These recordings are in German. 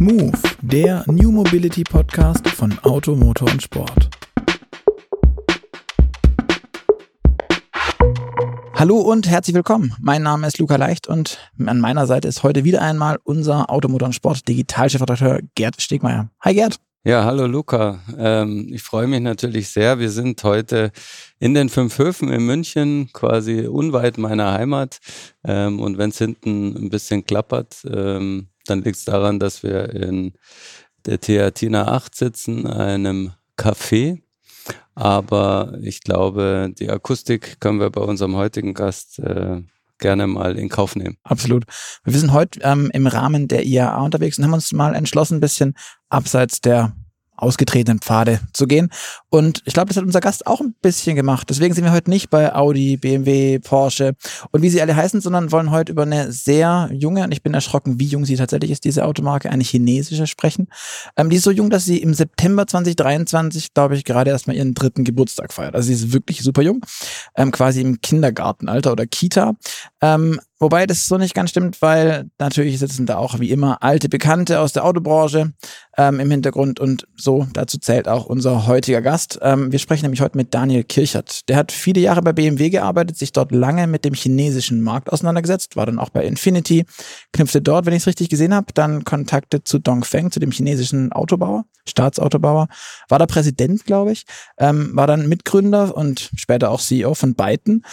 Move, der New Mobility Podcast von Auto, Motor und Sport. Hallo und herzlich willkommen. Mein Name ist Luca Leicht und an meiner Seite ist heute wieder einmal unser Automotor und Sport Digitalchefredakteur Gerd Stegmeier. Hi Gerd. Ja, hallo Luca. Ähm, ich freue mich natürlich sehr. Wir sind heute in den fünf Höfen in München, quasi unweit meiner Heimat. Ähm, und wenn es hinten ein bisschen klappert, ähm, dann liegt es daran, dass wir in der Theatina 8 sitzen, einem Café aber ich glaube, die Akustik können wir bei unserem heutigen Gast äh, gerne mal in Kauf nehmen. Absolut. Wir sind heute ähm, im Rahmen der IAA unterwegs und haben uns mal entschlossen, ein bisschen abseits der ausgetretenen Pfade zu gehen. Und ich glaube, das hat unser Gast auch ein bisschen gemacht. Deswegen sind wir heute nicht bei Audi, BMW, Porsche und wie sie alle heißen, sondern wollen heute über eine sehr junge, und ich bin erschrocken, wie jung sie tatsächlich ist, diese Automarke, eine chinesische sprechen. Ähm, die ist so jung, dass sie im September 2023, glaube ich, gerade erstmal ihren dritten Geburtstag feiert. Also sie ist wirklich super jung, ähm, quasi im Kindergartenalter oder Kita. Ähm, Wobei das so nicht ganz stimmt, weil natürlich sitzen da auch wie immer alte Bekannte aus der Autobranche ähm, im Hintergrund und so, dazu zählt auch unser heutiger Gast. Ähm, wir sprechen nämlich heute mit Daniel Kirchert. Der hat viele Jahre bei BMW gearbeitet, sich dort lange mit dem chinesischen Markt auseinandergesetzt, war dann auch bei Infinity, knüpfte dort, wenn ich es richtig gesehen habe, dann Kontakte zu Dongfeng, zu dem chinesischen Autobauer, Staatsautobauer, war da Präsident, glaube ich, ähm, war dann Mitgründer und später auch CEO von Byton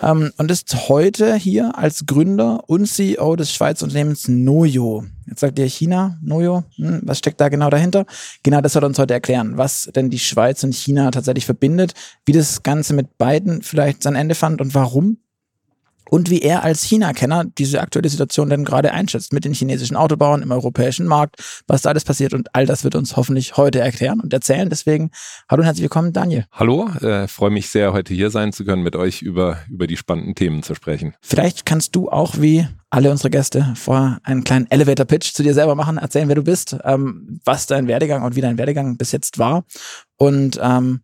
ähm, und ist heute hier als Gründer und CEO des Schweizer Unternehmens Noyo. Jetzt sagt ihr China, Noyo, hm, was steckt da genau dahinter? Genau das soll uns heute erklären, was denn die Schweiz und China tatsächlich verbindet, wie das Ganze mit beiden vielleicht sein Ende fand und warum und wie er als China-Kenner diese aktuelle Situation denn gerade einschätzt mit den chinesischen Autobauern im europäischen Markt, was da alles passiert und all das wird uns hoffentlich heute erklären und erzählen. Deswegen hallo und herzlich willkommen, Daniel. Hallo, äh, freue mich sehr, heute hier sein zu können, mit euch über, über die spannenden Themen zu sprechen. Vielleicht kannst du auch wie alle unsere Gäste vorher einen kleinen Elevator-Pitch zu dir selber machen, erzählen, wer du bist, ähm, was dein Werdegang und wie dein Werdegang bis jetzt war und ähm,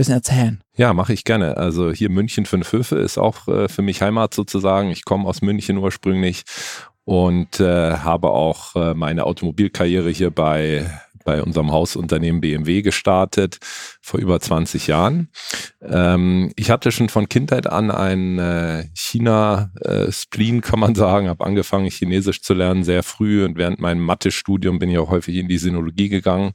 bisschen erzählen. Ja, mache ich gerne. Also hier München fünf Höfe ist auch äh, für mich Heimat sozusagen. Ich komme aus München ursprünglich und äh, habe auch äh, meine Automobilkarriere hier bei bei unserem Hausunternehmen BMW gestartet vor über 20 Jahren. Ähm, ich hatte schon von Kindheit an ein äh, China-Spleen, äh, kann man sagen, habe angefangen, Chinesisch zu lernen sehr früh und während meinem Mathe-Studium bin ich auch häufig in die Sinologie gegangen.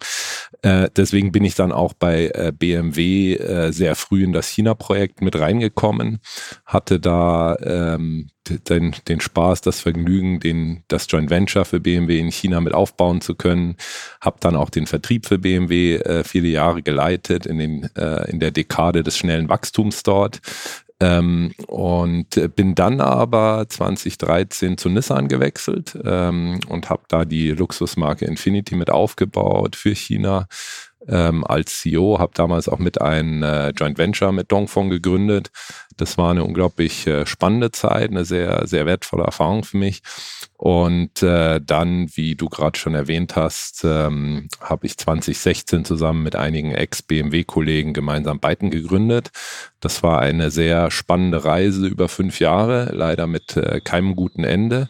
Äh, deswegen bin ich dann auch bei äh, BMW äh, sehr früh in das China-Projekt mit reingekommen, hatte da ähm, den, den Spaß, das Vergnügen, den, das Joint Venture für BMW in China mit aufbauen zu können. Habe dann auch den Vertrieb für BMW äh, viele Jahre geleitet in, den, äh, in der Dekade des schnellen Wachstums dort. Ähm, und bin dann aber 2013 zu Nissan gewechselt ähm, und habe da die Luxusmarke Infinity mit aufgebaut für China ähm, als CEO, habe damals auch mit einem äh, Joint Venture mit Dongfeng gegründet. Das war eine unglaublich äh, spannende Zeit, eine sehr, sehr wertvolle Erfahrung für mich. Und äh, dann, wie du gerade schon erwähnt hast, ähm, habe ich 2016 zusammen mit einigen Ex-BMW-Kollegen gemeinsam Byton gegründet. Das war eine sehr spannende Reise über fünf Jahre, leider mit äh, keinem guten Ende.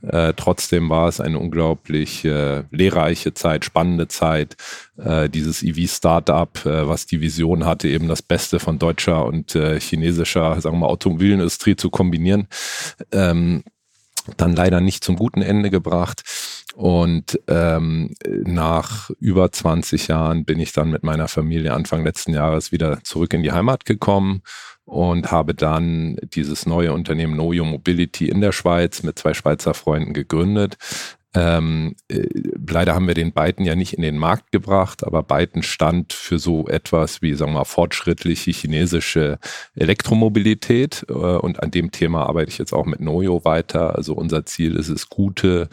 Äh, trotzdem war es eine unglaublich äh, lehrreiche Zeit, spannende Zeit. Äh, dieses EV-Startup, was die Vision hatte, eben das Beste von deutscher und äh, chinesischer, sagen wir mal, Automobilindustrie zu kombinieren. Ähm, dann leider nicht zum guten Ende gebracht. Und ähm, nach über 20 Jahren bin ich dann mit meiner Familie Anfang letzten Jahres wieder zurück in die Heimat gekommen und habe dann dieses neue Unternehmen Noyo Mobility in der Schweiz mit zwei Schweizer Freunden gegründet. Ähm, äh, leider haben wir den Byton ja nicht in den Markt gebracht, aber Byton stand für so etwas wie, sagen wir mal, fortschrittliche chinesische Elektromobilität. Äh, und an dem Thema arbeite ich jetzt auch mit Noyo weiter. Also unser Ziel ist es, gute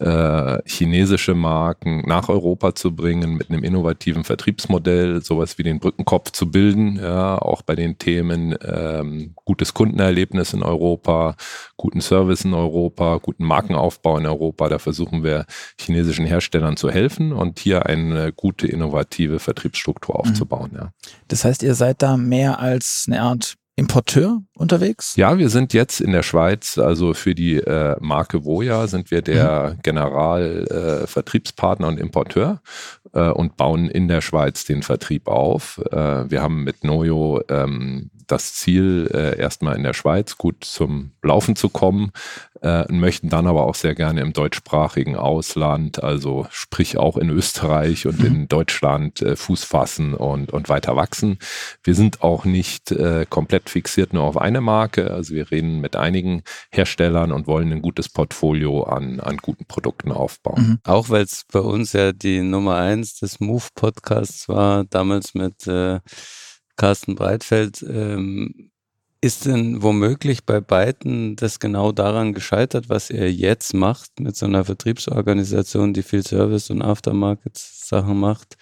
äh, chinesische Marken nach Europa zu bringen mit einem innovativen Vertriebsmodell, sowas wie den Brückenkopf zu bilden, ja, auch bei den Themen ähm, gutes Kundenerlebnis in Europa, guten Service in Europa, guten Markenaufbau in Europa. Da versuchen wir chinesischen Herstellern zu helfen und hier eine gute innovative Vertriebsstruktur aufzubauen. Mhm. Ja. Das heißt, ihr seid da mehr als eine Art Importeur unterwegs? Ja, wir sind jetzt in der Schweiz, also für die äh, Marke Voya sind wir der mhm. Generalvertriebspartner äh, und Importeur äh, und bauen in der Schweiz den Vertrieb auf. Äh, wir haben mit Noyo ähm, das Ziel, äh, erstmal in der Schweiz gut zum Laufen zu kommen, äh, möchten dann aber auch sehr gerne im deutschsprachigen Ausland, also sprich auch in Österreich und in mhm. Deutschland äh, Fuß fassen und, und weiter wachsen. Wir sind auch nicht äh, komplett fixiert nur auf eine Marke, also wir reden mit einigen Herstellern und wollen ein gutes Portfolio an, an guten Produkten aufbauen. Mhm. Auch weil es bei uns ja die Nummer eins des Move-Podcasts war, damals mit äh, Carsten Breitfeld. Ähm, ist denn womöglich bei beiden das genau daran gescheitert, was er jetzt macht mit so einer Vertriebsorganisation, die viel Service und Aftermarket-Sachen macht?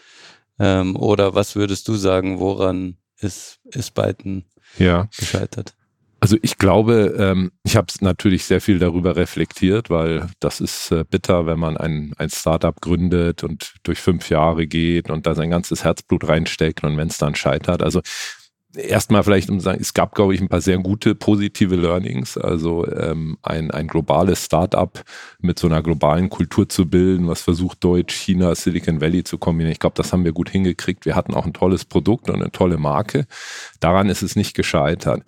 Ähm, oder was würdest du sagen, woran ist, ist beiden ja. gescheitert? Also ich glaube, ähm, ich habe natürlich sehr viel darüber reflektiert, weil das ist äh, bitter, wenn man ein, ein Startup gründet und durch fünf Jahre geht und da sein ganzes Herzblut reinsteckt und wenn es dann scheitert. Also erstmal vielleicht um zu sagen, es gab, glaube ich, ein paar sehr gute positive Learnings. Also ähm, ein, ein globales Startup mit so einer globalen Kultur zu bilden, was versucht, Deutsch, China, Silicon Valley zu kombinieren. Ich glaube, das haben wir gut hingekriegt. Wir hatten auch ein tolles Produkt und eine tolle Marke. Daran ist es nicht gescheitert.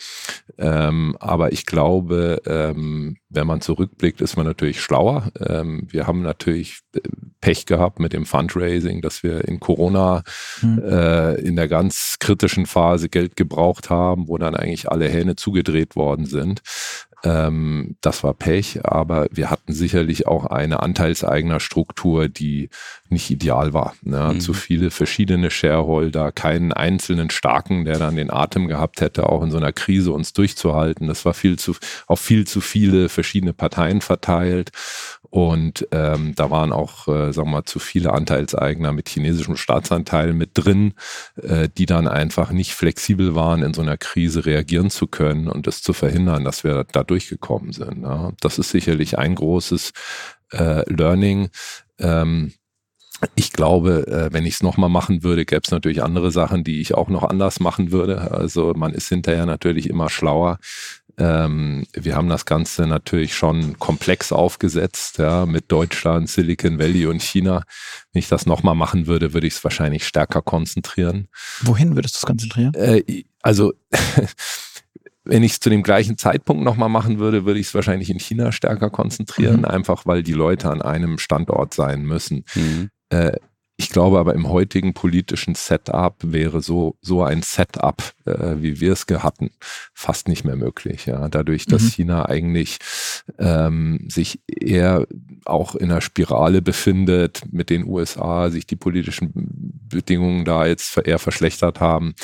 Ähm, aber ich glaube, ähm, wenn man zurückblickt, ist man natürlich schlauer. Ähm, wir haben natürlich äh, Pech gehabt mit dem Fundraising, dass wir in Corona mhm. in der ganz kritischen Phase Geld gebraucht haben, wo dann eigentlich alle Hähne zugedreht worden sind. Ähm, das war Pech, aber wir hatten sicherlich auch eine Anteilseignerstruktur, die nicht ideal war. Ne? Mhm. Zu viele verschiedene Shareholder, keinen einzelnen Starken, der dann den Atem gehabt hätte, auch in so einer Krise uns durchzuhalten. Das war viel zu, auf viel zu viele verschiedene Parteien verteilt. Und ähm, da waren auch, äh, sagen wir mal, zu viele Anteilseigner mit chinesischem Staatsanteil mit drin, äh, die dann einfach nicht flexibel waren, in so einer Krise reagieren zu können und es zu verhindern, dass wir da durchgekommen sind. Ja. Das ist sicherlich ein großes äh, Learning. Ähm, ich glaube, äh, wenn ich es nochmal machen würde, gäbe es natürlich andere Sachen, die ich auch noch anders machen würde. Also man ist hinterher natürlich immer schlauer. Ähm, wir haben das Ganze natürlich schon komplex aufgesetzt, ja, mit Deutschland, Silicon Valley und China. Wenn ich das nochmal machen würde, würde ich es wahrscheinlich stärker konzentrieren. Wohin würdest du es konzentrieren? Äh, also Wenn ich es zu dem gleichen Zeitpunkt nochmal machen würde, würde ich es wahrscheinlich in China stärker konzentrieren, mhm. einfach weil die Leute an einem Standort sein müssen. Mhm. Äh, ich glaube aber im heutigen politischen Setup wäre so, so ein Setup, äh, wie wir es hatten, fast nicht mehr möglich. Ja. Dadurch, dass mhm. China eigentlich ähm, sich eher auch in einer Spirale befindet mit den USA, sich die politischen Bedingungen da jetzt eher verschlechtert haben.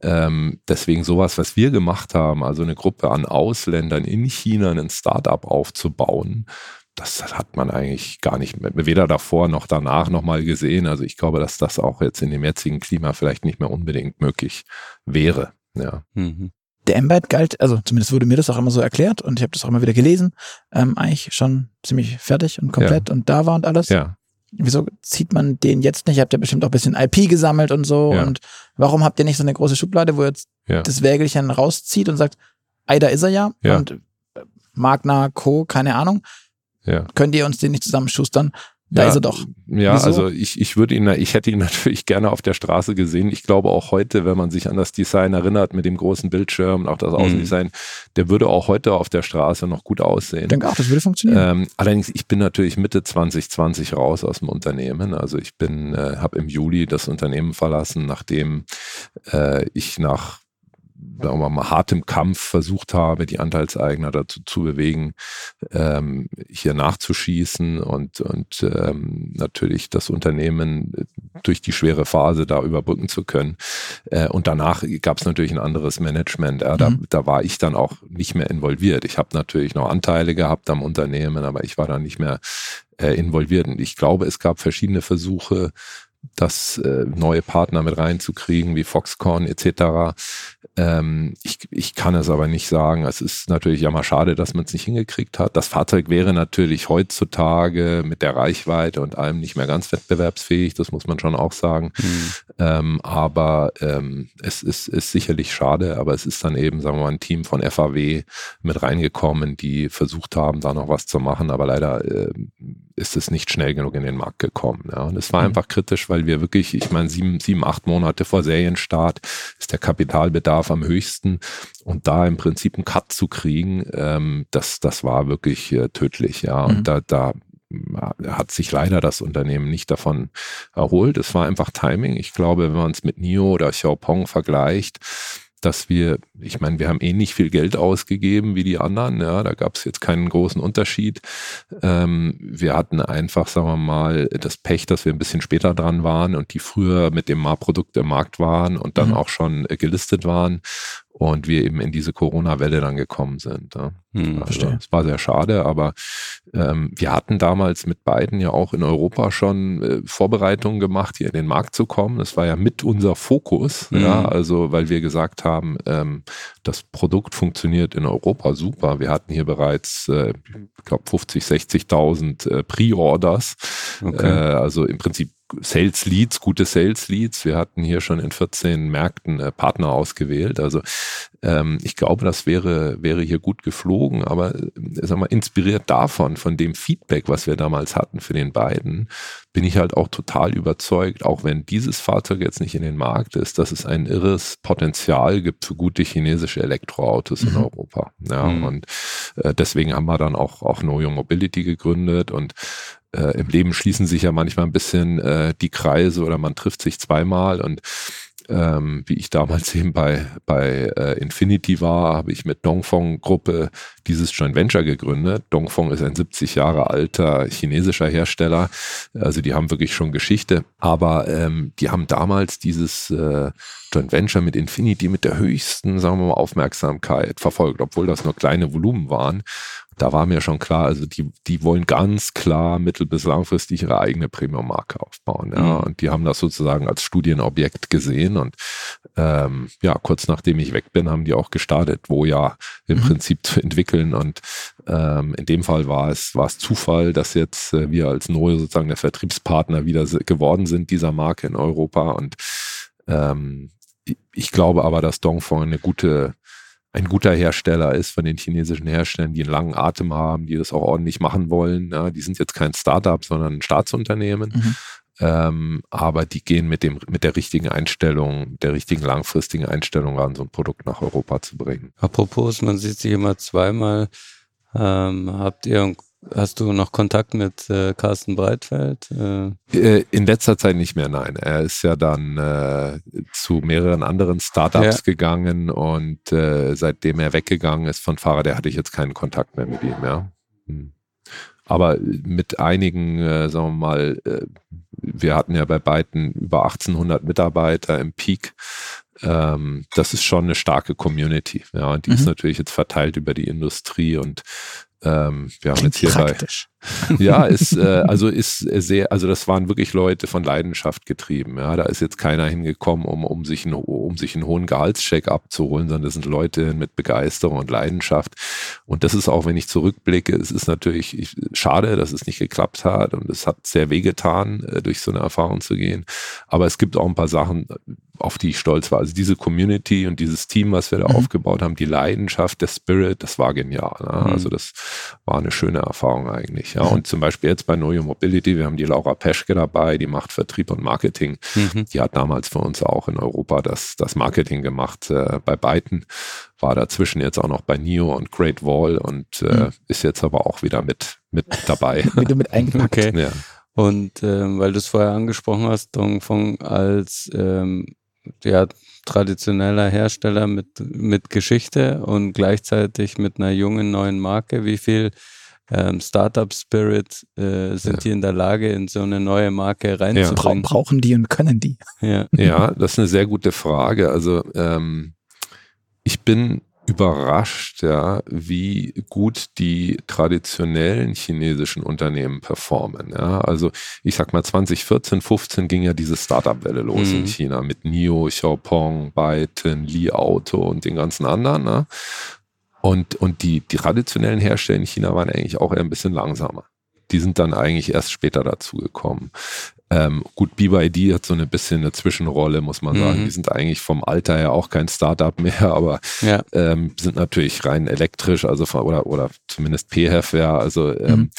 Ähm, deswegen sowas, was wir gemacht haben, also eine Gruppe an Ausländern in China ein Startup aufzubauen, das hat man eigentlich gar nicht, weder davor noch danach nochmal gesehen. Also ich glaube, dass das auch jetzt in dem jetzigen Klima vielleicht nicht mehr unbedingt möglich wäre. Ja. Mhm. Der Embed galt, also zumindest wurde mir das auch immer so erklärt und ich habe das auch immer wieder gelesen, ähm, eigentlich schon ziemlich fertig und komplett ja. und da war und alles. Ja. Wieso zieht man den jetzt nicht? Ihr habt ja bestimmt auch ein bisschen IP gesammelt und so. Ja. Und warum habt ihr nicht so eine große Schublade, wo ihr jetzt ja. das Wägelchen rauszieht und sagt, ey, da ist er ja. ja. Und Magna, Co., keine Ahnung. Ja. Könnt ihr uns den nicht zusammenschustern? Da ja, ist er doch. Ja, Wieso? also ich, ich würde ihn, ich hätte ihn natürlich gerne auf der Straße gesehen. Ich glaube auch heute, wenn man sich an das Design erinnert mit dem großen Bildschirm und auch das mhm. Außendesign, mhm. der würde auch heute auf der Straße noch gut aussehen. Ich denke auch, das würde funktionieren. Ähm, allerdings, ich bin natürlich Mitte 2020 raus aus dem Unternehmen. Also ich bin, äh, habe im Juli das Unternehmen verlassen, nachdem äh, ich nach sagen wir mal, hartem Kampf versucht habe, die Anteilseigner dazu zu bewegen, ähm, hier nachzuschießen und, und ähm, natürlich das Unternehmen durch die schwere Phase da überbrücken zu können. Äh, und danach gab es natürlich ein anderes Management. Ja, da, mhm. da war ich dann auch nicht mehr involviert. Ich habe natürlich noch Anteile gehabt am Unternehmen, aber ich war da nicht mehr äh, involviert. Und ich glaube, es gab verschiedene Versuche, das äh, neue Partner mit reinzukriegen, wie Foxconn etc. Ähm, ich, ich kann es aber nicht sagen. Es ist natürlich ja mal schade, dass man es nicht hingekriegt hat. Das Fahrzeug wäre natürlich heutzutage mit der Reichweite und allem nicht mehr ganz wettbewerbsfähig, das muss man schon auch sagen. Mhm. Ähm, aber ähm, es ist, ist sicherlich schade, aber es ist dann eben, sagen wir mal, ein Team von FAW mit reingekommen, die versucht haben, da noch was zu machen, aber leider äh, ist es nicht schnell genug in den Markt gekommen. Ja. Und es war mhm. einfach kritisch, weil wir wirklich, ich meine, sieben, sieben, acht Monate vor Serienstart ist der Kapitalbedarf am höchsten. Und da im Prinzip einen Cut zu kriegen, ähm, das, das war wirklich äh, tödlich. Ja. Und mhm. da, da hat sich leider das Unternehmen nicht davon erholt. Es war einfach Timing. Ich glaube, wenn man es mit NIO oder Xiaopong vergleicht, dass wir, ich meine, wir haben eh nicht viel Geld ausgegeben wie die anderen, ja, da gab es jetzt keinen großen Unterschied. Ähm, wir hatten einfach, sagen wir mal, das Pech, dass wir ein bisschen später dran waren und die früher mit dem Mar-Produkt im Markt waren und dann mhm. auch schon äh, gelistet waren und wir eben in diese Corona-Welle dann gekommen sind. Ja. Hm, also, es war sehr schade, aber ähm, wir hatten damals mit beiden ja auch in Europa schon äh, Vorbereitungen gemacht, hier in den Markt zu kommen. Das war ja mit unser Fokus, hm. ja, also weil wir gesagt haben, ähm, das Produkt funktioniert in Europa super. Wir hatten hier bereits, äh, ich glaube, 50, 60.000 äh, Pre-Orders. Okay. Äh, also im Prinzip Sales Leads, gute Sales Leads. Wir hatten hier schon in 14 Märkten äh, Partner ausgewählt. Also ähm, ich glaube, das wäre, wäre hier gut geflogen, aber äh, sag mal, inspiriert davon, von dem Feedback, was wir damals hatten für den beiden, bin ich halt auch total überzeugt, auch wenn dieses Fahrzeug jetzt nicht in den Markt ist, dass es ein irres Potenzial gibt für gute chinesische Elektroautos mhm. in Europa. Ja, mhm. und äh, deswegen haben wir dann auch, auch Noyo Mobility gegründet und äh, im Leben schließen sich ja manchmal ein bisschen äh, die Kreise oder man trifft sich zweimal. Und ähm, wie ich damals eben bei, bei äh, Infinity war, habe ich mit Dongfeng Gruppe dieses Joint Venture gegründet. Dongfeng ist ein 70 Jahre alter chinesischer Hersteller, also die haben wirklich schon Geschichte, aber ähm, die haben damals dieses äh, Joint Venture mit Infinity mit der höchsten, sagen wir mal, Aufmerksamkeit verfolgt, obwohl das nur kleine Volumen waren da war mir schon klar, also die, die wollen ganz klar mittel- bis langfristig ihre eigene Premium-Marke aufbauen. Ja. Mhm. Und die haben das sozusagen als Studienobjekt gesehen. Und ähm, ja, kurz nachdem ich weg bin, haben die auch gestartet, wo ja im mhm. Prinzip zu entwickeln. Und ähm, in dem Fall war es, war es Zufall, dass jetzt äh, wir als Neue sozusagen der Vertriebspartner wieder geworden sind dieser Marke in Europa. Und ähm, ich glaube aber, dass Dongfeng eine gute ein guter Hersteller ist von den chinesischen Herstellern, die einen langen Atem haben, die das auch ordentlich machen wollen. Ja, die sind jetzt kein Startup, sondern ein Staatsunternehmen. Mhm. Ähm, aber die gehen mit dem, mit der richtigen Einstellung, der richtigen langfristigen Einstellung ran, so ein Produkt nach Europa zu bringen. Apropos, man sieht sich immer zweimal. Ähm, habt ihr Hast du noch Kontakt mit äh, Carsten Breitfeld? Äh? äh? In letzter Zeit nicht mehr, nein. Er ist ja dann äh, zu mehreren anderen Startups ja. gegangen und äh, seitdem er weggegangen ist von Fahrer, der hatte ich jetzt keinen Kontakt mehr mit ihm, ja. Hm. Aber mit einigen, äh, sagen wir mal, wir hatten ja bei beiden über 1800 Mitarbeiter im Peak. Ähm, das ist schon eine starke Community. Ja, und die mhm. ist natürlich jetzt verteilt über die Industrie und ähm, wir haben jetzt hier bei, ja, ist, äh, also ist sehr, also das waren wirklich Leute von Leidenschaft getrieben. Ja, da ist jetzt keiner hingekommen, um, um sich einen, um sich einen hohen Gehaltscheck abzuholen, sondern das sind Leute mit Begeisterung und Leidenschaft. Und das ist auch, wenn ich zurückblicke, es ist natürlich ich, schade, dass es nicht geklappt hat und es hat sehr wehgetan, äh, durch so eine Erfahrung zu gehen. Aber es gibt auch ein paar Sachen, auf die ich stolz war. Also diese Community und dieses Team, was wir da mhm. aufgebaut haben, die Leidenschaft, der Spirit, das war genial. Ne? Mhm. Also das war eine schöne Erfahrung eigentlich. Ja. Und zum Beispiel jetzt bei Neue Mobility, wir haben die Laura Peschke dabei, die macht Vertrieb und Marketing. Mhm. Die hat damals für uns auch in Europa das, das Marketing gemacht. Äh, bei beiden war dazwischen jetzt auch noch bei NIO und Great Wall und äh, mhm. ist jetzt aber auch wieder mit, mit dabei. wieder mit eingepackt. Okay. Ja. Und ähm, weil du es vorher angesprochen hast, Dongfeng als ähm, ja, traditioneller Hersteller mit, mit Geschichte und gleichzeitig mit einer jungen neuen Marke. Wie viel ähm, Startup Spirit äh, sind ja. die in der Lage, in so eine neue Marke reinzubringen? Ja. Brauchen die und können die? Ja, ja das ist eine sehr gute Frage. Also ähm, ich bin überrascht, ja, wie gut die traditionellen chinesischen Unternehmen performen. Ja. Also ich sag mal 2014, 15 ging ja diese Startup-Welle los mhm. in China mit NIO, Xiaopeng, Byton, Li Auto und den ganzen anderen. Ne? Und, und die, die traditionellen Hersteller in China waren eigentlich auch eher ein bisschen langsamer. Die sind dann eigentlich erst später dazu gekommen. Ähm, gut, BYD hat so eine bisschen eine Zwischenrolle, muss man sagen. Mhm. Die sind eigentlich vom Alter her auch kein Startup mehr, aber ja. ähm, sind natürlich rein elektrisch, also von, oder, oder zumindest PHEV, ja, also ähm,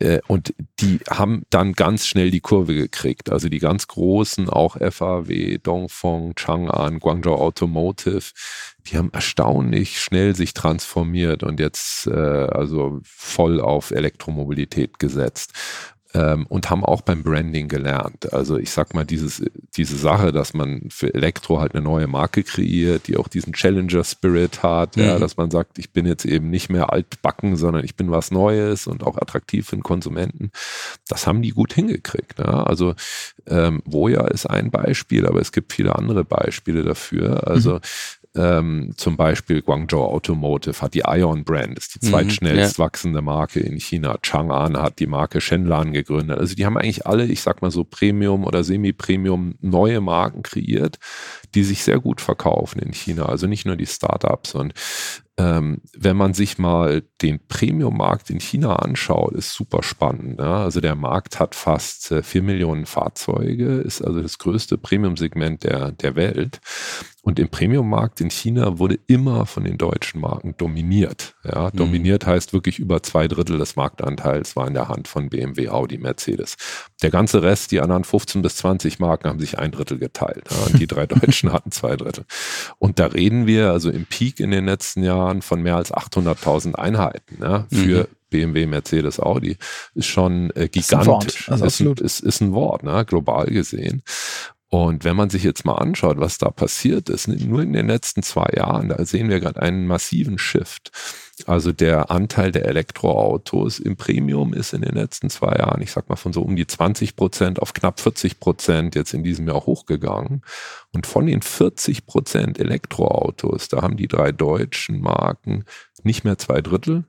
mhm. äh, und die haben dann ganz schnell die Kurve gekriegt. Also die ganz großen, auch FAW, Dongfeng, Chang'an, Guangzhou Automotive, die haben erstaunlich schnell sich transformiert und jetzt äh, also voll auf Elektromobilität gesetzt ähm, und haben auch beim Branding gelernt. Also ich sag mal, dieses, diese Sache, dass man für Elektro halt eine neue Marke kreiert, die auch diesen Challenger-Spirit hat, mhm. ja, dass man sagt, ich bin jetzt eben nicht mehr altbacken, sondern ich bin was Neues und auch attraktiv für den Konsumenten. Das haben die gut hingekriegt. Ne? Also ähm, Voya ist ein Beispiel, aber es gibt viele andere Beispiele dafür. Also mhm ähm, zum Beispiel Guangzhou Automotive hat die Ion Brand, ist die mhm, zweitschnellst mhm, ja. wachsende Marke in China. Chang'an hat die Marke Shenlan gegründet. Also die haben eigentlich alle, ich sag mal so Premium oder Semi-Premium neue Marken kreiert, die sich sehr gut verkaufen in China. Also nicht nur die Startups. Und ähm, wenn man sich mal den Premium-Markt in China anschaut, ist super spannend. Ja? Also der Markt hat fast äh, 4 Millionen Fahrzeuge, ist also das größte Premium-Segment der, der Welt. Und im Premium-Markt in China wurde immer von den deutschen Marken dominiert. Ja, mhm. dominiert heißt wirklich über zwei Drittel des Marktanteils war in der Hand von BMW, Audi, Mercedes. Der ganze Rest, die anderen 15 bis 20 Marken, haben sich ein Drittel geteilt. Ja, und die drei Deutschen hatten zwei Drittel. Und da reden wir also im Peak in den letzten Jahren von mehr als 800.000 Einheiten ja, für mhm. BMW, Mercedes, Audi, ist schon äh, gigantisch. Ist ein Wort, also ist, ein, ist, ist ein Wort, ne, global gesehen. Und wenn man sich jetzt mal anschaut, was da passiert ist, nur in den letzten zwei Jahren, da sehen wir gerade einen massiven Shift. Also der Anteil der Elektroautos im Premium ist in den letzten zwei Jahren, ich sag mal von so um die 20 Prozent auf knapp 40 Prozent jetzt in diesem Jahr hochgegangen. Und von den 40 Prozent Elektroautos, da haben die drei deutschen Marken nicht mehr zwei Drittel,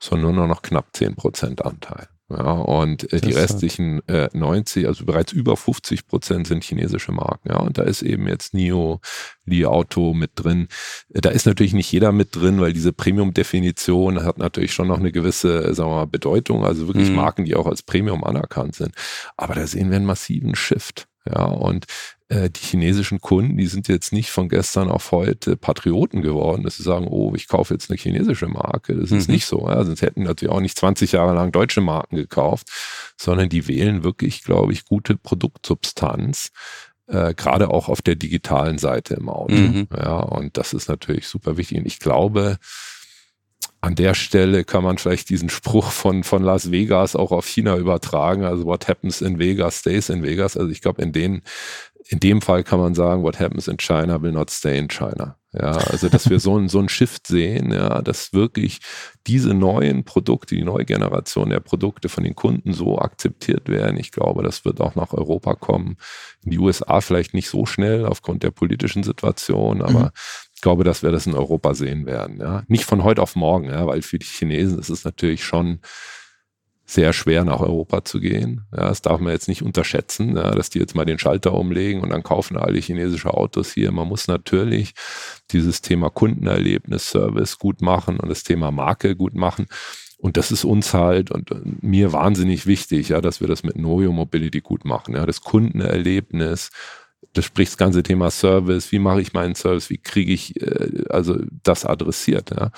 sondern nur noch knapp 10 Prozent Anteil. Ja, und äh, die restlichen äh, 90, also bereits über 50 Prozent sind chinesische Marken. Ja, und da ist eben jetzt NIO, Li Auto mit drin. Äh, da ist natürlich nicht jeder mit drin, weil diese Premium-Definition hat natürlich schon noch eine gewisse, äh, sagen wir mal, Bedeutung. Also wirklich mhm. Marken, die auch als Premium anerkannt sind. Aber da sehen wir einen massiven Shift. Ja, und äh, die chinesischen Kunden, die sind jetzt nicht von gestern auf heute Patrioten geworden, dass sie sagen, oh, ich kaufe jetzt eine chinesische Marke. Das ist mhm. nicht so. Ja? Sonst hätten natürlich auch nicht 20 Jahre lang deutsche Marken gekauft, sondern die wählen wirklich, glaube ich, gute Produktsubstanz. Äh, gerade auch auf der digitalen Seite im Auto. Mhm. Ja, und das ist natürlich super wichtig. Und ich glaube, an der Stelle kann man vielleicht diesen Spruch von, von Las Vegas auch auf China übertragen. Also what happens in Vegas stays in Vegas. Also ich glaube, in den, in dem Fall kann man sagen, what happens in China will not stay in China. Ja, also dass wir so ein, so ein Shift sehen, ja, dass wirklich diese neuen Produkte, die neue Generation der Produkte von den Kunden so akzeptiert werden. Ich glaube, das wird auch nach Europa kommen. In die USA vielleicht nicht so schnell aufgrund der politischen Situation, aber mhm. Ich glaube, dass wir das in Europa sehen werden. Ja. Nicht von heute auf morgen, ja, weil für die Chinesen ist es natürlich schon sehr schwer, nach Europa zu gehen. Ja, das darf man jetzt nicht unterschätzen, ja, dass die jetzt mal den Schalter umlegen und dann kaufen alle chinesische Autos hier. Man muss natürlich dieses Thema Kundenerlebnis, Service gut machen und das Thema Marke gut machen. Und das ist uns halt und mir wahnsinnig wichtig, ja, dass wir das mit Noyo Mobility gut machen. Ja, das Kundenerlebnis, das spricht das ganze Thema Service, wie mache ich meinen Service, wie kriege ich äh, also das adressiert, ja.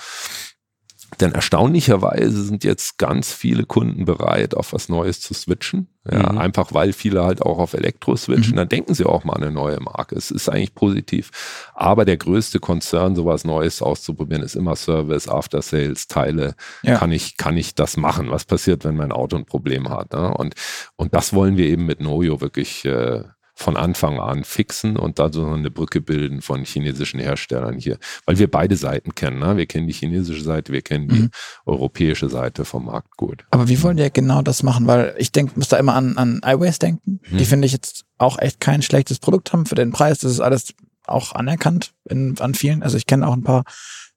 Denn erstaunlicherweise sind jetzt ganz viele Kunden bereit, auf was Neues zu switchen. Ja, mhm. Einfach weil viele halt auch auf Elektro switchen. Mhm. Dann denken sie auch mal an eine neue Marke. Es ist eigentlich positiv. Aber der größte Konzern, sowas Neues auszuprobieren, ist immer Service, After Sales, Teile. Ja. Kann ich, kann ich das machen? Was passiert, wenn mein Auto ein Problem hat? Ne? Und, und das wollen wir eben mit Noyo wirklich äh, von Anfang an fixen und da so eine Brücke bilden von chinesischen Herstellern hier. Weil wir beide Seiten kennen. Ne? Wir kennen die chinesische Seite, wir kennen die mhm. europäische Seite vom Markt gut. Aber wie wollen die genau das machen? Weil ich denke, muss da immer an, an iWays denken. Mhm. Die finde ich jetzt auch echt kein schlechtes Produkt haben für den Preis. Das ist alles auch anerkannt in, an vielen. Also ich kenne auch ein paar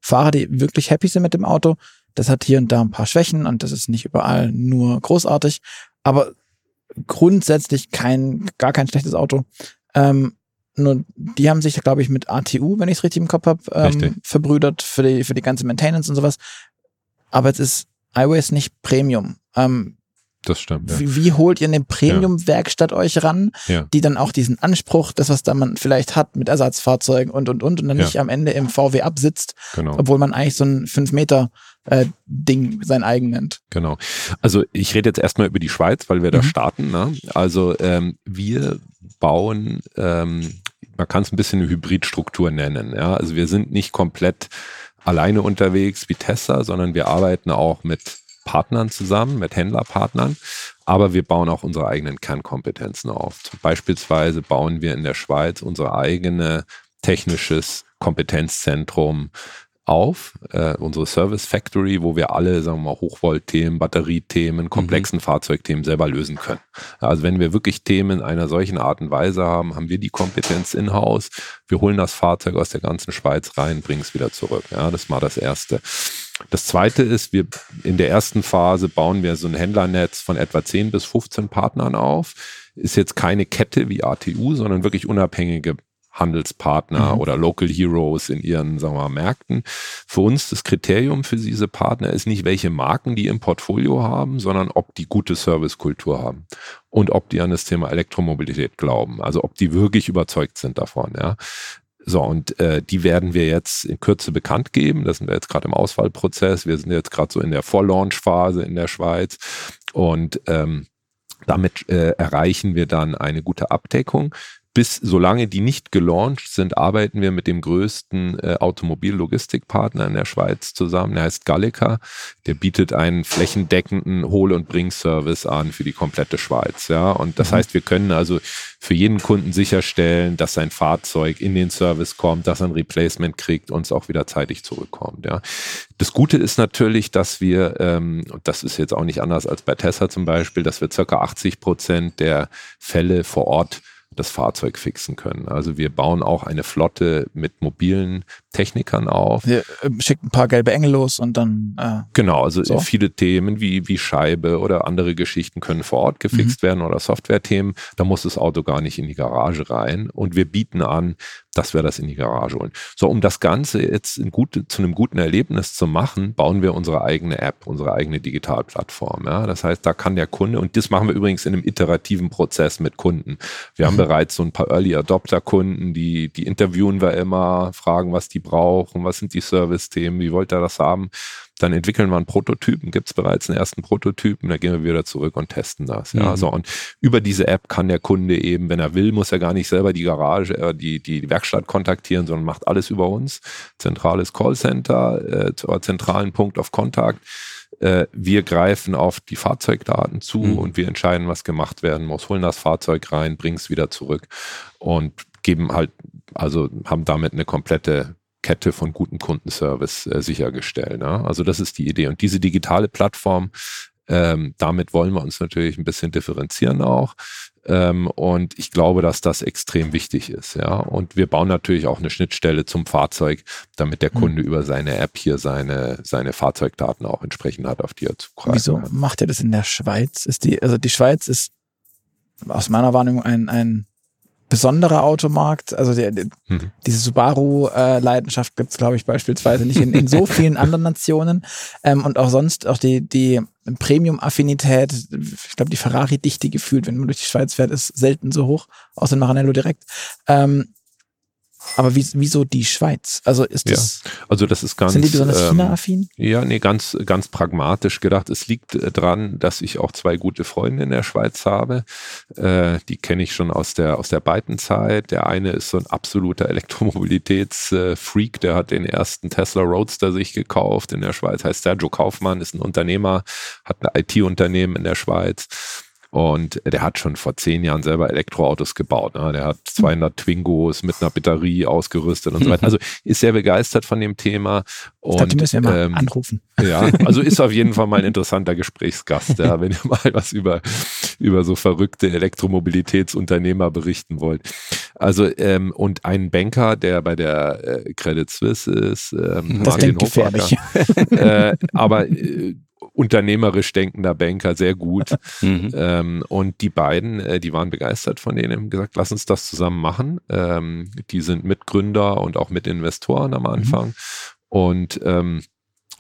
Fahrer, die wirklich happy sind mit dem Auto. Das hat hier und da ein paar Schwächen und das ist nicht überall nur großartig, aber grundsätzlich kein, gar kein schlechtes Auto. Ähm, nur die haben sich, glaube ich, mit ATU, wenn ich es richtig im Kopf habe, ähm, verbrüdert für die, für die ganze Maintenance und sowas. Aber jetzt ist iOS nicht Premium. Ähm, das stimmt. Ja. Wie, wie, holt ihr eine Premium-Werkstatt euch ran, ja. die dann auch diesen Anspruch, das was da man vielleicht hat mit Ersatzfahrzeugen und und und und dann ja. nicht am Ende im VW absitzt, genau. obwohl man eigentlich so ein 5 Meter äh, Ding sein eigen nennt. Genau. Also ich rede jetzt erstmal über die Schweiz, weil wir da mhm. starten. Ne? Also ähm, wir bauen, ähm, man kann es ein bisschen eine Hybridstruktur nennen. Ja? Also wir sind nicht komplett alleine unterwegs wie Tesla, sondern wir arbeiten auch mit Partnern zusammen, mit Händlerpartnern, aber wir bauen auch unsere eigenen Kernkompetenzen auf. Beispielsweise bauen wir in der Schweiz unser eigene technisches Kompetenzzentrum auf, äh, unsere Service Factory, wo wir alle, sagen wir mal, Hochvolt-Themen, Batteriethemen, komplexen mhm. Fahrzeugthemen selber lösen können. Also wenn wir wirklich Themen einer solchen Art und Weise haben, haben wir die Kompetenz in-house. Wir holen das Fahrzeug aus der ganzen Schweiz rein, bringen es wieder zurück. Ja, das mal das Erste. Das zweite ist, wir in der ersten Phase bauen wir so ein Händlernetz von etwa 10 bis 15 Partnern auf. Ist jetzt keine Kette wie ATU, sondern wirklich unabhängige Handelspartner mhm. oder Local Heroes in ihren sagen wir mal, Märkten. Für uns das Kriterium für diese Partner ist nicht, welche Marken die im Portfolio haben, sondern ob die gute Servicekultur haben und ob die an das Thema Elektromobilität glauben. Also ob die wirklich überzeugt sind davon. Ja. So, und äh, die werden wir jetzt in Kürze bekannt geben. Das sind wir jetzt gerade im Auswahlprozess. Wir sind jetzt gerade so in der Vorlaunch-Phase in der Schweiz. Und ähm, damit äh, erreichen wir dann eine gute Abdeckung bis solange die nicht gelauncht sind, arbeiten wir mit dem größten äh, Automobillogistikpartner in der Schweiz zusammen. Der heißt Gallica. Der bietet einen flächendeckenden Hol- und Bring-Service an für die komplette Schweiz. Ja, und das mhm. heißt, wir können also für jeden Kunden sicherstellen, dass sein Fahrzeug in den Service kommt, dass er ein Replacement kriegt und es auch wieder zeitig zurückkommt. Ja. Das Gute ist natürlich, dass wir, ähm, und das ist jetzt auch nicht anders als bei Tesla zum Beispiel, dass wir circa 80 Prozent der Fälle vor Ort das Fahrzeug fixen können. Also wir bauen auch eine Flotte mit mobilen Technikern auf. Wir äh, schicken ein paar gelbe Engel los und dann. Äh, genau, also so. viele Themen wie, wie Scheibe oder andere Geschichten können vor Ort gefixt mhm. werden oder Software-Themen. Da muss das Auto gar nicht in die Garage rein. Und wir bieten an, dass wir das in die Garage holen. So, um das Ganze jetzt gut, zu einem guten Erlebnis zu machen, bauen wir unsere eigene App, unsere eigene Digitalplattform. Ja? Das heißt, da kann der Kunde, und das machen wir übrigens in einem iterativen Prozess mit Kunden. Wir mhm. haben bereits so ein paar Early Adopter Kunden, die, die interviewen wir immer, fragen, was die brauchen, was sind die Service-Themen, wie wollt ihr das haben? Dann entwickeln wir einen Prototypen, gibt es bereits einen ersten Prototypen, dann gehen wir wieder zurück und testen das. Ja, mhm. so und über diese App kann der Kunde eben, wenn er will, muss er gar nicht selber die Garage, äh, die, die Werkstatt kontaktieren, sondern macht alles über uns. Zentrales Callcenter, äh, zentralen Punkt of Kontakt äh, wir greifen auf die Fahrzeugdaten zu mhm. und wir entscheiden, was gemacht werden muss, holen das Fahrzeug rein, bringen es wieder zurück und geben halt, also haben damit eine komplette Kette von gutem Kundenservice äh, sichergestellt. Ne? Also das ist die Idee. Und diese digitale Plattform, ähm, damit wollen wir uns natürlich ein bisschen differenzieren auch. Ähm, und ich glaube, dass das extrem wichtig ist. Ja, und wir bauen natürlich auch eine Schnittstelle zum Fahrzeug, damit der hm. Kunde mhm. über seine App hier seine, seine Fahrzeugdaten auch entsprechend hat, auf die er zugreifen Wieso macht ihr das in der Schweiz? Ist die, also die Schweiz ist aus meiner Wahrnehmung ein, ein besonderer Automarkt. Also der, der, mhm. diese Subaru-Leidenschaft äh, gibt es, glaube ich, beispielsweise nicht in, in so vielen anderen Nationen. Ähm, und auch sonst auch die, die Premium-Affinität, ich glaube, die Ferrari-Dichte gefühlt, wenn man durch die Schweiz fährt, ist selten so hoch, außer in Maranello direkt. Ähm, aber wie, wieso die Schweiz? Also ist das. Ja, also das ist ganz. Sind die besonders ähm, China-affin? Ja, nee, ganz, ganz pragmatisch gedacht. Es liegt äh, dran, dass ich auch zwei gute Freunde in der Schweiz habe. Äh, die kenne ich schon aus der, aus der beiden Zeit. Der eine ist so ein absoluter Elektromobilitätsfreak. Der hat den ersten Tesla Roadster sich gekauft in der Schweiz. Heißt Sergio Kaufmann, ist ein Unternehmer, hat ein IT-Unternehmen in der Schweiz Und der hat schon vor zehn Jahren selber Elektroautos gebaut. Ne? Der hat 200 Twingos mit einer Batterie ausgerüstet und so weiter. Also ist sehr begeistert von dem Thema. Und, ich glaub, die müssen wir mal ähm, anrufen. Ja, also ist auf jeden Fall mal ein interessanter Gesprächsgast, ja, wenn ihr mal was über, über so verrückte Elektromobilitätsunternehmer berichten wollt. Also ähm, und ein Banker, der bei der äh, Credit Suisse ist, ähm, das Martin gefährlich. äh, aber äh, unternehmerisch denkender Banker, sehr gut. Mhm. Ähm, und die beiden, äh, die waren begeistert von denen, haben gesagt, lass uns das zusammen machen. Ähm, die sind Mitgründer und auch Mitinvestoren am mhm. Anfang. Mhm. Und ähm,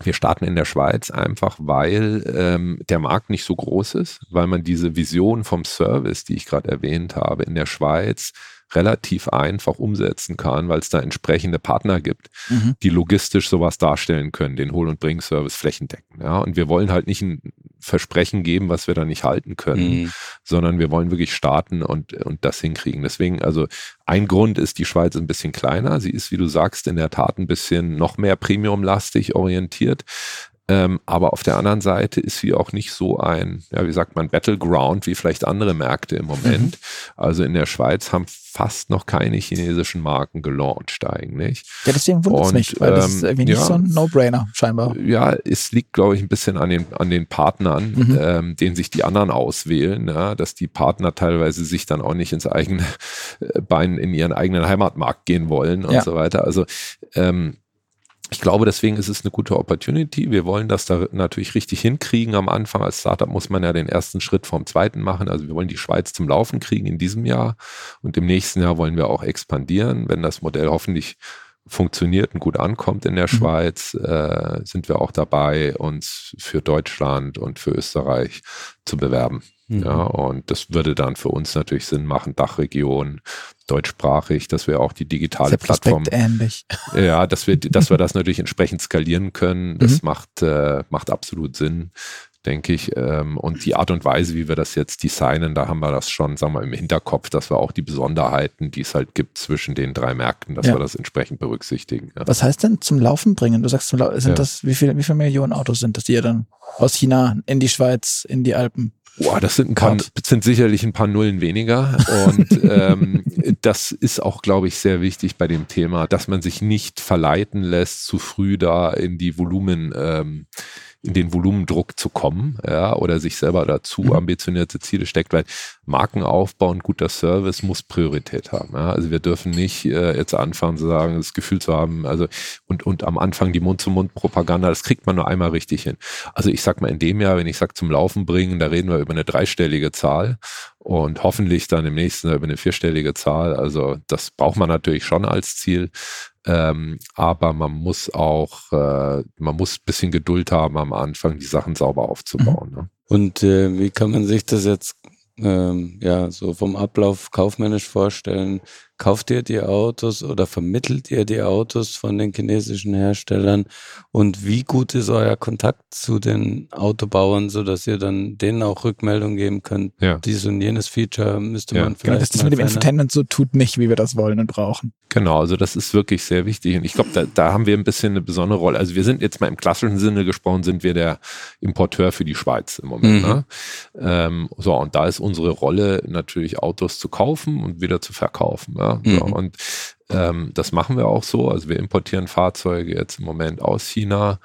wir starten in der Schweiz einfach, weil ähm, der Markt nicht so groß ist, weil man diese Vision vom Service, die ich gerade erwähnt habe, in der Schweiz relativ einfach umsetzen kann, weil es da entsprechende Partner gibt, mhm. die logistisch sowas darstellen können, den Hol- und Bring-Service flächendecken. Ja? Und wir wollen halt nicht ein Versprechen geben, was wir da nicht halten können, mhm. sondern wir wollen wirklich starten und, und das hinkriegen. Deswegen, also ein Grund ist, die Schweiz ist ein bisschen kleiner. Sie ist, wie du sagst, in der Tat ein bisschen noch mehr premiumlastig orientiert. Ähm, aber auf der anderen Seite ist sie auch nicht so ein, ja, wie sagt man, Battleground wie vielleicht andere Märkte im Moment. Mhm. Also in der Schweiz haben fast noch keine chinesischen Marken gelauncht eigentlich. Ja, deswegen wundert es mich, weil das ist ähm, irgendwie nicht ja, so ein No-Brainer scheinbar. Ja, es liegt, glaube ich, ein bisschen an den, an den Partnern, mhm. ähm, denen sich die anderen auswählen, ja, dass die Partner teilweise sich dann auch nicht ins eigene äh, Bein in ihren eigenen Heimatmarkt gehen wollen und ja. so weiter. Also ähm, ich glaube, deswegen ist es eine gute Opportunity. Wir wollen das da natürlich richtig hinkriegen. Am Anfang als Startup muss man ja den ersten Schritt vom zweiten machen. Also wir wollen die Schweiz zum Laufen kriegen in diesem Jahr und im nächsten Jahr wollen wir auch expandieren. Wenn das Modell hoffentlich funktioniert und gut ankommt in der mhm. Schweiz, äh, sind wir auch dabei, uns für Deutschland und für Österreich zu bewerben. Mhm. Ja, und das würde dann für uns natürlich Sinn machen, Dachregion, deutschsprachig, dass wir auch die digitale Plattform. ähnlich. Ja, dass wir, dass wir das natürlich entsprechend skalieren können. Das mhm. macht, äh, macht absolut Sinn denke ich. Ähm, und die Art und Weise, wie wir das jetzt designen, da haben wir das schon, sagen wir, im Hinterkopf, dass wir auch die Besonderheiten, die es halt gibt zwischen den drei Märkten, dass ja. wir das entsprechend berücksichtigen. Ja. Was heißt denn zum Laufen bringen? Du sagst, sind ja. das, wie viele, wie viele Millionen Autos sind das, die ihr dann aus China in die Schweiz, in die Alpen Boah, das sind ein paar, sind sicherlich ein paar Nullen weniger. Und ähm, das ist auch, glaube ich, sehr wichtig bei dem Thema, dass man sich nicht verleiten lässt, zu früh da in die Volumen, ähm, in den Volumendruck zu kommen, ja, oder sich selber dazu mhm. ambitionierte Ziele steckt, weil Markenaufbau und guter Service muss Priorität haben. Ja. Also wir dürfen nicht äh, jetzt anfangen zu sagen, das Gefühl zu haben, also und, und am Anfang die Mund-zu-Mund-Propaganda, das kriegt man nur einmal richtig hin. Also ich sag mal, in dem Jahr, wenn ich sage zum Laufen bringen, da reden wir über eine dreistellige Zahl und hoffentlich dann im nächsten Jahr über eine vierstellige Zahl. Also das braucht man natürlich schon als Ziel. Ähm, aber man muss auch, äh, man muss ein bisschen Geduld haben am Anfang, die Sachen sauber aufzubauen. Mhm. Ne? Und äh, wie kann man sich das jetzt ähm, ja so vom Ablauf kaufmännisch vorstellen? Kauft ihr die Autos oder vermittelt ihr die Autos von den chinesischen Herstellern? Und wie gut ist euer Kontakt zu den Autobauern, so dass ihr dann denen auch Rückmeldung geben könnt? Ja. Dies und jenes Feature müsste ja. man vielleicht. Genau, dass das mit dem Infotainment so tut nicht, wie wir das wollen und brauchen. Genau, also das ist wirklich sehr wichtig. Und ich glaube, da, da haben wir ein bisschen eine besondere Rolle. Also wir sind jetzt mal im klassischen Sinne gesprochen, sind wir der Importeur für die Schweiz im Moment. Mhm. Ne? Ähm, so, und da ist unsere Rolle natürlich Autos zu kaufen und wieder zu verkaufen. Ja? Mhm. So, und ähm, das machen wir auch so. Also wir importieren Fahrzeuge jetzt im Moment aus China.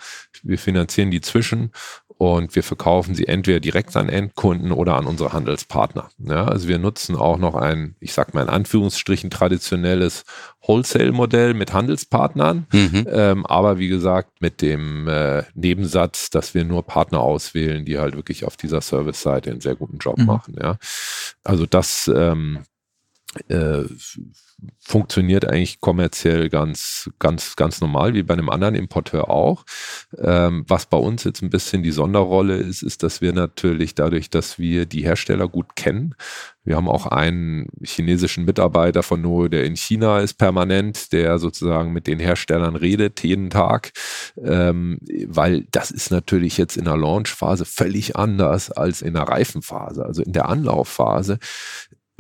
Wir finanzieren die zwischen und wir verkaufen sie entweder direkt an Endkunden oder an unsere Handelspartner. Ja, also wir nutzen auch noch ein, ich sag mal in Anführungsstrichen traditionelles Wholesale-Modell mit Handelspartnern, mhm. ähm, aber wie gesagt mit dem äh, Nebensatz, dass wir nur Partner auswählen, die halt wirklich auf dieser Service-Seite einen sehr guten Job mhm. machen. Ja, also das ähm, äh, funktioniert eigentlich kommerziell ganz, ganz, ganz normal, wie bei einem anderen Importeur auch. Ähm, was bei uns jetzt ein bisschen die Sonderrolle ist, ist, dass wir natürlich dadurch, dass wir die Hersteller gut kennen, wir haben auch einen chinesischen Mitarbeiter von No, der in China ist permanent, der sozusagen mit den Herstellern redet jeden Tag, ähm, weil das ist natürlich jetzt in der Launchphase völlig anders als in der Reifenphase. Also in der Anlaufphase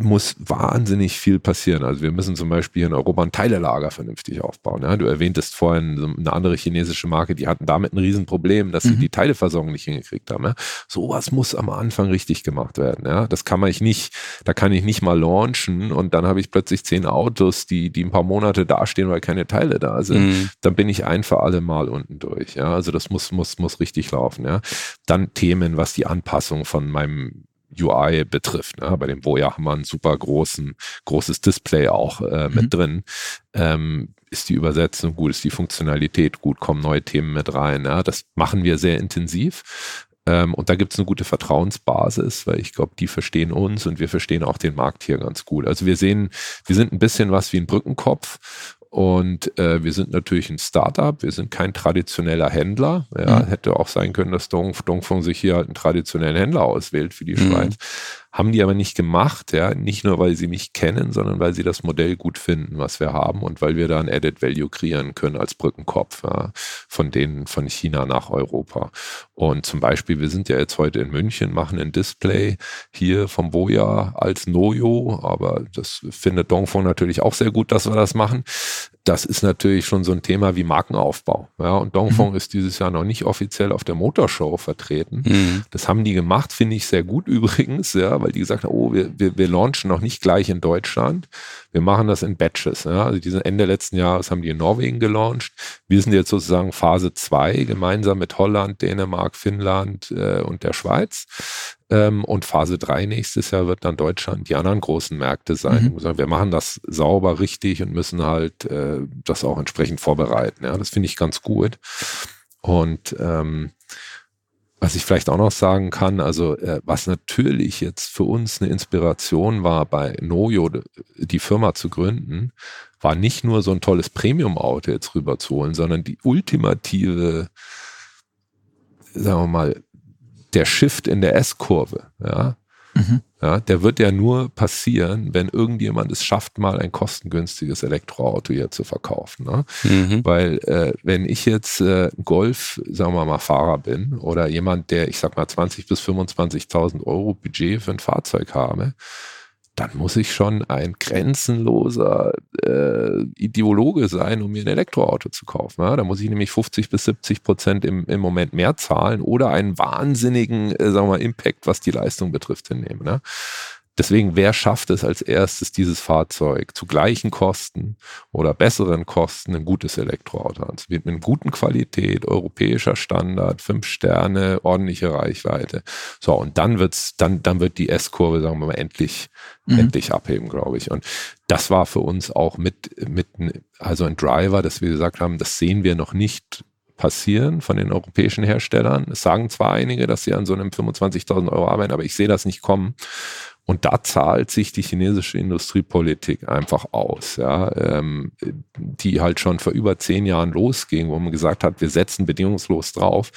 muss wahnsinnig viel passieren. Also wir müssen zum Beispiel in Europa ein Teilelager vernünftig aufbauen. Ja? Du erwähntest vorhin eine andere chinesische Marke, die hatten damit ein Riesenproblem, dass sie mhm. die Teileversorgung nicht hingekriegt haben. Ja? Sowas muss am Anfang richtig gemacht werden. Ja? Das kann man ich nicht, da kann ich nicht mal launchen und dann habe ich plötzlich zehn Autos, die, die ein paar Monate dastehen, weil keine Teile da sind. Mhm. Dann bin ich ein für alle Mal unten durch. Ja? Also das muss, muss, muss richtig laufen. Ja? Dann Themen, was die Anpassung von meinem UI betrifft. Ne? Bei dem Voya haben wir ein super großen, großes Display auch äh, mit mhm. drin. Ähm, ist die Übersetzung gut, ist die Funktionalität gut, kommen neue Themen mit rein. Ja? Das machen wir sehr intensiv. Ähm, und da gibt es eine gute Vertrauensbasis, weil ich glaube, die verstehen uns und wir verstehen auch den Markt hier ganz gut. Also wir sehen, wir sind ein bisschen was wie ein Brückenkopf und äh, wir sind natürlich ein Startup, wir sind kein traditioneller Händler. Ja, mhm. Hätte auch sein können, dass Dongfeng sich hier halt einen traditionellen Händler auswählt für die mhm. Schweiz. Haben die aber nicht gemacht, ja, nicht nur, weil sie mich kennen, sondern weil sie das Modell gut finden, was wir haben und weil wir da ein Added Value kreieren können als Brückenkopf ja, von denen von China nach Europa. Und zum Beispiel, wir sind ja jetzt heute in München, machen ein Display hier vom Boja als Noyo, aber das findet Dongfeng natürlich auch sehr gut, dass wir das machen das ist natürlich schon so ein Thema wie Markenaufbau. Ja, und Dongfeng mhm. ist dieses Jahr noch nicht offiziell auf der Motorshow vertreten. Mhm. Das haben die gemacht, finde ich sehr gut übrigens, ja, weil die gesagt haben, oh, wir, wir, wir launchen noch nicht gleich in Deutschland. Wir machen das in Batches. Ja. Also diese Ende letzten Jahres haben die in Norwegen gelauncht. Wir sind jetzt sozusagen Phase 2 gemeinsam mit Holland, Dänemark, Finnland äh, und der Schweiz. Ähm, und Phase 3 nächstes Jahr wird dann Deutschland die anderen großen Märkte sein. Mhm. Wir machen das sauber, richtig und müssen halt äh, das auch entsprechend vorbereiten. Ja, das finde ich ganz gut. Und ähm, was ich vielleicht auch noch sagen kann, also äh, was natürlich jetzt für uns eine Inspiration war, bei Noyo die Firma zu gründen, war nicht nur so ein tolles Premium-Auto jetzt rüberzuholen, sondern die ultimative, sagen wir mal, der Shift in der S-Kurve, ja, mhm. ja, der wird ja nur passieren, wenn irgendjemand es schafft, mal ein kostengünstiges Elektroauto hier zu verkaufen. Ne? Mhm. Weil äh, wenn ich jetzt äh, Golf, sagen wir mal, Fahrer bin oder jemand, der, ich sag mal, 20 bis 25.000 Euro Budget für ein Fahrzeug habe, dann muss ich schon ein grenzenloser äh, Ideologe sein, um mir ein Elektroauto zu kaufen. Ja? Da muss ich nämlich 50 bis 70 Prozent im, im Moment mehr zahlen oder einen wahnsinnigen, äh, sagen wir mal, Impact, was die Leistung betrifft, hinnehmen. Ne? Deswegen, wer schafft es als erstes, dieses Fahrzeug zu gleichen Kosten oder besseren Kosten ein gutes Elektroauto anzubieten? Mit guten Qualität, europäischer Standard, fünf Sterne, ordentliche Reichweite. So, und dann wird's, dann, dann wird die S-Kurve, sagen wir mal, endlich, mhm. endlich abheben, glaube ich. Und das war für uns auch mit, mit, also ein Driver, dass wir gesagt haben, das sehen wir noch nicht passieren von den europäischen Herstellern. Es sagen zwar einige, dass sie an so einem 25.000 Euro arbeiten, aber ich sehe das nicht kommen. Und da zahlt sich die chinesische Industriepolitik einfach aus, ja, ähm, die halt schon vor über zehn Jahren losging, wo man gesagt hat, wir setzen bedingungslos drauf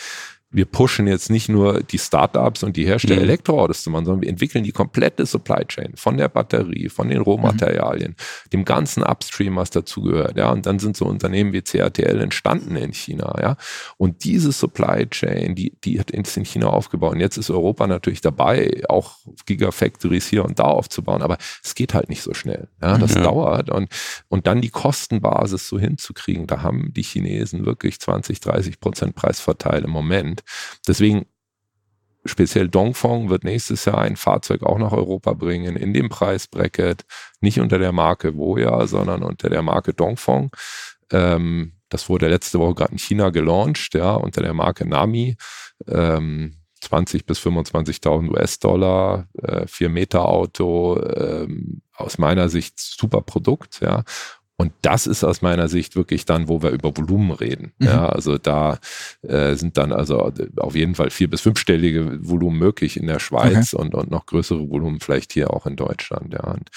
wir pushen jetzt nicht nur die Startups und die Hersteller mhm. Elektroautos zu machen, sondern wir entwickeln die komplette Supply Chain von der Batterie, von den Rohmaterialien, mhm. dem ganzen Upstream, was dazugehört. Ja, und dann sind so Unternehmen wie CATL entstanden in China. Ja, und diese Supply Chain, die, die hat in China aufgebaut. Und jetzt ist Europa natürlich dabei, auch Gigafactories hier und da aufzubauen. Aber es geht halt nicht so schnell. Ja, das ja. dauert. Und, und dann die Kostenbasis so hinzukriegen, da haben die Chinesen wirklich 20, 30 Prozent Preisvorteil im Moment. Deswegen speziell Dongfeng wird nächstes Jahr ein Fahrzeug auch nach Europa bringen in dem Preisbracket, nicht unter der Marke Voya, sondern unter der Marke Dongfeng. Ähm, das wurde letzte Woche gerade in China gelauncht, ja, unter der Marke Nami. Ähm, 20 bis 25.000 US-Dollar, äh, 4 Meter Auto, ähm, aus meiner Sicht super Produkt, ja. Und das ist aus meiner Sicht wirklich dann, wo wir über Volumen reden. Mhm. Ja, also da äh, sind dann also auf jeden Fall vier- bis fünfstellige Volumen möglich in der Schweiz okay. und, und noch größere Volumen vielleicht hier auch in Deutschland. Ja. Und,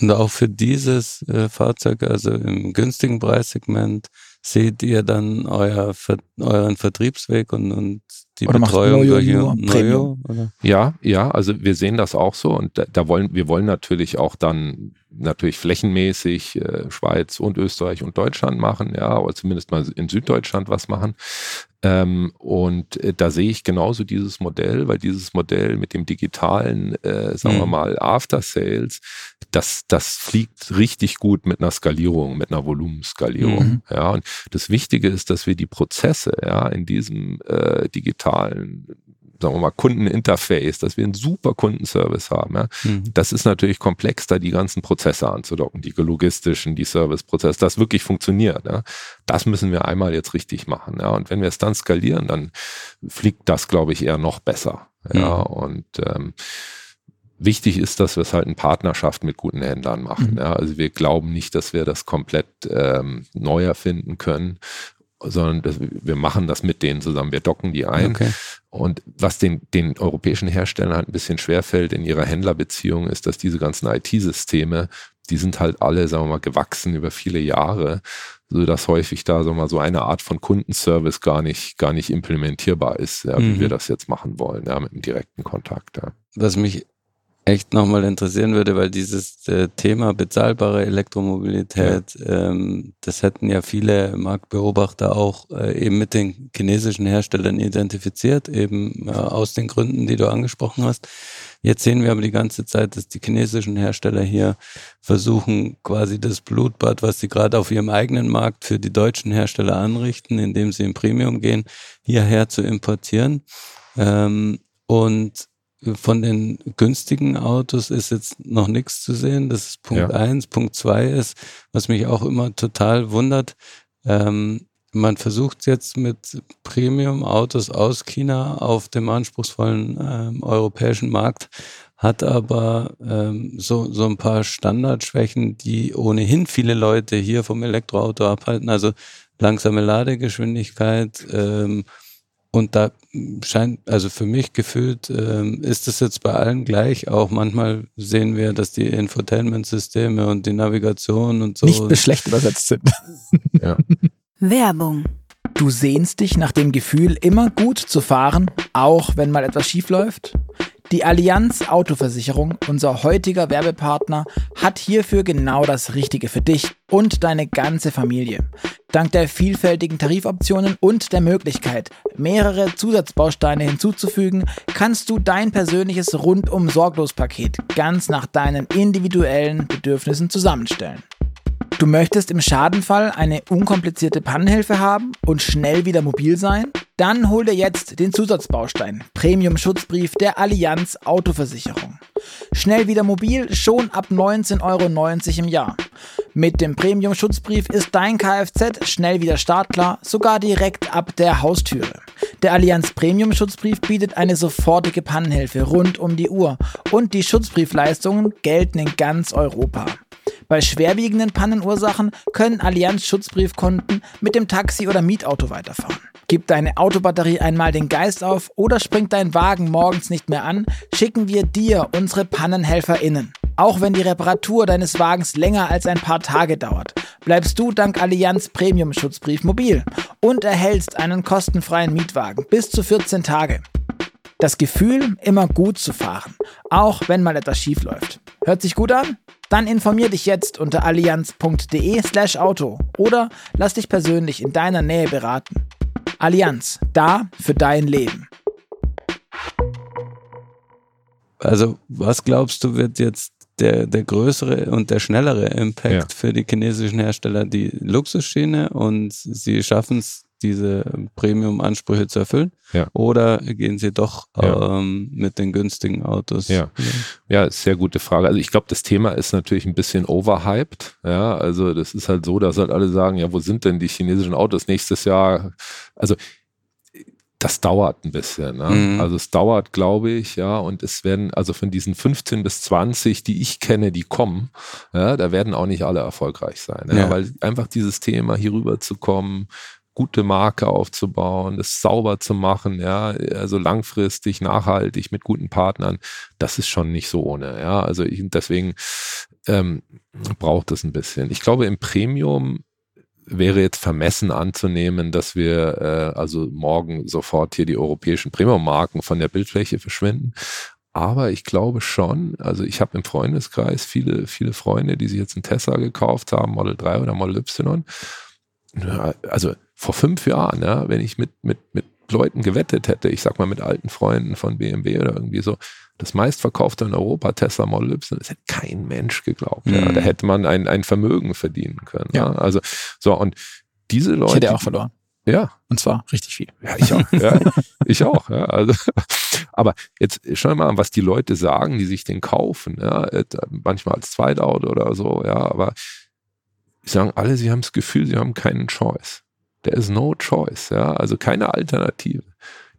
und auch für dieses äh, Fahrzeug, also im günstigen Preissegment, seht ihr dann euer, euren Vertriebsweg und, und die oder Betreuung Noyo, Noyo, Noyo, oder? Ja, ja, also wir sehen das auch so und da, da wollen wir wollen natürlich auch dann natürlich flächenmäßig äh, Schweiz und Österreich und Deutschland machen, ja, oder zumindest mal in Süddeutschland was machen. Ähm, und äh, da sehe ich genauso dieses Modell, weil dieses Modell mit dem digitalen, äh, sagen mhm. wir mal, After Sales, das, das fliegt richtig gut mit einer Skalierung, mit einer Volumenskalierung. Mhm. Ja, und das Wichtige ist, dass wir die Prozesse ja in diesem äh, digitalen sagen wir mal, Kundeninterface, dass wir einen super Kundenservice haben. Ja. Mhm. Das ist natürlich komplex, da die ganzen Prozesse anzudocken, die logistischen, die Serviceprozesse, das wirklich funktioniert. Ja. Das müssen wir einmal jetzt richtig machen. Ja. Und wenn wir es dann skalieren, dann fliegt das, glaube ich, eher noch besser. Ja. Mhm. Und ähm, Wichtig ist, dass wir es halt in Partnerschaft mit guten Händlern machen. Mhm. Ja, also wir glauben nicht, dass wir das komplett ähm, neu erfinden können, sondern das, wir machen das mit denen zusammen. Wir docken die ein. Okay. Und was den, den europäischen Herstellern halt ein bisschen schwerfällt in ihrer Händlerbeziehung, ist, dass diese ganzen IT-Systeme, die sind halt alle, sagen wir mal, gewachsen über viele Jahre, so dass häufig da sagen wir mal, so eine Art von Kundenservice gar nicht, gar nicht implementierbar ist, ja, mhm. wie wir das jetzt machen wollen, ja, mit einem direkten Kontakt. Ja. Was mich echt nochmal interessieren würde, weil dieses äh, Thema bezahlbare Elektromobilität, ja. ähm, das hätten ja viele Marktbeobachter auch äh, eben mit den chinesischen Herstellern identifiziert, eben äh, aus den Gründen, die du angesprochen hast. Jetzt sehen wir aber die ganze Zeit, dass die chinesischen Hersteller hier versuchen, quasi das Blutbad, was sie gerade auf ihrem eigenen Markt für die deutschen Hersteller anrichten, indem sie im Premium gehen, hierher zu importieren. Ähm, und von den günstigen Autos ist jetzt noch nichts zu sehen. Das ist Punkt ja. eins. Punkt zwei ist, was mich auch immer total wundert, ähm, man versucht jetzt mit Premium-Autos aus China auf dem anspruchsvollen ähm, europäischen Markt, hat aber ähm, so, so ein paar Standardschwächen, die ohnehin viele Leute hier vom Elektroauto abhalten. Also langsame Ladegeschwindigkeit, ähm, und da scheint, also für mich gefühlt, ähm, ist es jetzt bei allen gleich. Auch manchmal sehen wir, dass die Infotainment-Systeme und die Navigation und so. Nicht schlecht übersetzt sind. ja. Werbung. Du sehnst dich nach dem Gefühl, immer gut zu fahren, auch wenn mal etwas schief läuft? Die Allianz Autoversicherung, unser heutiger Werbepartner, hat hierfür genau das Richtige für dich und deine ganze Familie. Dank der vielfältigen Tarifoptionen und der Möglichkeit, mehrere Zusatzbausteine hinzuzufügen, kannst du dein persönliches Rundum-Sorglos-Paket ganz nach deinen individuellen Bedürfnissen zusammenstellen. Du möchtest im Schadenfall eine unkomplizierte Pannenhilfe haben und schnell wieder mobil sein? Dann hol dir jetzt den Zusatzbaustein Premium Schutzbrief der Allianz Autoversicherung. Schnell wieder mobil, schon ab 19,90 Euro im Jahr. Mit dem Premium Schutzbrief ist dein Kfz schnell wieder startklar, sogar direkt ab der Haustüre. Der Allianz Premium Schutzbrief bietet eine sofortige Pannenhilfe rund um die Uhr und die Schutzbriefleistungen gelten in ganz Europa. Bei schwerwiegenden Pannenursachen können Allianz Schutzbriefkonten mit dem Taxi oder Mietauto weiterfahren. Gibt deine Autobatterie einmal den Geist auf oder springt dein Wagen morgens nicht mehr an, schicken wir dir unsere PannenhelferInnen. Auch wenn die Reparatur deines Wagens länger als ein paar Tage dauert, bleibst du dank Allianz Premium Schutzbrief mobil und erhältst einen kostenfreien Mietwagen bis zu 14 Tage. Das Gefühl, immer gut zu fahren, auch wenn mal etwas schief läuft. Hört sich gut an? Dann informier dich jetzt unter allianz.de/slash Auto oder lass dich persönlich in deiner Nähe beraten. Allianz, da für dein Leben. Also, was glaubst du, wird jetzt der, der größere und der schnellere Impact ja. für die chinesischen Hersteller? Die Luxusschiene und sie schaffen es diese Premium-Ansprüche zu erfüllen? Ja. Oder gehen Sie doch ja. ähm, mit den günstigen Autos? Ja, ja, sehr gute Frage. Also ich glaube, das Thema ist natürlich ein bisschen overhyped. Ja, also das ist halt so, dass halt alle sagen, ja, wo sind denn die chinesischen Autos nächstes Jahr? Also das dauert ein bisschen. Ne? Mhm. Also es dauert, glaube ich, ja, und es werden, also von diesen 15 bis 20, die ich kenne, die kommen, ja, da werden auch nicht alle erfolgreich sein. Ja? ja. Weil einfach dieses Thema hier rüber zu kommen, gute Marke aufzubauen, das sauber zu machen, ja, also langfristig, nachhaltig mit guten Partnern, das ist schon nicht so ohne, ja. Also ich, deswegen ähm, braucht es ein bisschen. Ich glaube, im Premium wäre jetzt vermessen anzunehmen, dass wir äh, also morgen sofort hier die europäischen Premium-Marken von der Bildfläche verschwinden. aber ich glaube schon, also ich habe im Freundeskreis viele, viele Freunde, die sich jetzt einen Tesla gekauft haben, Model 3 oder Model Y. Also vor fünf Jahren, ja, wenn ich mit, mit, mit Leuten gewettet hätte, ich sag mal mit alten Freunden von BMW oder irgendwie so, das meistverkaufte in Europa Tesla Model Y, das hätte kein Mensch geglaubt. Mhm. Ja. Da hätte man ein, ein Vermögen verdienen können. Ja. ja. Also so und diese Leute. Ich hätte auch verloren. Ja. Und zwar richtig viel. Ja, ich auch. Ja, ich auch. Ja, also, aber jetzt schau mal an, was die Leute sagen, die sich den kaufen. Ja, manchmal als Zweitauto oder so. Ja, aber sie sagen alle, sie haben das Gefühl, sie haben keinen Choice. There is no choice. Ja, also keine Alternative.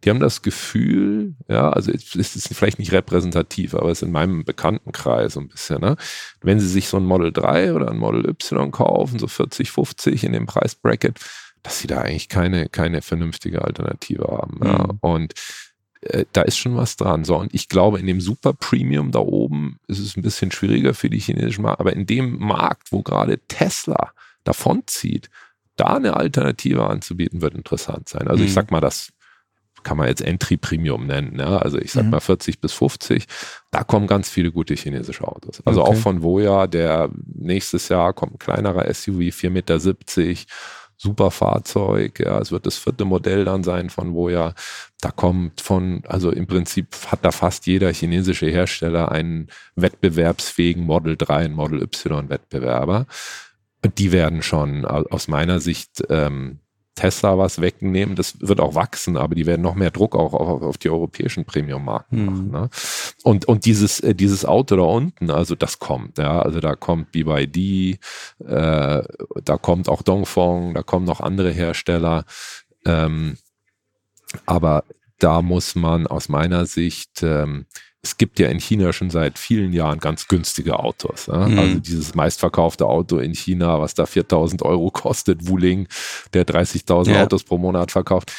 Die haben das Gefühl, ja, also es ist vielleicht nicht repräsentativ, aber es ist in meinem Bekanntenkreis so ein bisschen, ne? Wenn sie sich so ein Model 3 oder ein Model Y kaufen, so 40, 50 in dem Preisbracket, dass sie da eigentlich keine, keine vernünftige Alternative haben. Mhm. Ja. Und äh, da ist schon was dran. So, und ich glaube, in dem Super Premium da oben ist es ein bisschen schwieriger für die chinesischen Markt, aber in dem Markt, wo gerade Tesla davonzieht, da eine Alternative anzubieten, wird interessant sein. Also mhm. ich sag mal, das kann man jetzt Entry Premium nennen. Ja? Also ich sag mhm. mal 40 bis 50, da kommen ganz viele gute chinesische Autos. Also okay. auch von Voya, der nächstes Jahr kommt ein kleinerer SUV, 4,70 Meter super Fahrzeug. Ja, es wird das vierte Modell dann sein von Voya. Da kommt von, also im Prinzip hat da fast jeder chinesische Hersteller einen wettbewerbsfähigen Model 3 und Model Y Wettbewerber. Die werden schon aus meiner Sicht ähm, Tesla was wegnehmen. Das wird auch wachsen, aber die werden noch mehr Druck auch auf, auf die europäischen Premium-Marken mhm. machen. Ne? Und, und dieses, äh, dieses Auto da unten, also das kommt, ja, also da kommt BYD, äh, da kommt auch Dongfeng, da kommen noch andere Hersteller. Ähm, aber da muss man aus meiner Sicht ähm, es gibt ja in China schon seit vielen Jahren ganz günstige Autos. Ja? Mhm. Also dieses meistverkaufte Auto in China, was da 4000 Euro kostet, Wuling, der 30.000 ja. Autos pro Monat verkauft.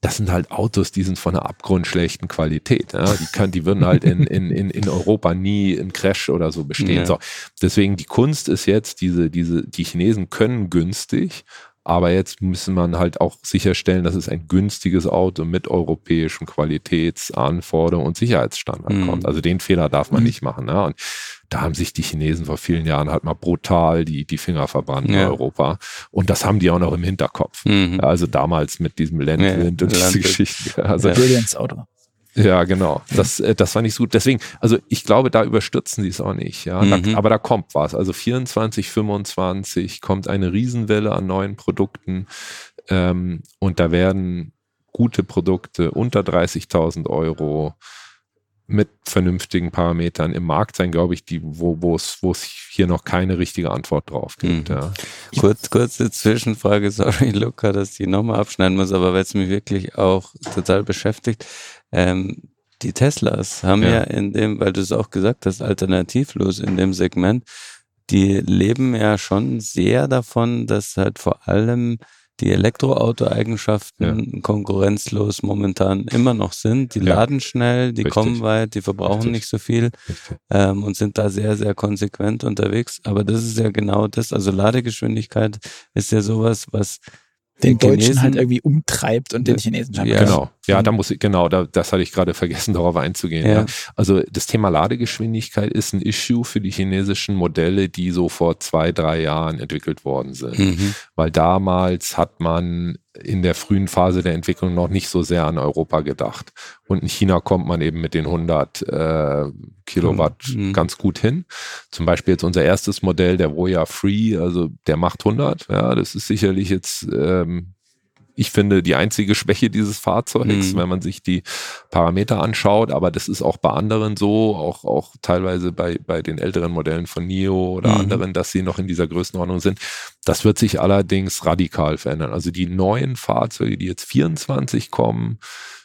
Das sind halt Autos, die sind von einer abgrundschlechten Qualität. Ja? Die, können, die würden halt in, in, in, in Europa nie im Crash oder so bestehen. So, deswegen die Kunst ist jetzt, diese, diese, die Chinesen können günstig aber jetzt müssen man halt auch sicherstellen, dass es ein günstiges Auto mit europäischen Qualitätsanforderungen und Sicherheitsstandards mhm. kommt. Also den Fehler darf man mhm. nicht machen. Ne? Und da haben sich die Chinesen vor vielen Jahren halt mal brutal die, die Finger verbrannt ja. in Europa. Und das haben die auch noch im Hinterkopf. Mhm. Also damals mit diesem Landwind ja, und diese Geschichten. Also, ja. Brilliance Auto. Ja, genau. Das, äh, das war nicht so gut. Deswegen, also ich glaube, da überstürzen sie es auch nicht. Ja, mhm. da, aber da kommt was. Also 24, 25 kommt eine Riesenwelle an neuen Produkten ähm, und da werden gute Produkte unter 30.000 Euro mit vernünftigen Parametern im Markt sein, glaube ich, die, wo, wo es, wo es hier noch keine richtige Antwort drauf gibt. Mhm. Ja. Kurz, kurze Zwischenfrage, sorry, Luca, dass ich nochmal abschneiden muss, aber weil es mich wirklich auch total beschäftigt. Ähm, die Teslas haben ja. ja in dem, weil du es auch gesagt hast, alternativlos in dem Segment, die leben ja schon sehr davon, dass halt vor allem die Elektroauto-Eigenschaften ja. konkurrenzlos momentan immer noch sind. Die ja. laden schnell, die Richtig. kommen weit, die verbrauchen Richtig. nicht so viel ähm, und sind da sehr, sehr konsequent unterwegs. Aber das ist ja genau das. Also Ladegeschwindigkeit ist ja sowas, was den, Deutschen Chinesen, halt irgendwie umtreibt und den Chinesen scheinbar. Ja, genau. Ja, da muss ich, genau, da, das hatte ich gerade vergessen, darauf einzugehen. Ja. ja. Also das Thema Ladegeschwindigkeit ist ein Issue für die chinesischen Modelle, die so vor zwei, drei Jahren entwickelt worden sind. Mhm. Weil damals hat man in der frühen Phase der Entwicklung noch nicht so sehr an Europa gedacht. Und in China kommt man eben mit den 100 äh, Kilowatt mhm. ganz gut hin. Zum Beispiel jetzt unser erstes Modell, der Voya Free, also der macht 100. Ja, das ist sicherlich jetzt ähm, ich finde, die einzige Schwäche dieses Fahrzeugs, mhm. wenn man sich die Parameter anschaut. Aber das ist auch bei anderen so, auch, auch teilweise bei, bei den älteren Modellen von NIO oder mhm. anderen, dass sie noch in dieser Größenordnung sind. Das wird sich allerdings radikal verändern. Also die neuen Fahrzeuge, die jetzt 24 kommen,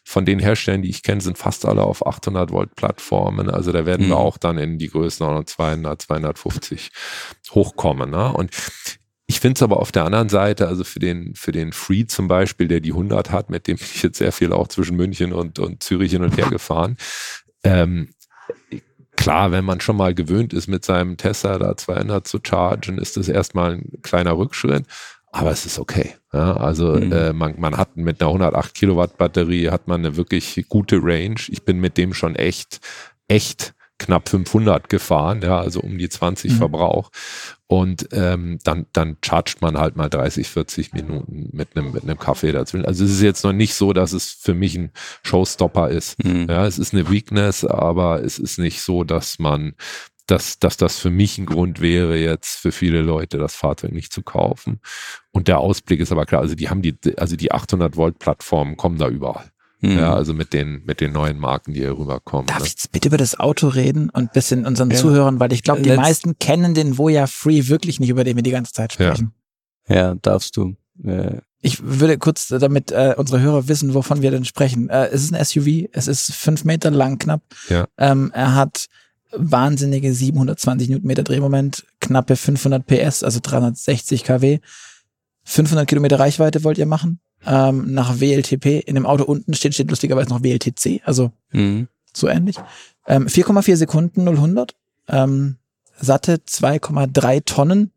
von den Herstellern, die ich kenne, sind fast alle auf 800 Volt Plattformen. Also da werden mhm. wir auch dann in die Größenordnung 200, 250 hochkommen. Ne? Und finde es aber auf der anderen Seite, also für den, für den Free zum Beispiel, der die 100 hat, mit dem bin ich jetzt sehr viel auch zwischen München und, und Zürich hin und her gefahren. Ähm, klar, wenn man schon mal gewöhnt ist, mit seinem Tesla da 200 zu chargen, ist das erstmal ein kleiner Rückschritt. Aber es ist okay. Ja, also mhm. äh, man, man hat mit einer 108 Kilowatt Batterie hat man eine wirklich gute Range. Ich bin mit dem schon echt echt knapp 500 gefahren, ja, also um die 20 mhm. Verbrauch. Und ähm, dann, dann chargt man halt mal 30, 40 Minuten mit einem mit einem Kaffee dazwischen. Also es ist jetzt noch nicht so, dass es für mich ein Showstopper ist. Mhm. Ja, es ist eine Weakness, aber es ist nicht so, dass man dass, dass das für mich ein Grund wäre, jetzt für viele Leute das Fahrzeug nicht zu kaufen. Und der Ausblick ist aber klar, also die haben die, also die 800 Volt Plattformen kommen da überall. Mhm. Ja, also mit den, mit den neuen Marken, die hier rüberkommen. Darf ne? ich jetzt bitte über das Auto reden und bisschen unseren ja. Zuhörern, weil ich glaube, die Let's meisten kennen den Voya Free wirklich nicht, über den wir die ganze Zeit sprechen. Ja, ja darfst du. Äh. Ich würde kurz, damit äh, unsere Hörer wissen, wovon wir denn sprechen. Äh, es ist ein SUV, es ist fünf Meter lang knapp. Ja. Ähm, er hat wahnsinnige 720 Newtonmeter Drehmoment, knappe 500 PS, also 360 kW. 500 Kilometer Reichweite wollt ihr machen? Ähm, nach WLTP. In dem Auto unten steht, steht lustigerweise noch WLTC, also mhm. so ähnlich. Ähm, 4,4 Sekunden 0 100. Ähm, satte 2,3 Tonnen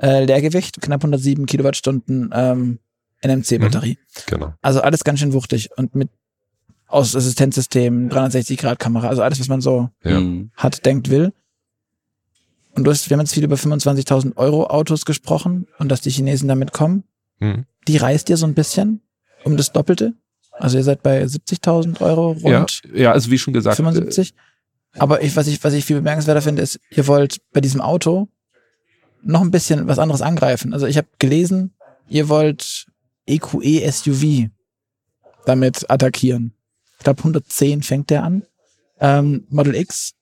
äh, Leergewicht, knapp 107 Kilowattstunden ähm, NMC-Batterie. Mhm, genau. Also alles ganz schön wuchtig und mit aus Assistenzsystem, 360-Grad-Kamera, also alles, was man so ja. hat, denkt, will. Und du hast, wir haben jetzt viel über 25.000 Euro Autos gesprochen und dass die Chinesen damit kommen. Mhm die reißt ihr so ein bisschen um das Doppelte. Also ihr seid bei 70.000 Euro rund. Ja, ja, also wie schon gesagt. 75. Aber ich, was ich, was ich viel bemerkenswerter finde, ist, ihr wollt bei diesem Auto noch ein bisschen was anderes angreifen. Also ich habe gelesen, ihr wollt EQE SUV damit attackieren. Ich glaube 110 fängt der an. Ähm, Model X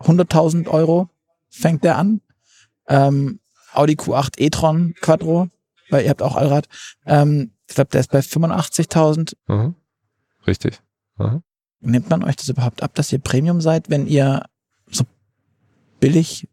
100.000 Euro fängt der an. Ähm, Audi Q8 e-tron Quattro weil ihr habt auch Allrad. Ähm, ich glaube, der ist bei 85.000. Mhm. Richtig. Mhm. Nimmt man euch das überhaupt ab, dass ihr Premium seid, wenn ihr so billig,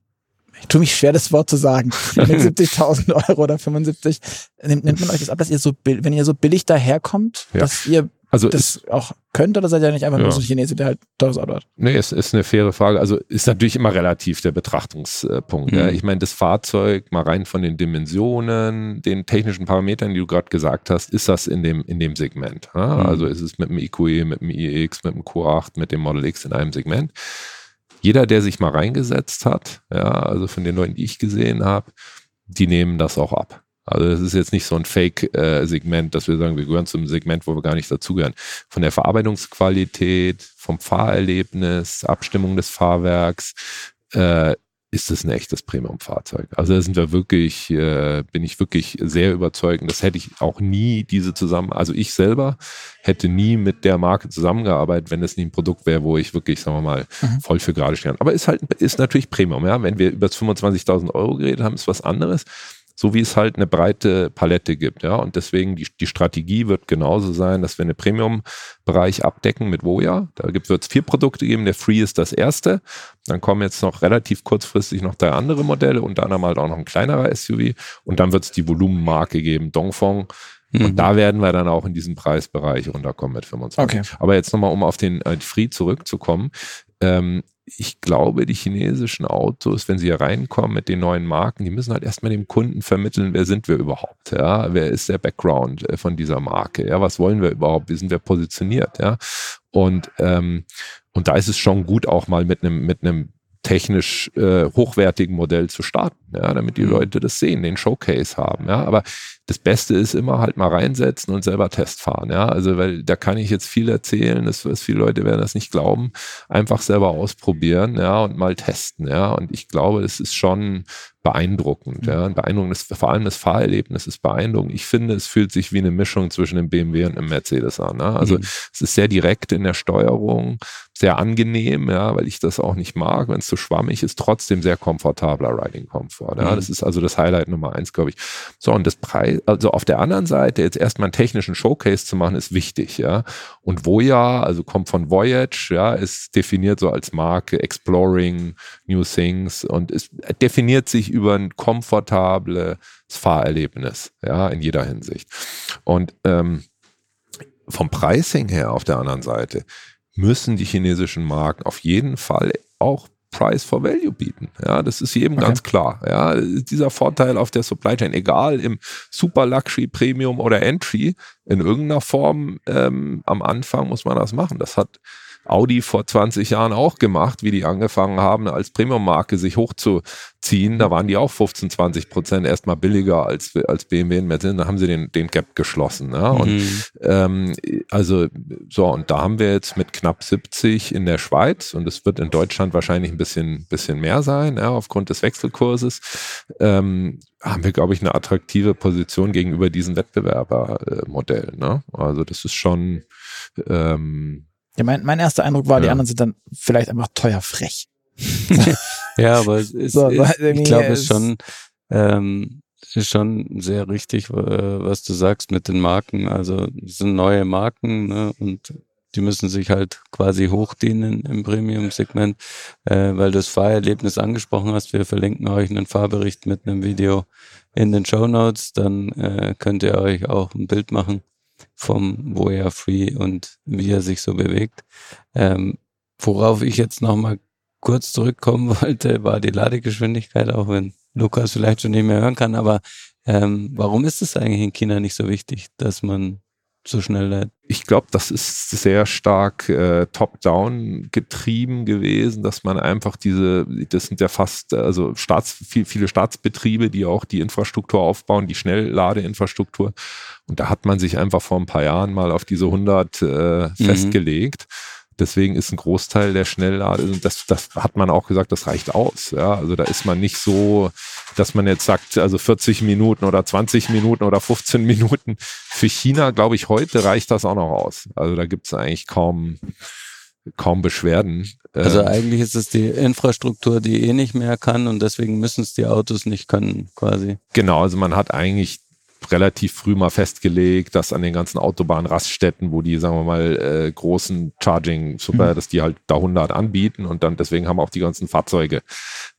ich tue mich schwer, das Wort zu sagen, mit 70.000 Euro oder 75, nimmt, nimmt man euch das ab, dass ihr so, wenn ihr so billig daherkommt, ja. dass ihr also das auch könnt oder seid ihr nicht einfach ja. nur so ein Chinese, der halt teures Auto hat? Nee, es ist eine faire Frage. Also ist natürlich immer relativ der Betrachtungspunkt. Mhm. Ja. Ich meine, das Fahrzeug, mal rein von den Dimensionen, den technischen Parametern, die du gerade gesagt hast, ist das in dem, in dem Segment. Ja. Mhm. Also ist es mit dem EQE, mit dem iX, mit dem Q8, mit dem Model X in einem Segment. Jeder, der sich mal reingesetzt hat, ja, also von den Leuten, die ich gesehen habe, die nehmen das auch ab. Also das ist jetzt nicht so ein Fake-Segment, dass wir sagen, wir gehören zum Segment, wo wir gar nicht dazugehören. Von der Verarbeitungsqualität, vom Fahrerlebnis, Abstimmung des Fahrwerks, äh, ist es ein echtes Premium-Fahrzeug. Also da sind wir wirklich, äh, bin ich wirklich sehr überzeugt. Und das hätte ich auch nie diese zusammen, also ich selber hätte nie mit der Marke zusammengearbeitet, wenn es nie ein Produkt wäre, wo ich wirklich, sagen wir mal, mhm. voll für gerade stehe. Aber ist halt, ist natürlich Premium, ja. Wenn wir über 25.000 Euro geredet haben, ist was anderes so wie es halt eine breite Palette gibt. Ja, und deswegen die, die Strategie wird genauso sein, dass wir einen Premium-Bereich abdecken mit Voya. Da wird es vier Produkte geben. Der Free ist das erste. Dann kommen jetzt noch relativ kurzfristig noch drei andere Modelle, unter anderem halt auch noch ein kleinerer SUV. Und dann wird es die Volumenmarke geben, Dongfeng. Und mhm. da werden wir dann auch in diesen Preisbereich runterkommen mit 25. Okay. Aber jetzt nochmal, um auf den äh, Free zurückzukommen. Ähm, ich glaube, die chinesischen Autos, wenn sie hier reinkommen mit den neuen Marken, die müssen halt erstmal dem Kunden vermitteln, wer sind wir überhaupt? Ja, wer ist der Background äh, von dieser Marke? Ja, was wollen wir überhaupt? Wie sind wir positioniert? Ja, und, ähm, und da ist es schon gut, auch mal mit einem, mit einem technisch äh, hochwertigen Modell zu starten, ja, damit die mhm. Leute das sehen, den Showcase haben. Ja, aber das Beste ist immer halt mal reinsetzen und selber Test fahren. Ja, also weil da kann ich jetzt viel erzählen, dass, dass viele Leute werden das nicht glauben, einfach selber ausprobieren, ja, und mal testen. Ja, und ich glaube, es ist schon beeindruckend. Ja, ein beeindruckendes, vor allem das Fahrerlebnis ist beeindruckend. Ich finde, es fühlt sich wie eine Mischung zwischen einem BMW und einem Mercedes an. Ja? Also mhm. es ist sehr direkt in der Steuerung, sehr angenehm, ja, weil ich das auch nicht mag, wenn es zu schwammig ist, trotzdem sehr komfortabler Riding-Komfort. Ja? Mhm. Das ist also das Highlight Nummer eins, glaube ich. So, und das Preis, also auf der anderen Seite, jetzt erstmal einen technischen Showcase zu machen, ist wichtig, ja. Und Voya, also kommt von Voyage, ja, ist definiert so als Marke Exploring New Things und es definiert sich über ein komfortables Fahrerlebnis, ja, in jeder Hinsicht. Und ähm, vom Pricing her auf der anderen Seite müssen die chinesischen Marken auf jeden Fall auch Price for Value bieten. Ja, das ist jedem okay. ganz klar. Ja, dieser Vorteil auf der Supply Chain, egal im Super Luxury, Premium oder Entry, in irgendeiner Form ähm, am Anfang muss man das machen. Das hat Audi vor 20 Jahren auch gemacht, wie die angefangen haben, als Premium-Marke sich hochzuziehen. Da waren die auch 15, 20 Prozent erstmal billiger als, als BMW und Mercedes. Da haben sie den, den Gap geschlossen. Und mhm. ähm, also so, und da haben wir jetzt mit knapp 70 in der Schweiz und es wird in Deutschland wahrscheinlich ein bisschen, bisschen mehr sein, ja, aufgrund des Wechselkurses. Ähm, haben wir, glaube ich, eine attraktive Position gegenüber diesen Wettbewerbermodellen. Ne? Also das ist schon ähm, ja, mein, mein erster Eindruck war, ja. die anderen sind dann vielleicht einfach teuer frech. ja, aber es ist, so, ist ich glaube, es ist schon, ähm, ist schon sehr richtig, was du sagst mit den Marken. Also es sind neue Marken ne, und die müssen sich halt quasi hochdienen im Premium-Segment, äh, weil du das Fahrerlebnis angesprochen hast. Wir verlinken euch einen Fahrbericht mit einem Video in den Show Notes. Dann äh, könnt ihr euch auch ein Bild machen vom Voya Free und wie er sich so bewegt. Ähm, worauf ich jetzt nochmal kurz zurückkommen wollte, war die Ladegeschwindigkeit, auch wenn Lukas vielleicht schon nicht mehr hören kann, aber ähm, warum ist es eigentlich in China nicht so wichtig, dass man so schnell lädt? Ich glaube, das ist sehr stark äh, top-down getrieben gewesen, dass man einfach diese, das sind ja fast, also Staats, viel, viele Staatsbetriebe, die auch die Infrastruktur aufbauen, die Schnellladeinfrastruktur. Und da hat man sich einfach vor ein paar Jahren mal auf diese 100 äh, mhm. festgelegt. Deswegen ist ein Großteil der Schnelllade, das, das hat man auch gesagt, das reicht aus. Ja, also da ist man nicht so, dass man jetzt sagt, also 40 Minuten oder 20 Minuten oder 15 Minuten. Für China, glaube ich, heute reicht das auch noch aus. Also da gibt es eigentlich kaum, kaum Beschwerden. Also ähm, eigentlich ist es die Infrastruktur, die eh nicht mehr kann und deswegen müssen es die Autos nicht können, quasi. Genau, also man hat eigentlich relativ früh mal festgelegt, dass an den ganzen Autobahnraststätten, wo die, sagen wir mal, äh, großen Charging Super, mhm. dass die halt da 100 anbieten und dann deswegen haben auch die ganzen Fahrzeuge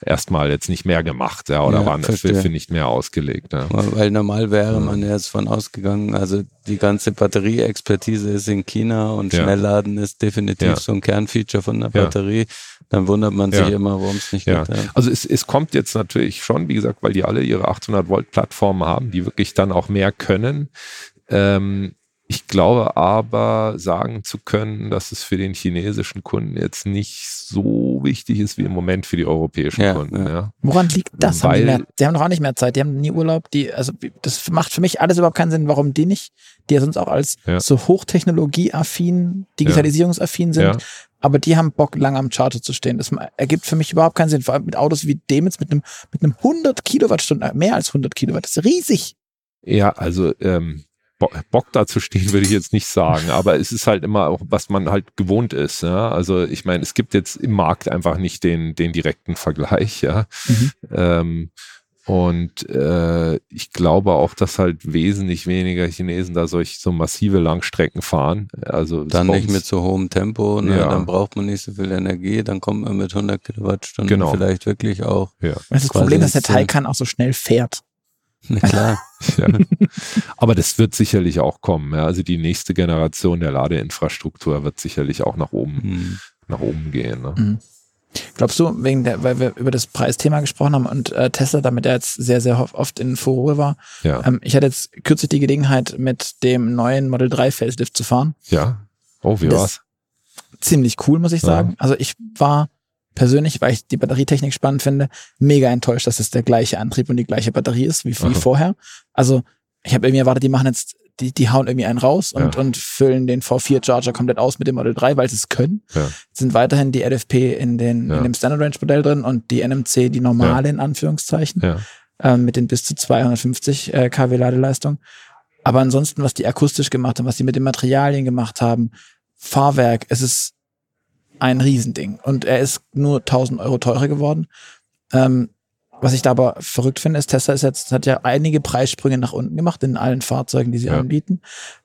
erstmal jetzt nicht mehr gemacht, ja, oder ja, waren für, für, nicht mehr ausgelegt. Ja. Weil normal wäre man ja jetzt von ausgegangen, also die ganze Batterieexpertise ist in China und ja. Schnellladen ist definitiv so ein Kernfeature von der Batterie dann wundert man sich ja. immer, warum es nicht ja. geht. Ja. Also es, es kommt jetzt natürlich schon, wie gesagt, weil die alle ihre 800 Volt Plattformen haben, die wirklich dann auch mehr können. Ähm, ich glaube aber, sagen zu können, dass es für den chinesischen Kunden jetzt nicht so wichtig ist wie im Moment für die europäischen ja, Kunden. Ja. Ja. Woran liegt das? Weil, haben die, mehr, die, haben doch auch nicht mehr Zeit, die haben nie Urlaub. Die, also das macht für mich alles überhaupt keinen Sinn, warum die nicht, die ja sonst auch als so hochtechnologieaffin, digitalisierungsaffin sind, aber die haben Bock, lang am Charter zu stehen. Das ergibt für mich überhaupt keinen Sinn. Vor allem mit Autos wie dem jetzt mit einem, mit einem 100 Kilowattstunden, mehr als 100 Kilowatt, das ist riesig. Ja, also ähm, Bock da zu stehen, würde ich jetzt nicht sagen, aber es ist halt immer auch, was man halt gewohnt ist. Ja? Also ich meine, es gibt jetzt im Markt einfach nicht den, den direkten Vergleich. Ja. Mhm. Ähm, und äh, ich glaube auch, dass halt wesentlich weniger Chinesen da solch so massive Langstrecken fahren. Also dann nicht mit so hohem Tempo, ne? Ja. dann braucht man nicht so viel Energie, dann kommt man mit 100 Kilowattstunden genau. vielleicht wirklich auch. Ja. Das, das Problem, dass der Taycan auch so schnell fährt. Na klar. ja. Aber das wird sicherlich auch kommen. Ja. Also die nächste Generation der Ladeinfrastruktur wird sicherlich auch nach oben, mhm. nach oben gehen. Ne? Mhm. Glaubst du, wegen der, weil wir über das Preisthema gesprochen haben und äh, Tesla damit er jetzt sehr, sehr oft in Furore war. Ja. Ähm, ich hatte jetzt kürzlich die Gelegenheit, mit dem neuen Model 3 Facelift zu fahren. Ja. Oh, wie das war's? Ziemlich cool, muss ich sagen. Ja. Also ich war persönlich, weil ich die Batterietechnik spannend finde, mega enttäuscht, dass es der gleiche Antrieb und die gleiche Batterie ist wie, wie vorher. Also ich habe irgendwie erwartet, die machen jetzt, die, die hauen irgendwie einen raus und, ja. und füllen den V4 Charger komplett aus mit dem Model 3, weil sie es können. Ja. Sind weiterhin die LFP in, den, ja. in dem Standard Range Modell drin und die NMC, die normale in Anführungszeichen, äh, mit den bis zu 250 äh, kW Ladeleistung. Aber ansonsten, was die akustisch gemacht haben, was die mit den Materialien gemacht haben, Fahrwerk, es ist ein Riesending. Und er ist nur 1000 Euro teurer geworden. Ähm, was ich da aber verrückt finde, ist, Tesla ist jetzt, hat ja einige Preissprünge nach unten gemacht in allen Fahrzeugen, die sie ja. anbieten.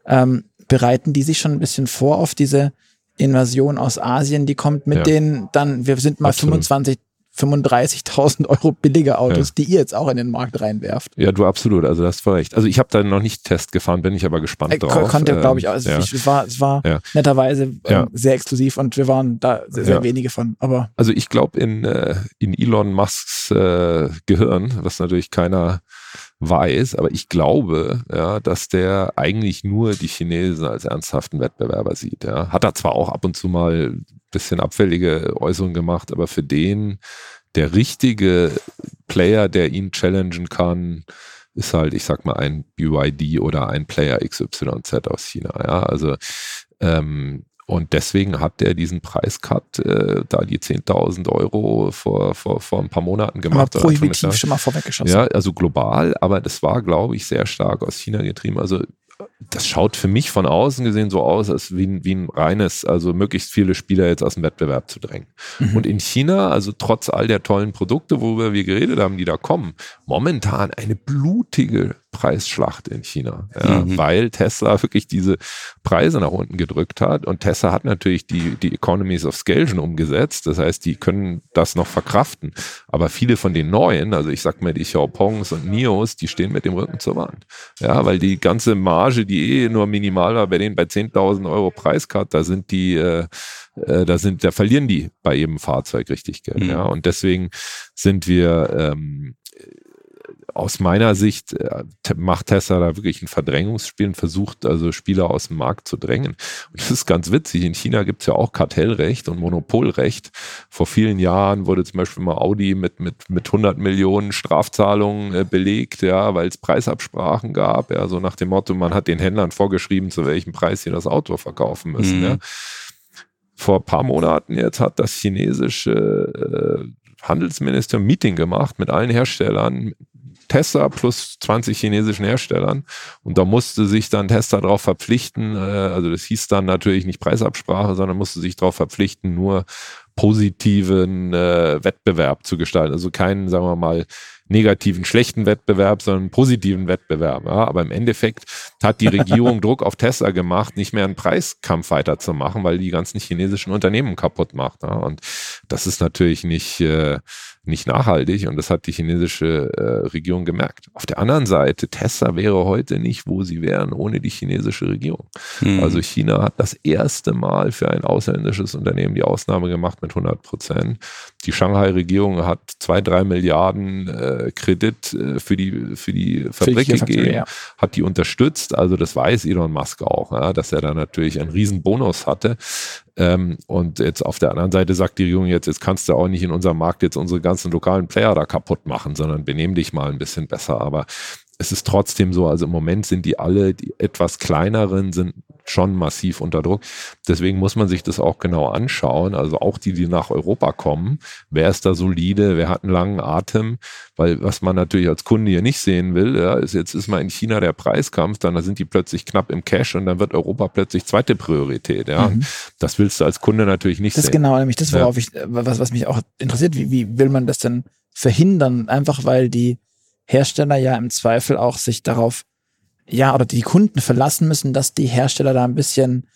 Ähm, bereiten die sich schon ein bisschen vor auf diese Invasion aus Asien, die kommt mit ja. denen dann, wir sind mal Absolut. 25 35.000 Euro billige Autos, ja. die ihr jetzt auch in den Markt reinwerft. Ja, du absolut. Also das war recht. Also ich habe da noch nicht Test gefahren, bin ich aber gespannt äh, drauf. Konnte, glaube ich, auch. Also ja. es war, es war ja. netterweise äh, sehr exklusiv und wir waren da sehr, sehr wenige von. Aber also ich glaube in, äh, in Elon Musks äh, Gehirn, was natürlich keiner weiß, aber ich glaube, ja, dass der eigentlich nur die Chinesen als ernsthaften Wettbewerber sieht. Ja. Hat er zwar auch ab und zu mal bisschen abfällige Äußerungen gemacht, aber für den der richtige Player, der ihn challengen kann, ist halt, ich sag mal, ein BYD oder ein Player XYZ aus China. Ja, also ähm, und deswegen hat er diesen Preiscut, äh, da die 10.000 Euro vor, vor, vor ein paar Monaten gemacht. Aber prohibitiv schon mal vorweggeschossen. Ja, also global, aber das war, glaube ich, sehr stark aus China getrieben. Also das schaut für mich von außen gesehen so aus, als wie ein, wie ein reines, also möglichst viele Spieler jetzt aus dem Wettbewerb zu drängen. Mhm. Und in China, also trotz all der tollen Produkte, worüber wir geredet haben, die da kommen, momentan eine blutige Preisschlacht in China, ja, mhm. weil Tesla wirklich diese Preise nach unten gedrückt hat. Und Tesla hat natürlich die, die Economies of Scale schon umgesetzt, das heißt, die können das noch verkraften, aber viele von den neuen, also ich sag mal die Xiaopongs und Nios, die stehen mit dem Rücken zur Wand, ja, weil die ganze Marge, die eh nur minimal war, bei denen bei 10.000 Euro Preiscut, da sind die, äh, äh, da sind, da verlieren die bei jedem Fahrzeug richtig Geld, mhm. ja, und deswegen sind wir ähm, aus meiner Sicht äh, macht Tesla da wirklich ein Verdrängungsspiel und versucht also Spieler aus dem Markt zu drängen. Und das ist ganz witzig. In China gibt es ja auch Kartellrecht und Monopolrecht. Vor vielen Jahren wurde zum Beispiel mal Audi mit, mit, mit 100 Millionen Strafzahlungen äh, belegt, ja, weil es Preisabsprachen gab. Ja, so nach dem Motto, man hat den Händlern vorgeschrieben, zu welchem Preis sie das Auto verkaufen müssen. Mhm. Ja. Vor ein paar Monaten jetzt hat das chinesische äh, Handelsministerium Meeting gemacht mit allen Herstellern, Tesla plus 20 chinesischen Herstellern. Und da musste sich dann Tesla darauf verpflichten, äh, also das hieß dann natürlich nicht Preisabsprache, sondern musste sich darauf verpflichten, nur positiven äh, Wettbewerb zu gestalten. Also keinen, sagen wir mal, negativen, schlechten Wettbewerb, sondern positiven Wettbewerb. Ja, aber im Endeffekt hat die Regierung Druck auf Tesla gemacht, nicht mehr einen Preiskampf weiterzumachen, weil die ganzen chinesischen Unternehmen kaputt macht. Ja. Und das ist natürlich nicht, äh, nicht nachhaltig und das hat die chinesische äh, Regierung gemerkt. Auf der anderen Seite, Tesla wäre heute nicht, wo sie wären, ohne die chinesische Regierung. Mhm. Also China hat das erste Mal für ein ausländisches Unternehmen die Ausnahme gemacht mit 100 Prozent. Die Shanghai-Regierung hat zwei, drei Milliarden äh, Kredit äh, für die, für die Fabrik für gegeben, ja. hat die unterstützt. Also das weiß Elon Musk auch, ja, dass er da natürlich einen riesen Bonus hatte. Ähm, und jetzt auf der anderen Seite sagt die Regierung jetzt, jetzt kannst du auch nicht in unserem Markt jetzt unsere ganzen lokalen Player da kaputt machen, sondern benehm dich mal ein bisschen besser. Aber es ist trotzdem so, also im Moment sind die alle, die etwas kleineren sind schon massiv unter Druck. Deswegen muss man sich das auch genau anschauen. Also auch die, die nach Europa kommen. Wer ist da solide? Wer hat einen langen Atem? Weil was man natürlich als Kunde hier nicht sehen will, ja, ist jetzt ist mal in China der Preiskampf, dann sind die plötzlich knapp im Cash und dann wird Europa plötzlich zweite Priorität. Ja. Mhm. Das willst du als Kunde natürlich nicht das sehen. Das ist genau nämlich das, worauf ja. ich, was, was mich auch interessiert. Wie, wie will man das denn verhindern? Einfach weil die Hersteller ja im Zweifel auch sich darauf ja, oder die Kunden verlassen müssen, dass die Hersteller da ein bisschen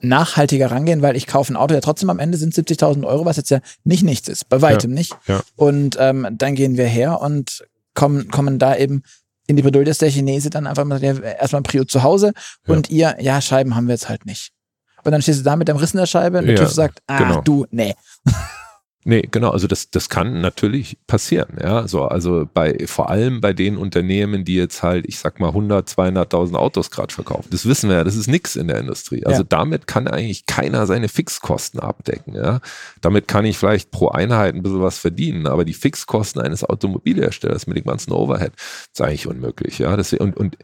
nachhaltiger rangehen, weil ich kaufe ein Auto ja trotzdem am Ende sind 70.000 Euro, was jetzt ja nicht nichts ist, bei weitem ja, nicht. Ja. Und ähm, dann gehen wir her und kommen, kommen da eben in die Bredouille, dass der Chinese dann einfach mal ja, erstmal Prio zu Hause und ihr, ja, Scheiben haben wir jetzt halt nicht. Und dann stehst du da mit dem Riss in der Scheibe und der TÜV sagt, ah, genau. du, nee. Nee, genau, also das, das kann natürlich passieren, ja, so, also bei, vor allem bei den Unternehmen, die jetzt halt, ich sag mal 100, 200.000 Autos gerade verkaufen, das wissen wir ja, das ist nichts in der Industrie, also ja. damit kann eigentlich keiner seine Fixkosten abdecken, ja, damit kann ich vielleicht pro Einheit ein bisschen was verdienen, aber die Fixkosten eines Automobilherstellers mit dem ganzen Overhead ist eigentlich unmöglich, ja, das, und, und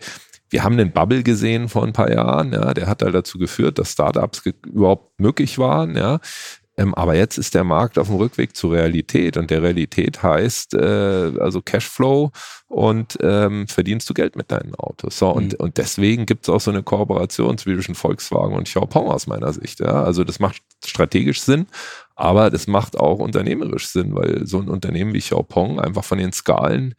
wir haben einen Bubble gesehen vor ein paar Jahren, ja, der hat halt dazu geführt, dass Startups überhaupt möglich waren, ja. Ähm, aber jetzt ist der Markt auf dem Rückweg zur Realität und der Realität heißt äh, also Cashflow und ähm, verdienst du Geld mit deinen Autos. So, und, mhm. und deswegen gibt es auch so eine Kooperation zwischen Volkswagen und Xiaopeng aus meiner Sicht. Ja? Also das macht strategisch Sinn, aber das macht auch unternehmerisch Sinn, weil so ein Unternehmen wie Xiaopeng einfach von den Skalen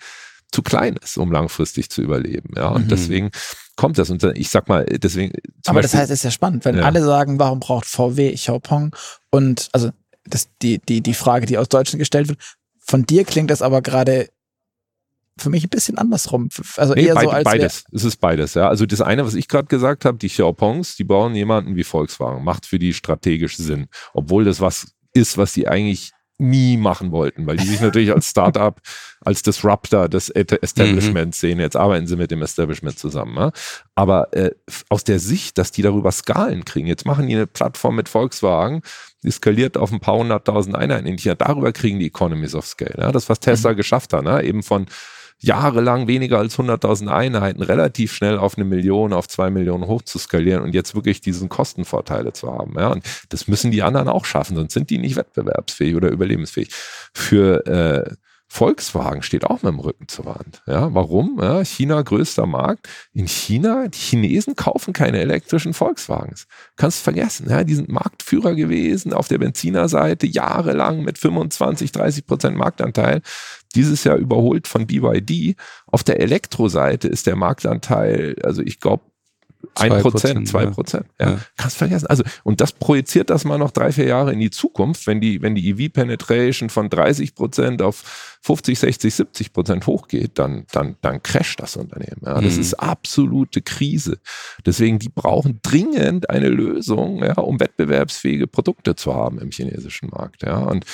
zu klein ist, um langfristig zu überleben. Ja, und mhm. deswegen kommt das. Und ich sag mal, deswegen. Aber Beispiel, das heißt, es ist ja spannend, wenn ja. alle sagen, warum braucht VW Xiaopeng? Und also das, die, die, die Frage, die aus Deutschland gestellt wird, von dir klingt das aber gerade für mich ein bisschen andersrum. Also nee, eher beid, so als beides. Es ist beides, ja. Also das eine, was ich gerade gesagt habe, die Xiaopongs, die bauen jemanden wie Volkswagen, macht für die strategisch Sinn, obwohl das was ist, was sie eigentlich nie machen wollten, weil die sich natürlich als Startup, als Disruptor des Establishments mhm. sehen. Jetzt arbeiten sie mit dem Establishment zusammen. Ja? Aber äh, aus der Sicht, dass die darüber Skalen kriegen, jetzt machen die eine Plattform mit Volkswagen, die skaliert auf ein paar hunderttausend Einheiten in China, darüber kriegen die Economies of Scale. Ja? Das, was Tesla mhm. geschafft hat, ne? eben von jahrelang weniger als 100.000 Einheiten relativ schnell auf eine Million, auf zwei Millionen hoch zu skalieren und jetzt wirklich diesen Kostenvorteile zu haben. Ja, und das müssen die anderen auch schaffen, sonst sind die nicht wettbewerbsfähig oder überlebensfähig. Für äh, Volkswagen steht auch mit dem Rücken zur Wand. Ja, warum? Ja, China größter Markt. In China, die Chinesen kaufen keine elektrischen Volkswagens. Kannst du vergessen. Ja, die sind Marktführer gewesen auf der Benzinerseite jahrelang mit 25, 30 Prozent Marktanteil dieses Jahr überholt von BYD. Auf der Elektroseite ist der Marktanteil, also ich glaube, ein Prozent, zwei Prozent. Ja. ja. Kannst vergessen. Also, und das projiziert das mal noch drei, vier Jahre in die Zukunft, wenn die, wenn die EV-Penetration von 30 Prozent auf 50, 60, 70 Prozent hochgeht, dann, dann, dann crasht das Unternehmen. Ja. Das mhm. ist absolute Krise. Deswegen, die brauchen dringend eine Lösung, ja, um wettbewerbsfähige Produkte zu haben im chinesischen Markt. Ja. Und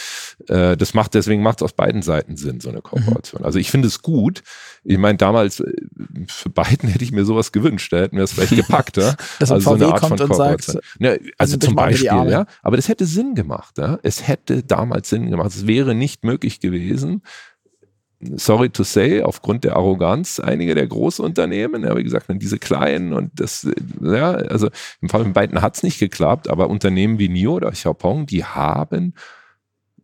äh, das macht, deswegen macht es aus beiden Seiten Sinn, so eine mhm. Kooperation. Mhm. Also ich finde es gut. Ich meine, damals, äh, für beiden hätte ich mir sowas gewünscht, da hätten wir es vielleicht gepackt. Ja? Dass also VW so eine Art von und sagt, ja, also zum Beispiel, ja. Aber das hätte Sinn gemacht. Ja? Es hätte damals Sinn gemacht. Es wäre nicht möglich gewesen, sorry to say, aufgrund der Arroganz einiger der Großunternehmen, ja, wie gesagt, diese kleinen und das, ja, also im Fall mit beiden hat es nicht geklappt, aber Unternehmen wie NIO oder Xiaopeng, die haben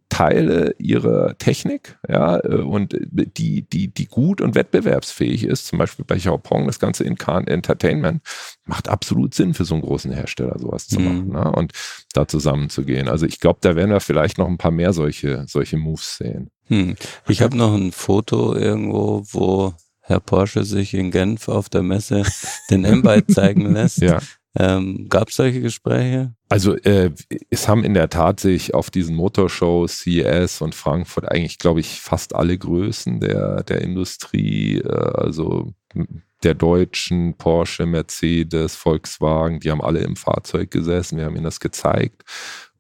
Teile ihrer Technik, ja, äh, und die, die, die gut und wettbewerbsfähig ist, zum Beispiel bei Xiaopeng, das ganze Incan Entertainment, macht absolut Sinn für so einen großen Hersteller, sowas zu machen, mhm. ne, und da zusammenzugehen. Also ich glaube, da werden wir vielleicht noch ein paar mehr solche, solche Moves sehen. Hm. Ich habe noch ein Foto irgendwo, wo Herr Porsche sich in Genf auf der Messe den M-Byte zeigen lässt. Ja. Ähm, Gab es solche Gespräche? Also äh, es haben in der Tat sich auf diesen Motorshows CES und Frankfurt eigentlich, glaube ich, fast alle Größen der, der Industrie, äh, also der Deutschen, Porsche, Mercedes, Volkswagen, die haben alle im Fahrzeug gesessen, wir haben ihnen das gezeigt.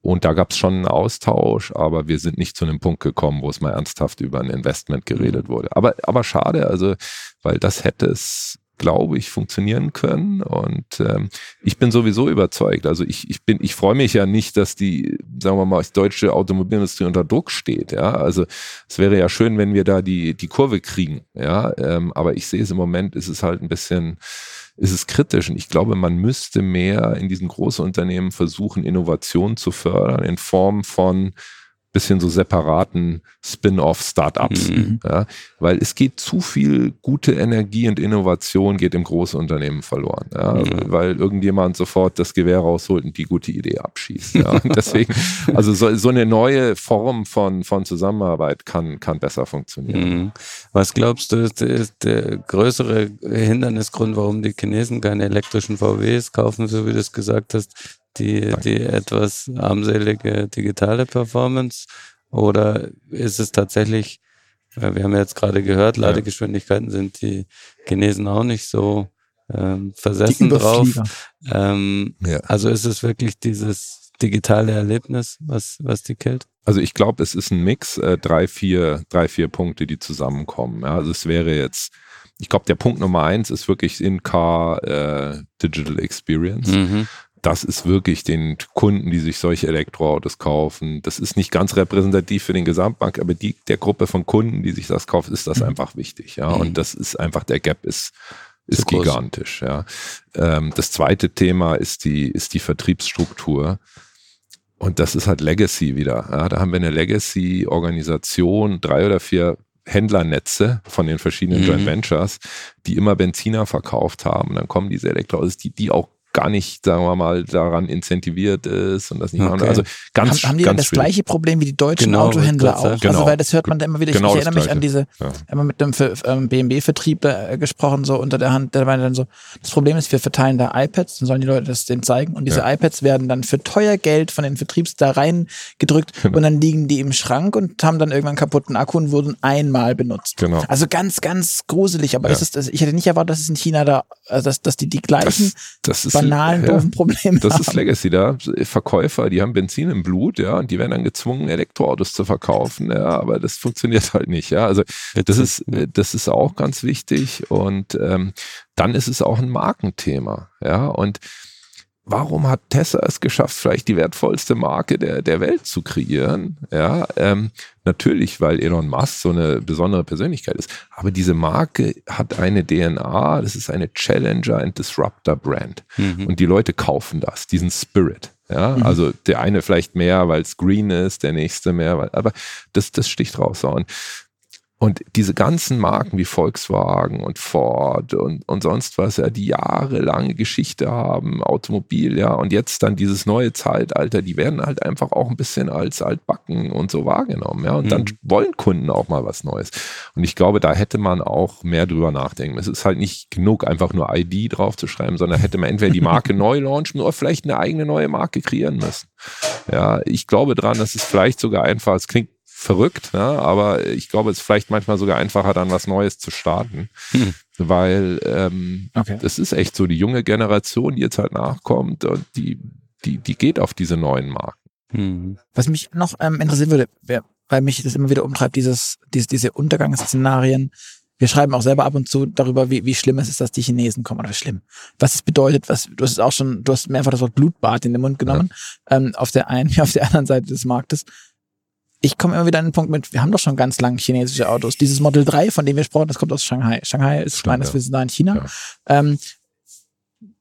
Und da gab es schon einen Austausch, aber wir sind nicht zu einem Punkt gekommen, wo es mal ernsthaft über ein Investment geredet mhm. wurde. Aber, aber schade, also, weil das hätte es glaube ich, funktionieren können. Und ähm, ich bin sowieso überzeugt. Also ich, ich bin, ich freue mich ja nicht, dass die, sagen wir mal, die deutsche Automobilindustrie unter Druck steht. Ja, also es wäre ja schön, wenn wir da die, die Kurve kriegen. Ja, ähm, aber ich sehe es im Moment, ist es halt ein bisschen, ist es kritisch. Und ich glaube, man müsste mehr in diesen großen Unternehmen versuchen, Innovation zu fördern in Form von bisschen so separaten Spin-off-Startups. Mhm. Ja, weil es geht zu viel gute Energie und Innovation geht im Großunternehmen verloren. Ja, mhm. Weil irgendjemand sofort das Gewehr rausholt und die gute Idee abschießt. Ja. Deswegen, also so, so, eine neue Form von, von Zusammenarbeit kann, kann besser funktionieren. Mhm. Was glaubst du, ist der größere Hindernisgrund, warum die Chinesen keine elektrischen VWs kaufen, so wie du es gesagt hast? Die, die etwas armselige digitale Performance? Oder ist es tatsächlich, wir haben ja jetzt gerade gehört, Ladegeschwindigkeiten sind die Chinesen auch nicht so ähm, versessen drauf. Ähm, ja. Also ist es wirklich dieses digitale Erlebnis, was, was die killt? Also ich glaube, es ist ein Mix, äh, drei, vier, drei, vier Punkte, die zusammenkommen. Ja, also es wäre jetzt, ich glaube, der Punkt Nummer eins ist wirklich In-Car äh, Digital Experience. Mhm das ist wirklich den Kunden, die sich solche Elektroautos kaufen. Das ist nicht ganz repräsentativ für den Gesamtmarkt, aber die, der Gruppe von Kunden, die sich das kauft, ist das mhm. einfach wichtig. Ja, mhm. und das ist einfach, der Gap ist, ist gigantisch. Ja, ähm, das zweite Thema ist die, ist die Vertriebsstruktur. Und das ist halt Legacy wieder. Ja, da haben wir eine Legacy-Organisation, drei oder vier Händlernetze von den verschiedenen mhm. Joint Ventures, die immer Benziner verkauft haben. Und dann kommen diese Elektroautos, die, die auch gar nicht, sagen wir mal, daran incentiviert ist und das nicht okay. machen. Also ganz, haben, haben die ganz das schwierig. gleiche Problem wie die deutschen genau, Autohändler auch? Also, genau. Also weil das hört man da immer wieder. Genau ich, erinnere mich an diese, ja. immer mit dem ähm, BMW-Vertrieb äh, gesprochen, so unter der Hand, der war dann so, das Problem ist, wir verteilen da iPads, dann sollen die Leute das denen zeigen und diese ja. iPads werden dann für teuer Geld von den Vertriebs da reingedrückt genau. und dann liegen die im Schrank und haben dann irgendwann kaputten Akku und wurden einmal benutzt. Genau. Also ganz, ganz gruselig, aber ja. ist es, ich hätte nicht erwartet, dass es in China da, also dass, dass die die gleichen das, das ist banalen, ja, doofen Problemen Das haben. ist Legacy da. Verkäufer, die haben Benzin im Blut, ja, und die werden dann gezwungen, Elektroautos zu verkaufen, ja, aber das funktioniert halt nicht, ja. Also das ist, das ist auch ganz wichtig und ähm, dann ist es auch ein Markenthema, ja, und warum hat Tesla es geschafft, vielleicht die wertvollste Marke der, der Welt zu kreieren? Ja, ähm, natürlich, weil Elon Musk so eine besondere Persönlichkeit ist. Aber diese Marke hat eine DNA, das ist eine Challenger and Disruptor Brand. Mhm. Und die Leute kaufen das, diesen Spirit. Ja, Mhm. also der eine vielleicht mehr, weil es green ist, der nächste mehr, weil, aber das, das sticht raus. Und und diese ganzen Marken wie Volkswagen und Ford und, und sonst was, ja, die jahrelange Geschichte haben, Automobil, ja, und jetzt dann dieses neue Zeitalter, die werden halt einfach auch ein bisschen als altbacken und so wahrgenommen, ja, und dann Mhm. wollen Kunden auch mal was Neues. Und ich glaube, da hätte man auch mehr drüber nachdenken. Es ist halt nicht genug, einfach nur ID draufzuschreiben, sondern hätte man entweder die Marke neu launchen oder vielleicht eine eigene neue Marke kreieren müssen. Ja, ich glaube dran, dass es vielleicht sogar einfach, es klingt verrückt, ne? aber ich glaube, es ist vielleicht manchmal sogar einfacher, dann was Neues zu starten, Hm. weil ähm, Okay. das ist echt so, die junge Generation, die jetzt halt nachkommt, und die, die, die geht auf diese neuen Marken. Mhm. Was mich noch ähm, interessieren würde, wär, weil mich das immer wieder umtreibt, dieses, diese, diese Untergangsszenarien. Wir schreiben auch selber ab und zu darüber, wie, wie schlimm es ist, dass die Chinesen kommen. Oder schlimm. Was es bedeutet, was, du hast es auch schon, du hast mehrfach das Wort Blutbad in den Mund genommen, ähm, auf der einen wie auf der anderen Seite des Marktes. Ich komme immer wieder an den Punkt mit, wir haben doch schon ganz lang chinesische Autos. Dieses Model 3, von dem wir sprachen, das kommt aus Shanghai. Shanghai ist Stimmt, meines. Wissens da in China. Ja. Ähm,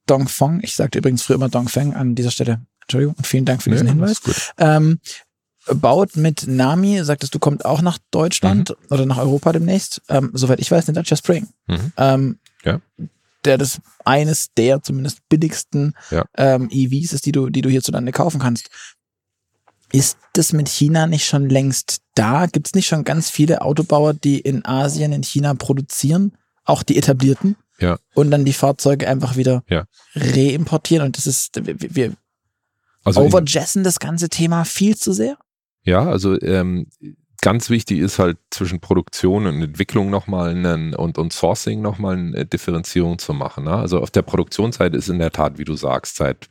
Dongfeng, ich sagte übrigens früher immer Dongfeng an dieser Stelle. Entschuldigung und vielen Dank für diesen Nee, Hinweis. Ähm, baut mit Nami, sagtest du, kommt auch nach Deutschland Mhm. oder nach Europa demnächst. Ähm, soweit ich weiß, eine Dacia Spring. Mhm. Ähm, Ja. Der das eines der zumindest billigsten Ja. ähm, EVs ist, die du, die du hierzulande kaufen kannst. Ist das mit China nicht schon längst da? Gibt es nicht schon ganz viele Autobauer, die in Asien, in China produzieren? Auch die etablierten? Ja. Und dann die Fahrzeuge einfach wieder Ja. reimportieren. Und das ist, wir, wir Also overjessen das ganze Thema viel zu sehr. Ja, also ähm, ganz wichtig ist halt zwischen Produktion und Entwicklung nochmal einen, und, und Sourcing nochmal eine Differenzierung zu machen. Ne? Also auf der Produktionsseite ist in der Tat, wie du sagst, seit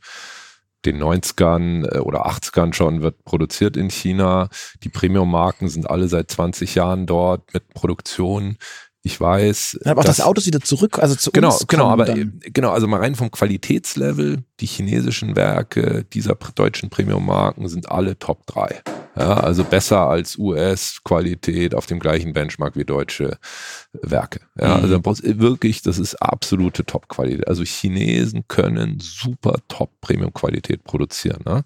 den 90ern äh, oder 80ern schon wird produziert in China. Die Premium-Marken sind alle seit 20 Jahren dort mit Produktion. Ich weiß. Aber auch dass- das Autos wieder zurück, also zu Genau, uns genau, aber dann. genau, also mal rein vom Qualitätslevel, die chinesischen Werke dieser deutschen Premium-Marken sind alle Top 3. Ja, also besser als US-Qualität auf dem gleichen Benchmark wie deutsche Werke. Ja, Mhm. also da brauchst du wirklich, das ist absolute Top-Qualität. Also Chinesen können super Top-Premium-Qualität produzieren. Ne?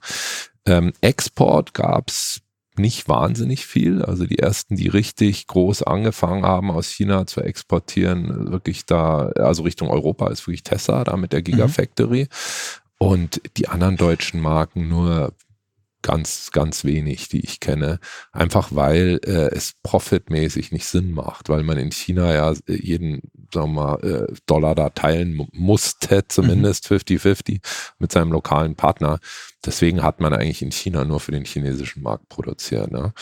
Ähm, Export gab's nicht wahnsinnig viel. Also die ersten, die richtig groß angefangen haben, aus China zu exportieren, wirklich da, also Richtung Europa ist wirklich Tesla, da mit der Gigafactory. Und die anderen deutschen Marken nur ganz, ganz wenig, die ich kenne. Einfach weil äh, es profitmäßig nicht Sinn macht, weil man in China ja äh, jeden, sagen wir mal, äh, Dollar da teilen mu- musste, zumindest 50-50 mit seinem lokalen Partner. Deswegen hat man eigentlich in China nur für den chinesischen Markt produziert. Ne?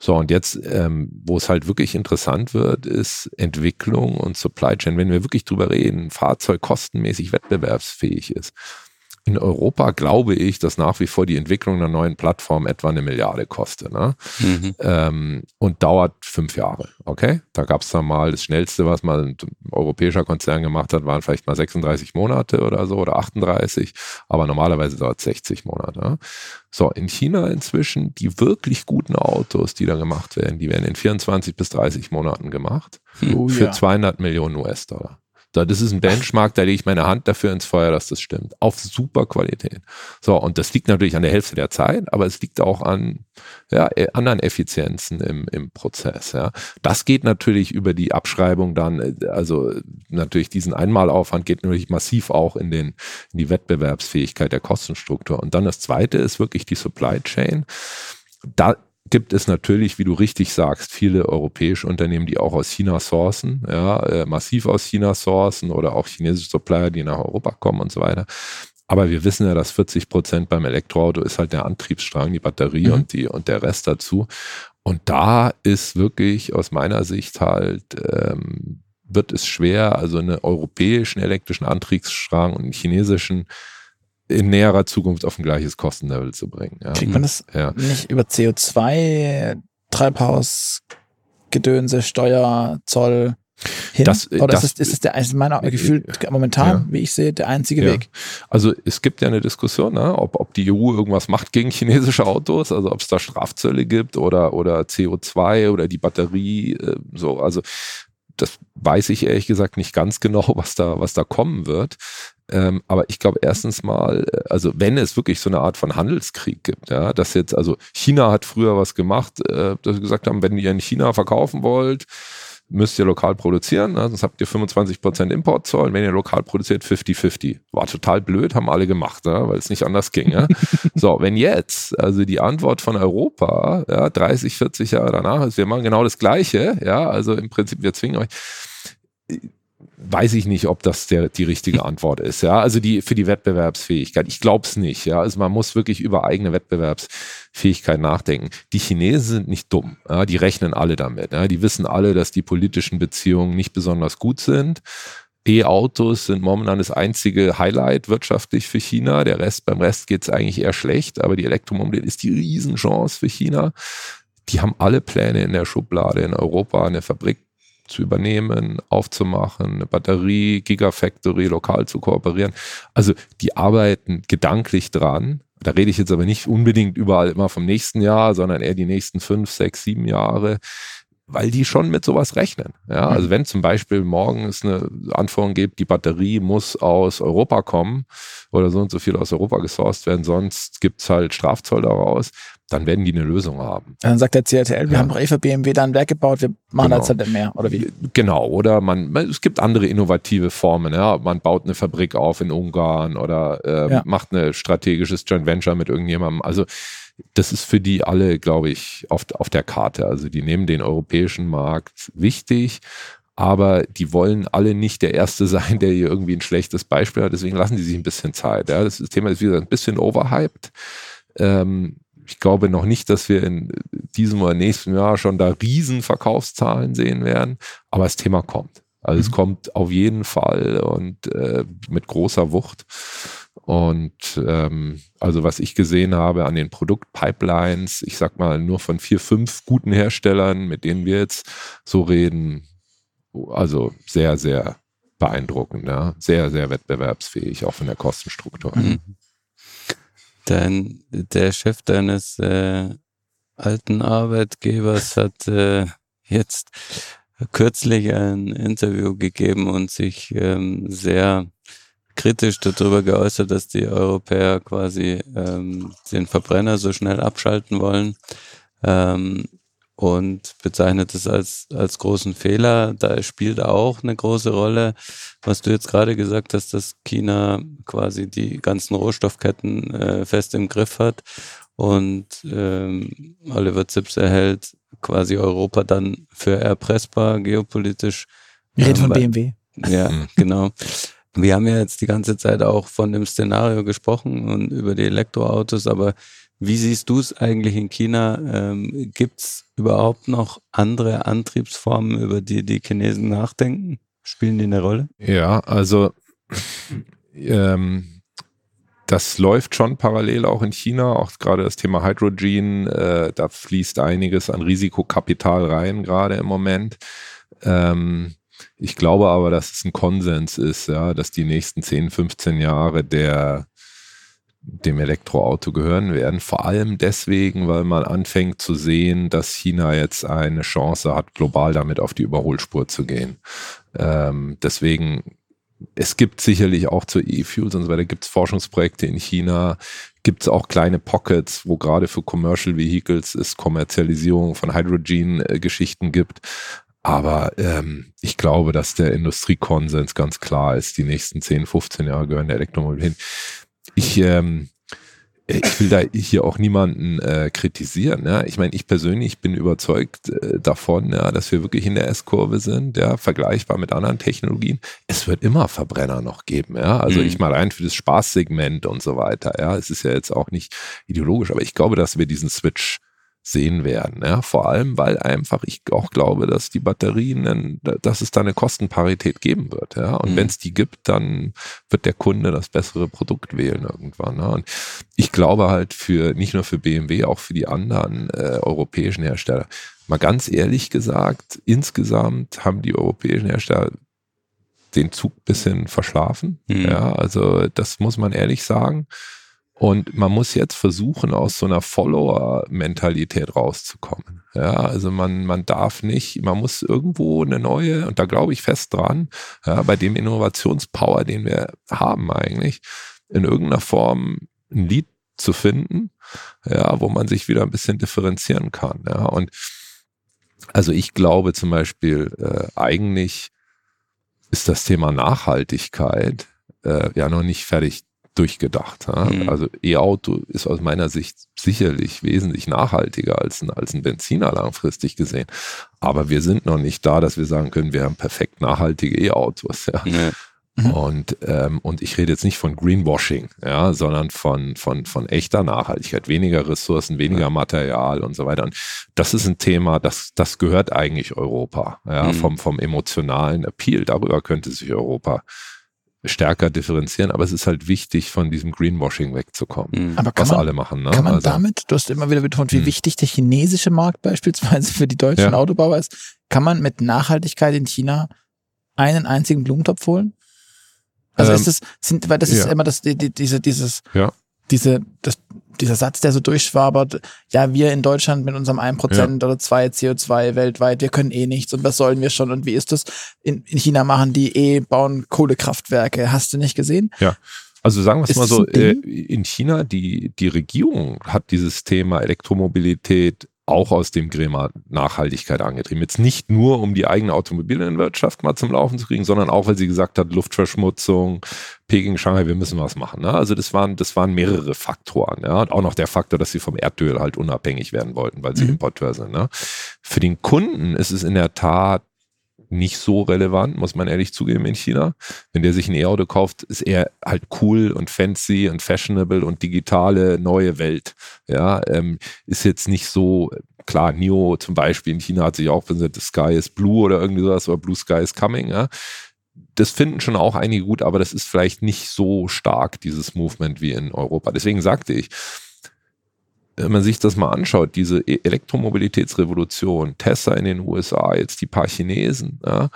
So, und jetzt, ähm, wo es halt wirklich interessant wird, ist Entwicklung und Supply Chain. Wenn wir wirklich drüber reden, ein Fahrzeug kostenmäßig wettbewerbsfähig ist. In Europa glaube ich, dass nach wie vor die Entwicklung einer neuen Plattform etwa eine Milliarde kostet. Ne? Mhm. ähm, und dauert fünf Jahre. Okay, da gab es dann mal das Schnellste, was mal ein europäischer Konzern gemacht hat, waren vielleicht mal 36 Monate oder so oder 38, aber normalerweise dauert es 60 Monate. ja. So, in China inzwischen die wirklich guten Autos, die da gemacht werden, die werden in 24 bis 30 Monaten gemacht Oh für ja. 200 Millionen US-Dollar. So, das ist ein Benchmark, da lege ich meine Hand dafür ins Feuer, dass das stimmt. Auf super Qualität. So, und das liegt natürlich an der Hälfte der Zeit, aber es liegt auch an ja, äh, anderen Effizienzen im, im Prozess. Ja. Das geht natürlich über die Abschreibung dann, äh, also natürlich diesen Einmalaufwand geht natürlich massiv auch in, den, in die Wettbewerbsfähigkeit der Kostenstruktur. Und dann das Zweite ist wirklich die Supply Chain. Da gibt es natürlich, wie du richtig sagst, viele europäische Unternehmen, die auch aus China sourcen, ja, äh, massiv aus China sourcen oder auch chinesische Supplier, die nach Europa kommen und so weiter. Aber wir wissen ja, dass 40 Prozent beim Elektroauto ist halt der Antriebsstrang, die Batterie Mhm. und die und der Rest dazu. Und da ist wirklich aus meiner Sicht halt ähm, wird es schwer, also einen europäischen elektrischen Antriebsstrang und einen chinesischen in näherer Zukunft auf ein gleiches Kostenlevel zu bringen. Ja. Kriegt man das ja. nicht über CO2, Treibhaus, Gedönse, Steuer, Zoll? Hin? Das, Oder das, ist, es, ist es der, ist meiner Gefühl momentan, ja. wie ich sehe, der einzige ja. Weg? Also es gibt ja eine Diskussion, ne, ob, ob die EU irgendwas macht gegen chinesische Autos, also ob es da Strafzölle gibt oder, oder CO2 oder die Batterie, äh, so, also das weiß ich ehrlich gesagt nicht ganz genau, was da, was da kommen wird. Ähm, aber ich glaube erstens mal, äh, also wenn es wirklich so eine Art von Handelskrieg gibt, ja, dass jetzt, also China hat früher was gemacht, äh, dass sie gesagt haben, wenn ihr in China verkaufen wollt, müsst ihr lokal produzieren, ne? sonst habt ihr 25% Importzoll. Wenn ihr lokal produziert, 50-50. War total blöd, haben alle gemacht, ja? weil es nicht anders ging. Ja? so, wenn jetzt, also die Antwort von Europa, ja, 30, 40 Jahre danach ist, wir machen genau das Gleiche, ja, also im Prinzip, wir zwingen euch weiß ich nicht, ob das der, die richtige Antwort ist. Ja, also die für die Wettbewerbsfähigkeit. Ich glaube es nicht. Ja, also man muss wirklich über eigene Wettbewerbsfähigkeit nachdenken. Die Chinesen sind nicht dumm. Ja, die rechnen alle damit. Ja, die wissen alle, dass die politischen Beziehungen nicht besonders gut sind. E-Autos sind momentan das einzige Highlight wirtschaftlich für China. Der Rest, beim Rest geht es eigentlich eher schlecht, aber die Elektromobilität ist die Riesenchance für China. Die haben alle Pläne in der Schublade in Europa, eine Fabrik zu übernehmen, aufzumachen, eine Batterie, Gigafactory lokal zu kooperieren. Also die arbeiten gedanklich dran. Da rede ich jetzt aber nicht unbedingt überall immer vom nächsten Jahr, sondern eher die nächsten fünf, sechs, sieben Jahre, weil die schon mit sowas rechnen. Ja, also wenn zum Beispiel morgen es eine Anforderung gibt, die Batterie muss aus Europa kommen oder so und so viel aus Europa gesourced werden, sonst gibt es halt Strafzoll daraus, dann werden die eine Lösung haben. Dann sagt der CRTL, wir ja. haben doch eh für BMW da ein Werk gebaut, wir machen genau. halt mehr, oder wie? Genau, oder man, es gibt andere innovative Formen, ja. Man baut eine Fabrik auf in Ungarn oder äh, ja. macht ein strategisches Joint Venture mit irgendjemandem. Also das ist für die alle, glaube ich, auf, auf der Karte. Also die nehmen den europäischen Markt wichtig, aber die wollen alle nicht der Erste sein, der hier irgendwie ein schlechtes Beispiel hat. Deswegen lassen die sich ein bisschen Zeit. Ja. Das, Thema ist wieder ein bisschen overhyped. Ähm, ich glaube noch nicht, dass wir in diesem oder nächsten Jahr schon da riesen Verkaufszahlen sehen werden, aber das Thema kommt. Also mhm. es kommt auf jeden Fall und äh, mit großer Wucht. Und ähm, also was ich gesehen habe an den Produktpipelines, ich sag mal nur von vier, fünf guten Herstellern, mit denen wir jetzt so reden, also sehr, sehr beeindruckend, ja? sehr, sehr wettbewerbsfähig, auch von der Kostenstruktur. Mhm. Dein, der Chef deines äh, alten Arbeitgebers hat äh, jetzt kürzlich ein Interview gegeben und sich ähm, sehr kritisch darüber geäußert, dass die Europäer quasi ähm, den Verbrenner so schnell abschalten wollen. Ähm, und bezeichnet es als, als großen Fehler. Da spielt auch eine große Rolle, was du jetzt gerade gesagt hast, dass China quasi die ganzen Rohstoffketten äh, fest im Griff hat und ähm, Oliver Zips erhält quasi Europa dann für erpressbar geopolitisch. Wir reden von BMW. Ja, genau. Wir haben ja jetzt die ganze Zeit auch von dem Szenario gesprochen und über die Elektroautos, aber wie siehst du es eigentlich in China? Ähm, Gibt es überhaupt noch andere Antriebsformen, über die die Chinesen nachdenken? Spielen die eine Rolle? Ja, also ähm, das läuft schon parallel auch in China, auch gerade das Thema Hydrogen, äh, da fließt einiges an Risikokapital rein, gerade im Moment. Ähm, ich glaube aber, dass es ein Konsens ist, ja, dass die nächsten 10, 15 Jahre der dem Elektroauto gehören werden. Vor allem deswegen, weil man anfängt zu sehen, dass China jetzt eine Chance hat, global damit auf die Überholspur zu gehen. Ähm, deswegen, es gibt sicherlich auch zu E-Fuels und so weiter, gibt es Forschungsprojekte in China, gibt es auch kleine Pockets, wo gerade für Commercial Vehicles es Kommerzialisierung von Hydrogen-Geschichten gibt. Aber ähm, ich glaube, dass der Industriekonsens ganz klar ist, die nächsten 10, 15 Jahre gehören der Elektromobilität hin ich, ähm, ich will da hier auch niemanden äh, kritisieren. Ja. Ich meine, ich persönlich bin überzeugt äh, davon, ja, dass wir wirklich in der S-Kurve sind, ja, vergleichbar mit anderen Technologien. Es wird immer Verbrenner noch geben, ja. Also mhm. ich mal rein für das Spaßsegment und so weiter, ja. Es ist ja jetzt auch nicht ideologisch, aber ich glaube, dass wir diesen Switch sehen werden. Ja, vor allem, weil einfach ich auch glaube, dass die Batterien, dass es da eine Kostenparität geben wird. Ja, und mhm. wenn es die gibt, dann wird der Kunde das bessere Produkt wählen irgendwann. Ja? Und ich glaube halt für nicht nur für BMW, auch für die anderen äh, europäischen Hersteller. Mal ganz ehrlich gesagt, insgesamt haben die europäischen Hersteller den Zug bisschen verschlafen. Mhm. Ja, also das muss man ehrlich sagen. Und man muss jetzt versuchen, aus so einer Follower-Mentalität rauszukommen. Ja, also man, man darf nicht, man muss irgendwo eine neue, und da glaube ich fest dran, ja, bei dem Innovationspower, den wir haben eigentlich, in irgendeiner Form ein Lied zu finden, ja, wo man sich wieder ein bisschen differenzieren kann. Ja, und also ich glaube zum Beispiel, äh, eigentlich ist das Thema Nachhaltigkeit äh, ja noch nicht fertig durchgedacht. Ja? Mhm. Also E-Auto ist aus meiner Sicht sicherlich wesentlich nachhaltiger als ein, als ein Benziner langfristig gesehen. Aber wir sind noch nicht da, dass wir sagen können, wir haben perfekt nachhaltige E-Autos. Ja? Nee. Mhm. Und, ähm, und ich rede jetzt nicht von Greenwashing, ja, sondern von, von, von echter Nachhaltigkeit, weniger Ressourcen, weniger ja. Material und so weiter. Und das ist ein Thema, das, das gehört eigentlich Europa, ja, mhm. vom, vom emotionalen Appeal. Darüber könnte sich Europa stärker differenzieren, aber es ist halt wichtig, von diesem Greenwashing wegzukommen, mhm. aber was man, alle machen. Ne? Kann man also, damit, du hast immer wieder betont, wie mh. wichtig der chinesische Markt beispielsweise für die deutschen ja. Autobauer ist, kann man mit Nachhaltigkeit in China einen einzigen Blumentopf holen? Also ähm, ist das, sind, weil das ja. ist immer das, die, die, diese, dieses, ja. Diese, das, dieser Satz, der so durchschwabert, ja, wir in Deutschland mit unserem 1% ja. oder 2 CO2 weltweit, wir können eh nichts und was sollen wir schon und wie ist das? In, in China machen die eh, bauen Kohlekraftwerke. Hast du nicht gesehen? Ja. Also sagen wir es mal so, äh, in China, die, die Regierung hat dieses Thema Elektromobilität auch aus dem Grema Nachhaltigkeit angetrieben. Jetzt nicht nur, um die eigene Automobilwirtschaft mal zum Laufen zu kriegen, sondern auch, weil sie gesagt hat, Luftverschmutzung, Peking, Shanghai, wir müssen was machen. Ne? Also das waren, das waren mehrere Faktoren. Ja? Und auch noch der Faktor, dass sie vom Erdöl halt unabhängig werden wollten, weil sie mhm. Importeur sind. Ne? Für den Kunden ist es in der Tat nicht so relevant, muss man ehrlich zugeben, in China. Wenn der sich ein E-Auto kauft, ist er halt cool und fancy und fashionable und digitale neue Welt. Ja, ähm, ist jetzt nicht so, klar, NIO zum Beispiel in China hat sich auch gesagt, the sky is blue oder irgendwie sowas, oder blue sky is coming, ja. Das finden schon auch einige gut, aber das ist vielleicht nicht so stark, dieses Movement wie in Europa. Deswegen sagte ich, wenn man sich das mal anschaut, diese e- Elektromobilitätsrevolution, Tesla in den USA, jetzt die paar Chinesen, ja,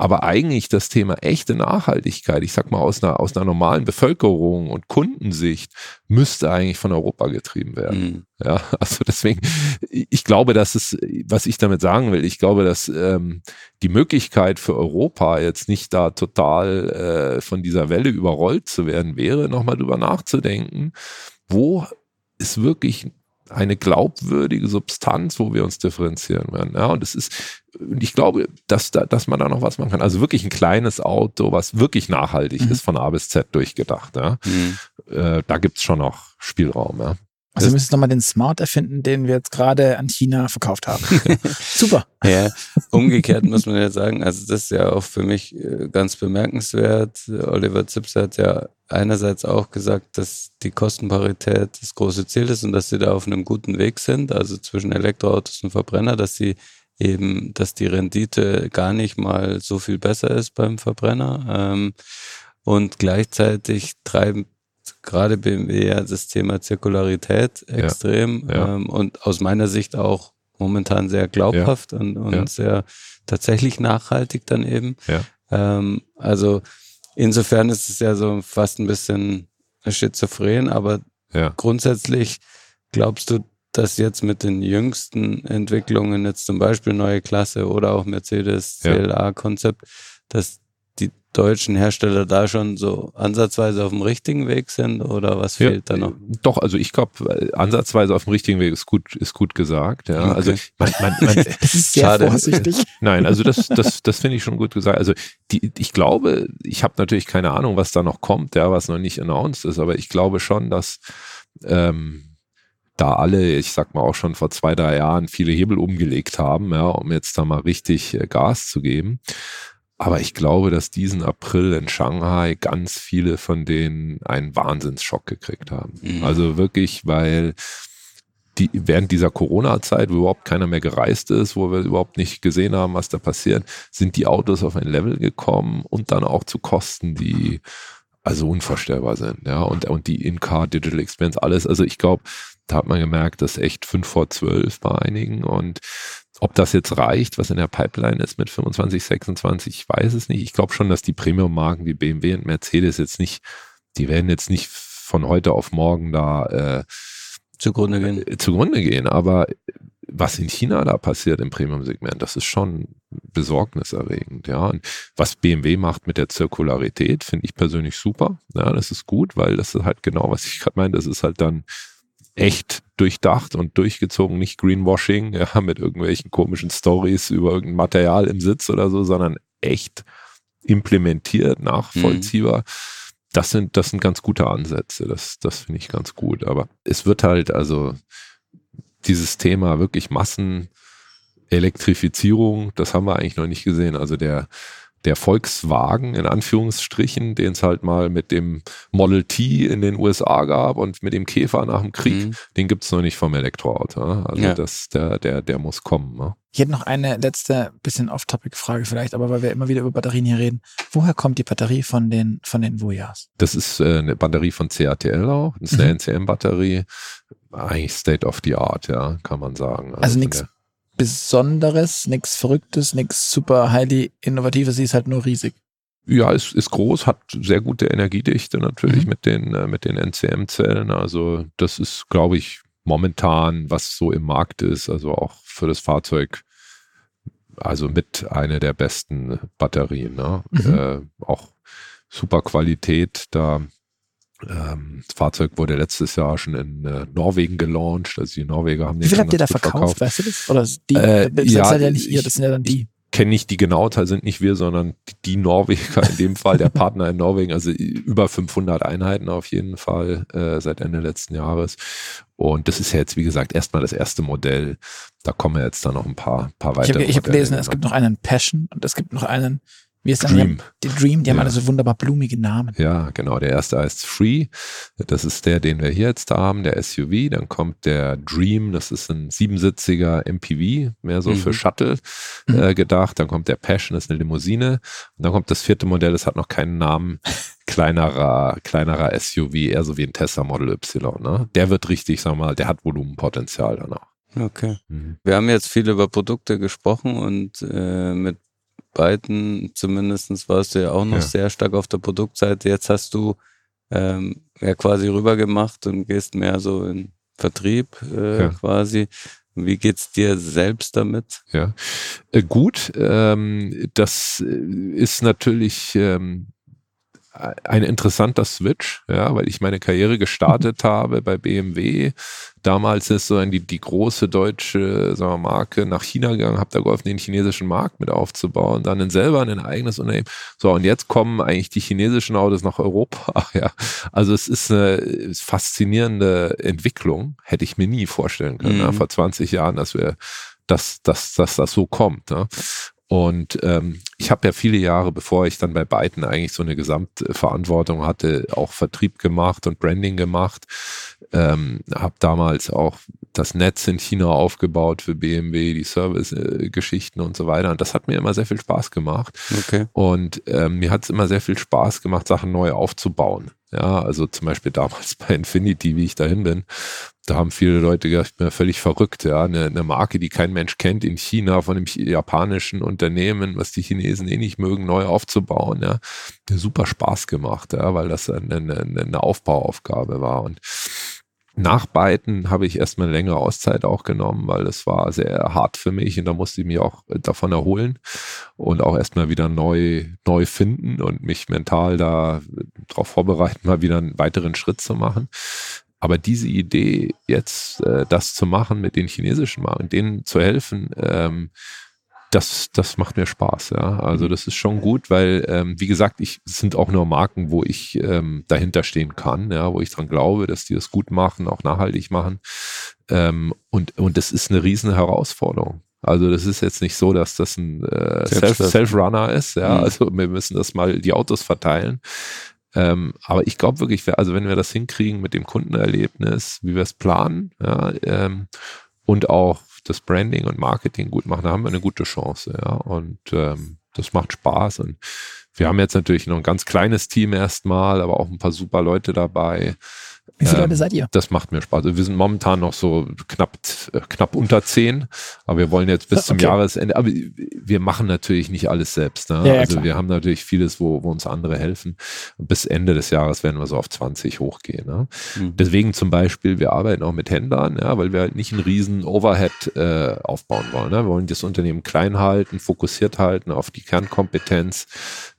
aber eigentlich das Thema echte Nachhaltigkeit, ich sag mal aus einer, aus einer normalen Bevölkerung und Kundensicht, müsste eigentlich von Europa getrieben werden. Mhm. Ja, also deswegen, ich glaube, dass es, was ich damit sagen will, ich glaube, dass ähm, die Möglichkeit für Europa jetzt nicht da total äh, von dieser Welle überrollt zu werden wäre, nochmal drüber nachzudenken, wo ist wirklich eine glaubwürdige Substanz, wo wir uns differenzieren werden. Ja, und es ist, ich glaube, dass, da, dass man da noch was machen kann. Also wirklich ein kleines Auto, was wirklich nachhaltig mhm. ist, von A bis Z durchgedacht. Ja. Mhm. Äh, da gibt's schon noch Spielraum. Ja. Also wir müssen nochmal den Smart erfinden, den wir jetzt gerade an China verkauft haben. Super. Ja, umgekehrt muss man ja sagen, also das ist ja auch für mich äh, ganz bemerkenswert. Oliver Zips hat ja einerseits auch gesagt, dass die Kostenparität das große Ziel ist und dass sie da auf einem guten Weg sind, also zwischen Elektroautos und Verbrenner, dass sie eben, dass die Rendite gar nicht mal so viel besser ist beim Verbrenner. Ähm, und gleichzeitig treiben gerade BMW ja das Thema Zirkularität extrem ja, ja. Ähm, und aus meiner Sicht auch momentan sehr glaubhaft ja, und, und sehr tatsächlich nachhaltig dann eben. Ähm, also insofern ist es ja so fast ein bisschen schizophren, aber grundsätzlich glaubst du, dass jetzt mit den jüngsten Entwicklungen, jetzt zum Beispiel neue Klasse oder auch Mercedes CLA-Konzept, dass deutschen Hersteller da schon so ansatzweise auf dem richtigen Weg sind oder was fehlt ja, da noch? Doch, also ich glaube, ansatzweise auf dem richtigen Weg ist gut, ist gut gesagt. Ja. Okay. Also man, man, man, das ist sehr schade. vorsichtig. Nein, also das, das, das finde ich schon gut gesagt. Also die, ich glaube, ich habe natürlich keine Ahnung, was da noch kommt, ja, was noch nicht announced ist, aber ich glaube schon, dass ähm, da alle, ich sag mal auch schon vor zwei, drei Jahren viele Hebel umgelegt haben, ja, um jetzt da mal richtig äh, Gas zu geben. Aber ich glaube, dass diesen April in Shanghai ganz viele von denen einen Wahnsinnsschock gekriegt haben. Mhm. Also wirklich, weil die, während dieser Corona-Zeit, wo überhaupt keiner mehr gereist ist, wo wir überhaupt nicht gesehen haben, was da passiert, sind die Autos auf ein Level gekommen und dann auch zu Kosten, die also unvorstellbar sind. Ja, und, und die In-Car Digital Experience, alles. Also ich glaube, da hat man gemerkt, dass echt fünf vor zwölf bei einigen und ob das jetzt reicht, was in der Pipeline ist mit 25, 26, ich weiß es nicht. Ich glaube schon, dass die Premium-Marken wie BMW und Mercedes jetzt nicht, die werden jetzt nicht von heute auf morgen da äh, zugrunde gehen. Äh, zugrunde gehen. Aber was in China da passiert im Premium-Segment, das ist schon besorgniserregend, ja. Und was BMW macht mit der Zirkularität, finde ich persönlich super. Ja, das ist gut, weil das ist halt genau, was ich gerade meine, das ist halt dann echt durchdacht und durchgezogen, nicht Greenwashing, ja, mit irgendwelchen komischen Stories über irgendein Material im Sitz oder so, sondern echt implementiert, nachvollziehbar. Mhm. Das sind, das sind ganz gute Ansätze. Das, das finde ich ganz gut. Aber es wird halt also dieses Thema wirklich Massenelektrifizierung, das haben wir eigentlich noch nicht gesehen. Also der, der Volkswagen in Anführungsstrichen, den es halt mal mit dem Model T in den USA gab und mit dem Käfer nach dem Krieg, mhm. den gibt es noch nicht vom Elektroauto. Ne? Also ja. das, der, der, der muss kommen. Ne? Ich hätte noch eine letzte bisschen off-topic-Frage vielleicht, aber weil wir immer wieder über Batterien hier reden. Woher kommt die Batterie von den, von den Voyas? Das ist äh, eine Batterie von CATL auch. Das ist eine mhm. NCM-Batterie. Eigentlich State of the Art, ja, kann man sagen. Also, also nichts Besonderes, nichts Verrücktes, nichts super highly Innovatives, sie ist halt nur riesig. Ja, ist, ist groß, hat sehr gute Energiedichte natürlich mhm. mit den, äh, mit den NCM-Zellen. Also das ist, glaube ich, momentan, was so im Markt ist, also auch für das Fahrzeug, also mit einer der besten Batterien. Ne? Mhm. Äh, auch super Qualität, da ähm, das Fahrzeug wurde letztes Jahr schon in äh, Norwegen gelauncht. Also die Norweger haben den Wie viel habt ihr da verkauft? verkauft? Weißt du das? Oder die, äh, das ja, ja nicht ihr, das sind ja dann die. Kenne nicht die Genauzahl, sind nicht wir, sondern die, Norweger in dem Fall, der Partner in Norwegen, also über 500 Einheiten auf jeden Fall äh, seit Ende letzten Jahres. Und das ist ja jetzt, wie gesagt, erstmal das erste Modell. Da kommen ja jetzt dann noch ein paar, paar weitere. Ich habe hab gelesen, es gibt noch einen Passion und es gibt noch einen wie ist Dream. Die Dream, die ja. haben alle so wunderbar blumige Namen. Ja, genau. Der erste heißt Free. Das ist der, den wir hier jetzt haben, der SUV. Dann kommt der Dream, das ist ein siebensitziger MPV, mehr so mhm. für Shuttle mhm. äh, gedacht. Dann kommt der Passion, das ist eine Limousine. Und dann kommt das vierte Modell, das hat noch keinen Namen. Kleinerer, kleinerer SUV, eher so wie ein Tesla Model Y. Ne? Der wird richtig, sag mal, der hat Volumenpotenzial dann auch. Okay. Mhm. Wir haben jetzt viel über Produkte gesprochen und äh, mit beiden, zumindest warst du ja auch noch ja. sehr stark auf der Produktseite. Jetzt hast du ähm, ja quasi rübergemacht und gehst mehr so in Vertrieb äh, ja. quasi. Wie geht's dir selbst damit? Ja, äh, gut. Ähm, das äh, ist natürlich ähm, ein interessanter Switch, ja, weil ich meine Karriere gestartet habe bei BMW. Damals ist so die, die große deutsche sagen wir, Marke nach China gegangen, habe da geholfen, den chinesischen Markt mit aufzubauen, dann selber ein eigenes Unternehmen. So, und jetzt kommen eigentlich die chinesischen Autos nach Europa. Ja. Also es ist eine faszinierende Entwicklung, hätte ich mir nie vorstellen können, mhm. ja, vor 20 Jahren, dass wir dass, dass, dass das so kommt. Ne? Und ähm, ich habe ja viele Jahre, bevor ich dann bei beiden eigentlich so eine Gesamtverantwortung hatte, auch Vertrieb gemacht und Branding gemacht. Ähm, habe damals auch das Netz in China aufgebaut für BMW, die Service-Geschichten und so weiter. Und das hat mir immer sehr viel Spaß gemacht. Okay. Und ähm, mir hat es immer sehr viel Spaß gemacht, Sachen neu aufzubauen. Ja, also zum Beispiel damals bei Infinity, wie ich dahin bin, da haben viele Leute gedacht, ich bin ja völlig verrückt, ja. Eine, eine, Marke, die kein Mensch kennt in China von einem japanischen Unternehmen, was die Chinesen eh nicht mögen, neu aufzubauen, ja. Mir super Spaß gemacht, ja, weil das eine, eine, eine Aufbauaufgabe war. Und nach beiden habe ich erstmal eine längere Auszeit auch genommen, weil es war sehr hart für mich und da musste ich mich auch davon erholen und auch erstmal wieder neu, neu finden und mich mental da darauf vorbereiten, mal wieder einen weiteren Schritt zu machen. Aber diese Idee, jetzt äh, das zu machen mit den chinesischen Marken, denen zu helfen, ähm, das, das macht mir Spaß, ja. Also mhm. das ist schon gut, weil, ähm, wie gesagt, ich es sind auch nur Marken, wo ich ähm, dahinter stehen kann, ja, wo ich dran glaube, dass die das gut machen, auch nachhaltig machen. Ähm, und, und das ist eine riesen Herausforderung. Also das ist jetzt nicht so, dass das ein äh, Self-Runner Self ist, ja. Mhm. Also wir müssen das mal die Autos verteilen. Ähm, aber ich glaube wirklich, also wenn wir das hinkriegen mit dem Kundenerlebnis, wie wir es planen, ja, ähm, und auch das Branding und Marketing gut machen, da haben wir eine gute Chance. Ja. Und ähm, das macht Spaß. Und wir haben jetzt natürlich noch ein ganz kleines Team erstmal, aber auch ein paar super Leute dabei. Wie viele ähm, Leute seid ihr? Das macht mir Spaß. Also wir sind momentan noch so knapp, äh, knapp unter zehn, aber wir wollen jetzt bis zum okay. Jahresende, aber wir machen natürlich nicht alles selbst. Ne? Ja, ja, also klar. wir haben natürlich vieles, wo, wo uns andere helfen. Und bis Ende des Jahres werden wir so auf 20 hochgehen. Ne? Mhm. Deswegen zum Beispiel, wir arbeiten auch mit Händlern, ja, weil wir halt nicht einen riesen Overhead äh, aufbauen wollen. Ne? Wir wollen das Unternehmen klein halten, fokussiert halten auf die Kernkompetenz,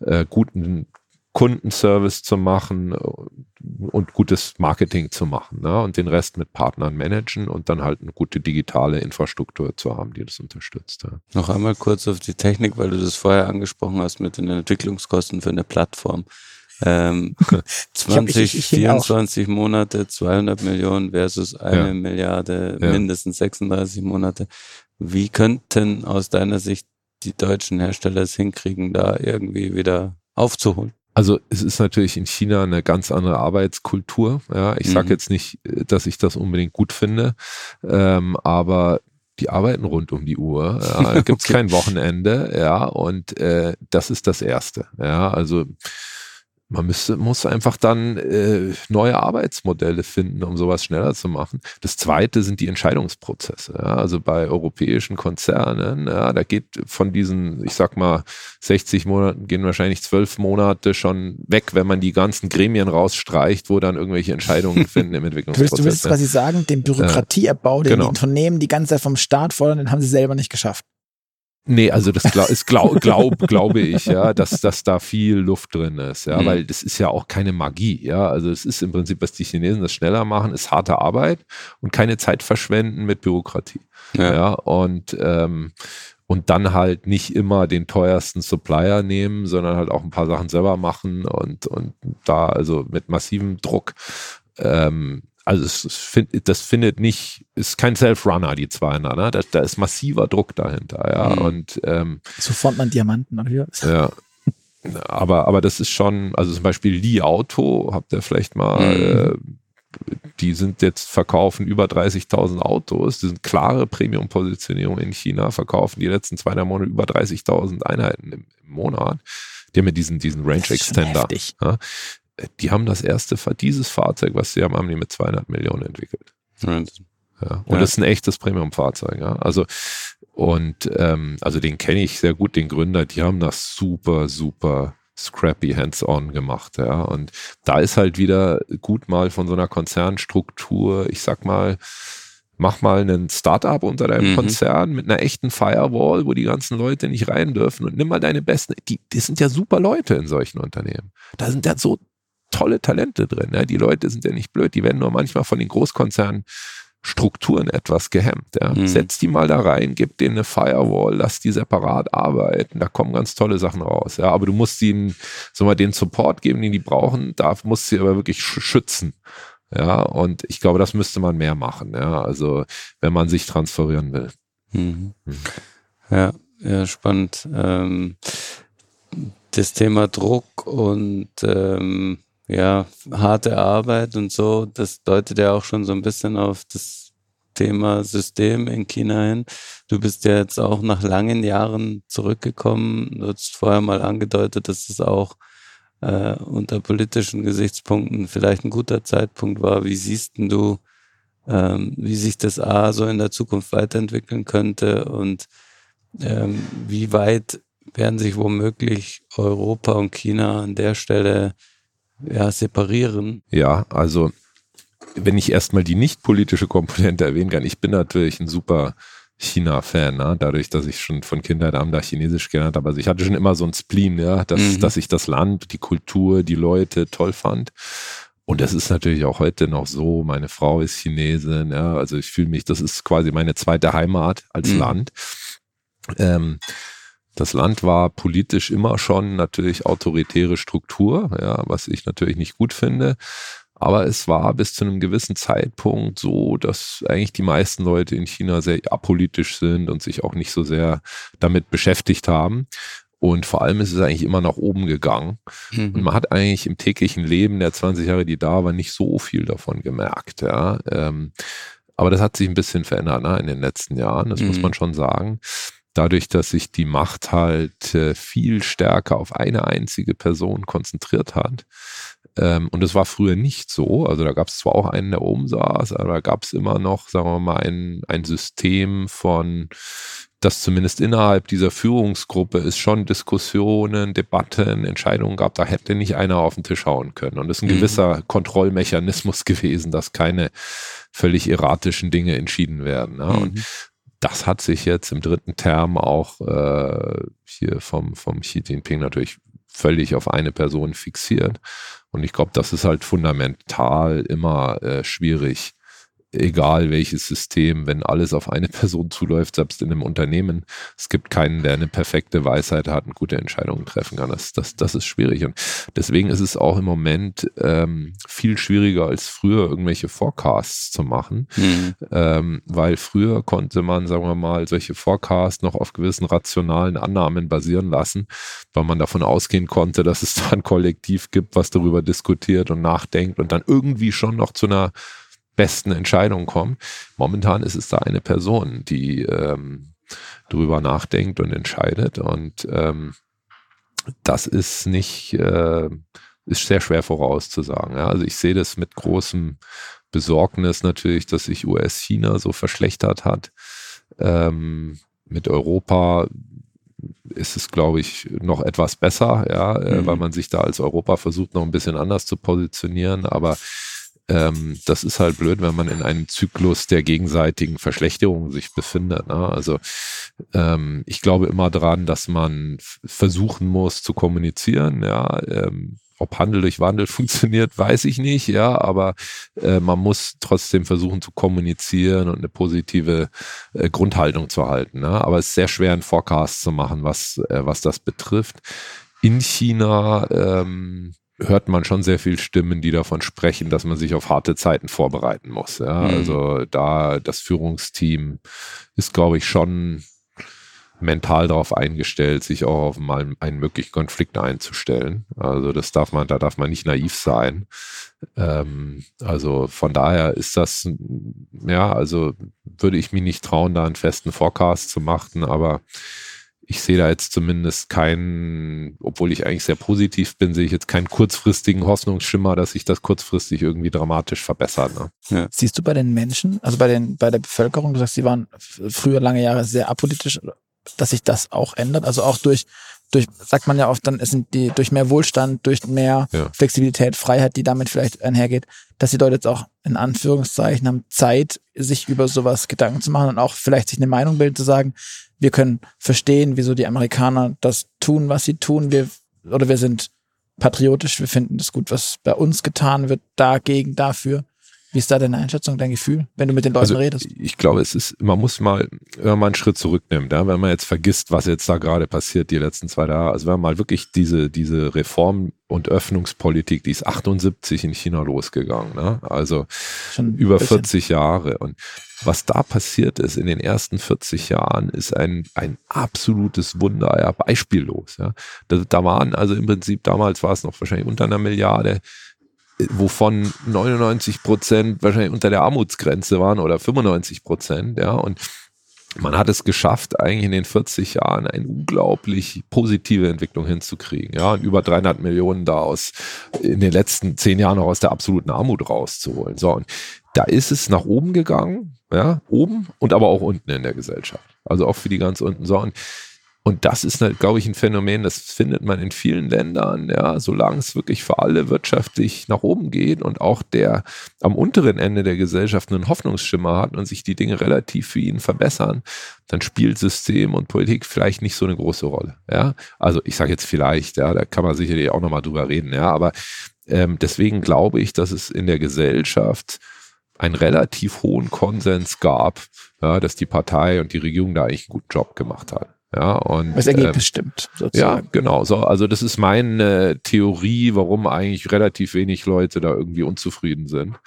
äh, guten Kundenservice zu machen und gutes Marketing zu machen ne? und den Rest mit Partnern managen und dann halt eine gute digitale Infrastruktur zu haben, die das unterstützt. Ja. Noch einmal kurz auf die Technik, weil du das vorher angesprochen hast mit den Entwicklungskosten für eine Plattform. Ähm, 20, ich, ich, ich 24 Monate, 200 Millionen versus eine ja. Milliarde, ja. mindestens 36 Monate. Wie könnten aus deiner Sicht die deutschen Hersteller es hinkriegen, da irgendwie wieder aufzuholen? Also es ist natürlich in China eine ganz andere Arbeitskultur. Ja, ich mhm. sage jetzt nicht, dass ich das unbedingt gut finde, ähm, aber die arbeiten rund um die Uhr. Ja, da gibt es okay. kein Wochenende, ja, und äh, das ist das Erste. Ja, also man müsste, muss einfach dann äh, neue Arbeitsmodelle finden, um sowas schneller zu machen. Das zweite sind die Entscheidungsprozesse. Ja. Also bei europäischen Konzernen, ja, da geht von diesen, ich sag mal, 60 Monaten gehen wahrscheinlich zwölf Monate schon weg, wenn man die ganzen Gremien rausstreicht, wo dann irgendwelche Entscheidungen finden im Entwicklungsprozess. Du willst, du willst quasi sagen, den Bürokratieabbau, den genau. die Unternehmen die ganze Zeit vom Staat fordern, den haben sie selber nicht geschafft. Nee, also das glaub, ist glaub, glaub, glaube ich, ja, dass, dass da viel Luft drin ist, ja, mhm. weil das ist ja auch keine Magie, ja. Also es ist im Prinzip, was die Chinesen das schneller machen, ist harte Arbeit und keine Zeit verschwenden mit Bürokratie. Ja, ja und ähm, und dann halt nicht immer den teuersten Supplier nehmen, sondern halt auch ein paar Sachen selber machen und, und da also mit massivem Druck ähm, also es, es find, das findet nicht, ist kein Self-Runner, die 200, ne? Da, da, ist massiver Druck dahinter, ja. Mhm. Und ähm, so formt man Diamanten, oder? Ja. Aber, aber das ist schon, also zum Beispiel Li Auto, habt ihr vielleicht mal, mhm. äh, die sind jetzt verkaufen über 30.000 Autos, die sind klare Premium-Positionierung in China, verkaufen die letzten zwei, drei Monate über 30.000 Einheiten im, im, Monat. Die haben ja diesen, diesen Range Extender. Ja die haben das erste, dieses Fahrzeug, was sie haben, haben die mit 200 Millionen entwickelt. Ja. Ja. Und ja. das ist ein echtes Premium-Fahrzeug. Ja. Also und ähm, also den kenne ich sehr gut, den Gründer. Die haben das super, super scrappy hands-on gemacht. Ja. Und da ist halt wieder gut mal von so einer Konzernstruktur. Ich sag mal, mach mal einen Startup unter deinem mhm. Konzern mit einer echten Firewall, wo die ganzen Leute nicht rein dürfen und nimm mal deine besten. Die, die sind ja super Leute in solchen Unternehmen. Da sind ja so tolle Talente drin. Ja. Die Leute sind ja nicht blöd, die werden nur manchmal von den Großkonzernen Strukturen etwas gehemmt. Ja. Mhm. Setz die mal da rein, gib denen eine Firewall, lass die separat arbeiten, da kommen ganz tolle Sachen raus. Ja. Aber du musst ihnen so mal den Support geben, den die brauchen, da musst sie aber wirklich schützen. Ja, und ich glaube, das müsste man mehr machen, ja, also wenn man sich transferieren will. Mhm. Mhm. Ja, ja, spannend. Ähm, das Thema Druck und ähm, ja, harte Arbeit und so, das deutet ja auch schon so ein bisschen auf das Thema System in China hin. Du bist ja jetzt auch nach langen Jahren zurückgekommen. Du hast vorher mal angedeutet, dass es auch äh, unter politischen Gesichtspunkten vielleicht ein guter Zeitpunkt war. Wie siehst du, ähm, wie sich das A so in der Zukunft weiterentwickeln könnte und ähm, wie weit werden sich womöglich Europa und China an der Stelle ja, separieren. Ja, also wenn ich erstmal die nicht politische Komponente erwähnen kann, ich bin natürlich ein super China-Fan, ne? dadurch, dass ich schon von Kindheit an da Chinesisch gelernt habe. Also ich hatte schon immer so ein Spleen, ja, dass, mhm. dass ich das Land, die Kultur, die Leute toll fand. Und das ist natürlich auch heute noch so. Meine Frau ist Chinesin, ja, also ich fühle mich, das ist quasi meine zweite Heimat als mhm. Land. Ähm, das Land war politisch immer schon natürlich autoritäre Struktur, ja, was ich natürlich nicht gut finde. Aber es war bis zu einem gewissen Zeitpunkt so, dass eigentlich die meisten Leute in China sehr apolitisch sind und sich auch nicht so sehr damit beschäftigt haben. Und vor allem ist es eigentlich immer nach oben gegangen. Mhm. Und man hat eigentlich im täglichen Leben der 20 Jahre, die da waren, nicht so viel davon gemerkt. Ja. Ähm, aber das hat sich ein bisschen verändert ne, in den letzten Jahren, das mhm. muss man schon sagen. Dadurch, dass sich die Macht halt äh, viel stärker auf eine einzige Person konzentriert hat. Ähm, und das war früher nicht so. Also da gab es zwar auch einen, der oben saß, aber da gab es immer noch, sagen wir mal, ein, ein System von dass zumindest innerhalb dieser Führungsgruppe es schon Diskussionen, Debatten, Entscheidungen gab, da hätte nicht einer auf den Tisch hauen können. Und das ist ein mhm. gewisser Kontrollmechanismus gewesen, dass keine völlig erratischen Dinge entschieden werden. Ne? Mhm. Und das hat sich jetzt im dritten Term auch äh, hier vom, vom Xi Jinping natürlich völlig auf eine Person fixiert. Und ich glaube, das ist halt fundamental immer äh, schwierig, egal welches System, wenn alles auf eine Person zuläuft, selbst in einem Unternehmen, es gibt keinen, der eine perfekte Weisheit hat und gute Entscheidungen treffen kann. Das, das, das ist schwierig. Und deswegen ist es auch im Moment ähm, viel schwieriger als früher, irgendwelche Forecasts zu machen. Mhm. Ähm, weil früher konnte man, sagen wir mal, solche Forecasts noch auf gewissen rationalen Annahmen basieren lassen, weil man davon ausgehen konnte, dass es da ein Kollektiv gibt, was darüber diskutiert und nachdenkt und dann irgendwie schon noch zu einer besten Entscheidungen kommt. Momentan ist es da eine Person, die ähm, drüber nachdenkt und entscheidet. Und ähm, das ist nicht, äh, ist sehr schwer vorauszusagen. Ja? Also ich sehe das mit großem Besorgnis natürlich, dass sich US-China so verschlechtert hat. Ähm, mit Europa ist es, glaube ich, noch etwas besser, ja, äh, mhm. weil man sich da als Europa versucht, noch ein bisschen anders zu positionieren. Aber ähm, das ist halt blöd, wenn man in einem Zyklus der gegenseitigen Verschlechterung sich befindet. Ne? Also ähm, ich glaube immer daran, dass man versuchen muss zu kommunizieren, ja. Ähm, ob Handel durch Wandel funktioniert, weiß ich nicht, ja, aber äh, man muss trotzdem versuchen zu kommunizieren und eine positive äh, Grundhaltung zu halten. Ne? Aber es ist sehr schwer, einen Forecast zu machen, was, äh, was das betrifft. In China ähm, hört man schon sehr viel Stimmen, die davon sprechen, dass man sich auf harte Zeiten vorbereiten muss. Ja? Mhm. Also da das Führungsteam ist, glaube ich, schon mental darauf eingestellt, sich auch auf mal einen möglichen Konflikt einzustellen. Also das darf man, da darf man nicht naiv sein. Ähm, also von daher ist das, ja, also würde ich mich nicht trauen, da einen festen Forecast zu machen, aber ich sehe da jetzt zumindest keinen, obwohl ich eigentlich sehr positiv bin, sehe ich jetzt keinen kurzfristigen Hoffnungsschimmer, dass sich das kurzfristig irgendwie dramatisch verbessert. Ne? Ja. Siehst du bei den Menschen, also bei den bei der Bevölkerung, du sagst, sie waren früher lange Jahre sehr apolitisch, dass sich das auch ändert, also auch durch durch, sagt man ja oft, dann sind die durch mehr Wohlstand, durch mehr ja. Flexibilität, Freiheit, die damit vielleicht einhergeht, dass die Leute jetzt auch in Anführungszeichen haben Zeit, sich über sowas Gedanken zu machen und auch vielleicht sich eine Meinung bilden, zu sagen, wir können verstehen, wieso die Amerikaner das tun, was sie tun. Wir, oder wir sind patriotisch, wir finden das gut, was bei uns getan wird, dagegen, dafür. Wie ist da deine Einschätzung, dein Gefühl, wenn du mit den Leuten also, redest? Ich glaube, es ist, man muss mal, wenn man einen Schritt zurücknimmt, ja, wenn man jetzt vergisst, was jetzt da gerade passiert, die letzten zwei Jahre, also wenn man mal wirklich diese, diese Reform- und Öffnungspolitik, die ist 78 in China losgegangen, ne? also Schon über 40 Jahre und was da passiert ist in den ersten 40 Jahren, ist ein, ein absolutes Wunder, ja, beispiellos. Ja. Da, da waren also im Prinzip, damals war es noch wahrscheinlich unter einer Milliarde, wovon 99 Prozent wahrscheinlich unter der Armutsgrenze waren oder 95 Prozent, ja, und man hat es geschafft, eigentlich in den 40 Jahren eine unglaublich positive Entwicklung hinzukriegen. Ja, und über 300 Millionen da aus in den letzten zehn Jahren noch aus der absoluten Armut rauszuholen. So, und da ist es nach oben gegangen, ja, oben und aber auch unten in der Gesellschaft. Also auch für die ganz unten. So, und und das ist, halt, glaube ich, ein Phänomen, das findet man in vielen Ländern, ja, solange es wirklich für alle wirtschaftlich nach oben geht und auch der am unteren Ende der Gesellschaft einen Hoffnungsschimmer hat und sich die Dinge relativ für ihn verbessern, dann spielt System und Politik vielleicht nicht so eine große Rolle. Ja, also ich sage jetzt vielleicht, ja, da kann man sicherlich auch nochmal drüber reden, ja, aber ähm, deswegen glaube ich, dass es in der Gesellschaft einen relativ hohen Konsens gab, ja, dass die Partei und die Regierung da eigentlich einen guten Job gemacht hat. Ja, und, das Ergebnis ähm, stimmt. Sozusagen. Ja, genau. So, also das ist meine Theorie, warum eigentlich relativ wenig Leute da irgendwie unzufrieden sind.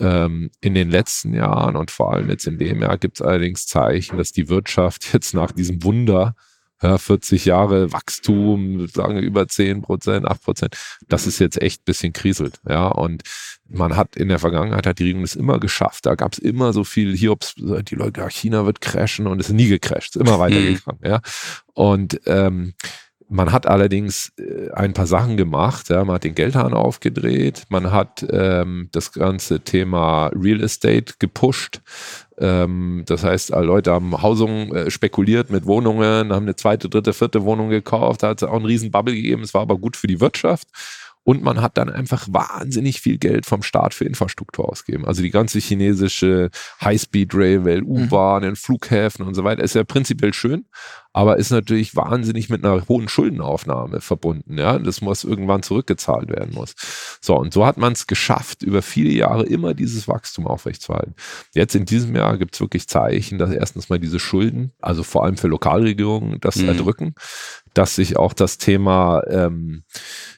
Ähm, in den letzten Jahren und vor allem jetzt in dem Jahr gibt es allerdings Zeichen, dass die Wirtschaft jetzt nach diesem Wunder Ja, 40 Jahre Wachstum, sagen wir über 10 Prozent, 8 Prozent. Das ist jetzt echt ein bisschen kriselt. Ja, und man hat in der Vergangenheit hat die Regierung es immer geschafft. Da gab es immer so viel Hiobs, die Leute, ja, China wird crashen und es ist nie gecrasht, ist immer weitergegangen. Mhm. Ja, und ähm, man hat allerdings äh, ein paar Sachen gemacht. Ja. Man hat den Geldhahn aufgedreht, man hat ähm, das ganze Thema Real Estate gepusht. Ähm, das heißt, Leute haben Hausungen äh, spekuliert mit Wohnungen, haben eine zweite, dritte, vierte Wohnung gekauft. Da hat es auch einen riesen Bubble gegeben. Es war aber gut für die Wirtschaft. Und man hat dann einfach wahnsinnig viel Geld vom Staat für Infrastruktur ausgegeben. Also die ganze chinesische High-Speed-Railway, U-Bahnen, mhm. Flughäfen und so weiter ist ja prinzipiell schön, aber ist natürlich wahnsinnig mit einer hohen Schuldenaufnahme verbunden. Ja, das muss irgendwann zurückgezahlt werden muss. So, und so hat man es geschafft, über viele Jahre immer dieses Wachstum aufrechtzuerhalten. Jetzt in diesem Jahr gibt es wirklich Zeichen, dass erstens mal diese Schulden, also vor allem für Lokalregierungen, das mhm. erdrücken, dass sich auch das Thema ähm, äh,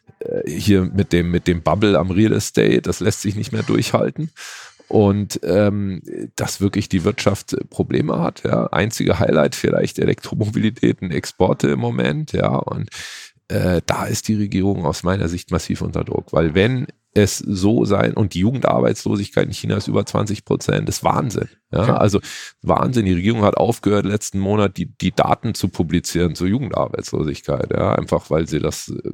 hier mit dem, mit dem Bubble am Real Estate, das lässt sich nicht mehr durchhalten. Und ähm, dass wirklich die Wirtschaft Probleme hat. Ja. Einzige Highlight vielleicht Elektromobilität und Exporte im Moment, ja. Und äh, da ist die Regierung aus meiner Sicht massiv unter Druck, weil wenn es so sein und die Jugendarbeitslosigkeit in China ist über 20 Prozent, das ist Wahnsinn. Ja, okay. also Wahnsinn. Die Regierung hat aufgehört, letzten Monat die, die Daten zu publizieren zur Jugendarbeitslosigkeit. Ja, einfach weil sie das äh,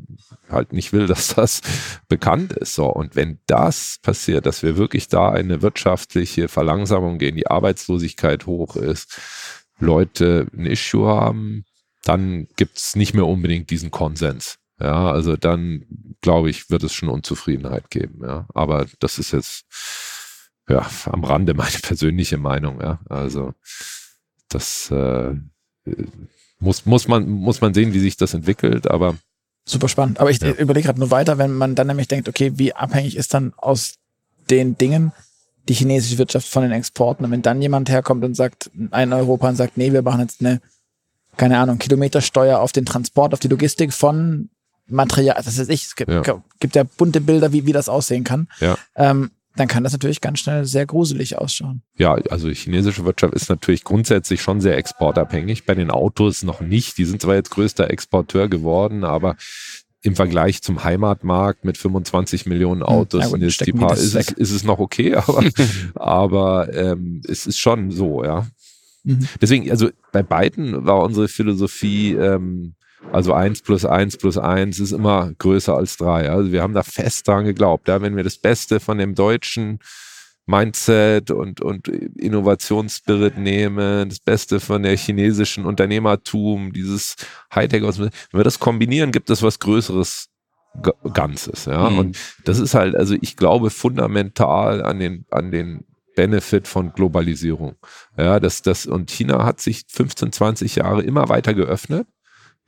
halt nicht will, dass das bekannt ist. So. Und wenn das passiert, dass wir wirklich da eine wirtschaftliche Verlangsamung gehen, die Arbeitslosigkeit hoch ist, Leute ein Issue haben, dann gibt es nicht mehr unbedingt diesen Konsens. Ja, also dann glaube ich, wird es schon Unzufriedenheit geben. Ja, aber das ist jetzt ja am Rande meine persönliche Meinung. Ja, also das äh, muss muss man muss man sehen, wie sich das entwickelt. Aber super spannend. Aber ich ja. überlege gerade nur weiter, wenn man dann nämlich denkt, okay, wie abhängig ist dann aus den Dingen die chinesische Wirtschaft von den Exporten und wenn dann jemand herkommt und sagt, ein Europa und sagt, nee, wir machen jetzt eine keine Ahnung, Kilometersteuer auf den Transport, auf die Logistik von Material, das heißt ich, es gibt ja, gibt ja bunte Bilder, wie, wie das aussehen kann. Ja. Ähm, dann kann das natürlich ganz schnell sehr gruselig ausschauen. Ja, also die chinesische Wirtschaft ist natürlich grundsätzlich schon sehr exportabhängig. Bei den Autos noch nicht. Die sind zwar jetzt größter Exporteur geworden, aber im Vergleich zum Heimatmarkt mit 25 Millionen hm, Autos ja, gut, und jetzt die paar, ist, es, ist es noch okay, aber, aber ähm, es ist schon so, ja. Mhm. Deswegen, also bei beiden war unsere Philosophie, ähm, also eins plus eins plus eins ist immer größer als drei. Also wir haben da fest dran geglaubt. Ja, wenn wir das Beste von dem deutschen Mindset und, und Innovationsspirit nehmen, das Beste von der chinesischen Unternehmertum, dieses Hightech, wenn wir das kombinieren, gibt es was Größeres Ganzes. Ja, mhm. und das ist halt, also ich glaube fundamental an den, an den Benefit von Globalisierung. Ja, das, das, und China hat sich 15, 20 Jahre immer weiter geöffnet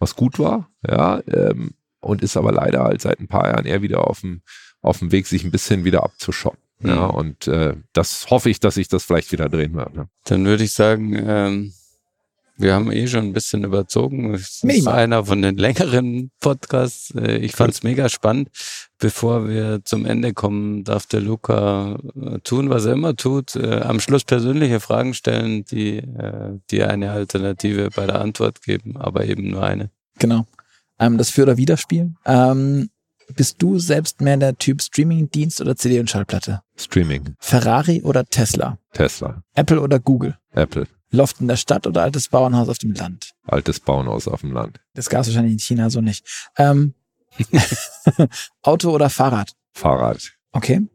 was gut war, ja, ähm, und ist aber leider halt seit ein paar Jahren eher wieder auf dem, auf dem Weg, sich ein bisschen wieder abzuschotten. Mhm. Ja, und äh, das hoffe ich, dass sich das vielleicht wieder drehen wird. Ne? Dann würde ich sagen, ähm, wir haben eh schon ein bisschen überzogen. Das ist einer von den längeren Podcasts. Äh, ich fand es mega spannend. Bevor wir zum Ende kommen, darf der Luca äh, tun, was er immer tut. Äh, am Schluss persönliche Fragen stellen, die, die eine Alternative bei der Antwort geben, aber eben nur eine. Genau. Ähm, das Für- oder Wiederspiel. Ähm, bist du selbst mehr der Typ Streaming-Dienst oder CD und Schallplatte? Streaming. Ferrari oder Tesla? Tesla. Apple oder Google? Apple. Loft in der Stadt oder altes Bauernhaus auf dem Land? Altes Bauernhaus auf dem Land. Das gab es wahrscheinlich in China so nicht. Ähm, Auto oder Fahrrad? Fahrrad. Okay.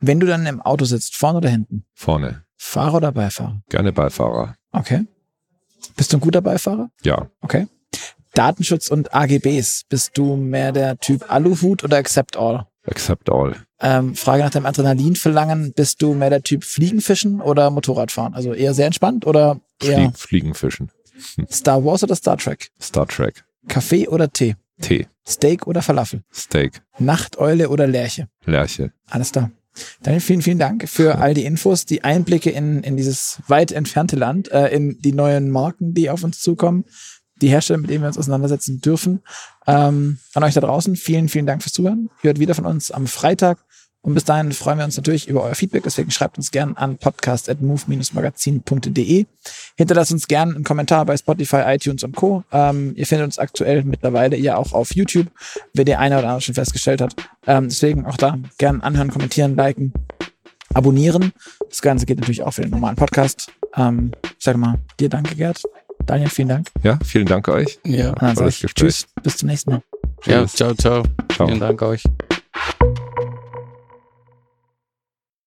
Wenn du dann im Auto sitzt, vorne oder hinten? Vorne. Fahrer oder Beifahrer? Gerne Beifahrer. Okay. Bist du ein guter Beifahrer? Ja. Okay. Datenschutz und AGBs. Bist du mehr der Typ Aluhut oder Accept All? Accept All. Ähm, Frage nach dem Adrenalinverlangen. Bist du mehr der Typ Fliegenfischen oder Motorradfahren? Also eher sehr entspannt oder eher Flieg Fliegenfischen. Star Wars oder Star Trek? Star Trek. Kaffee oder Tee? Tee. Steak oder Falafel? Steak. Nachteule oder Lerche? Lerche. Alles da. Daniel, vielen, vielen Dank für all die Infos, die Einblicke in, in dieses weit entfernte Land, äh, in die neuen Marken, die auf uns zukommen, die Hersteller, mit denen wir uns auseinandersetzen dürfen. Ähm, an euch da draußen, vielen, vielen Dank fürs Zuhören. Hört wieder von uns am Freitag Und bis dahin freuen wir uns natürlich über euer Feedback. Deswegen schreibt uns gern an podcast.move-magazin.de. Hinterlasst uns gern einen Kommentar bei Spotify, iTunes und Co. Ähm, ihr findet uns aktuell mittlerweile ja auch auf YouTube, wie der eine oder andere schon festgestellt hat. Ähm, deswegen auch da gern anhören, kommentieren, liken, abonnieren. Das Ganze geht natürlich auch für den normalen Podcast. Ähm, ich sage mal, dir danke, Gerd. Daniel, vielen Dank. Ja, vielen Dank euch. Ja. Ich Tschüss, bis zum nächsten Mal. Ja, ciao, ciao. ciao. Vielen Dank euch.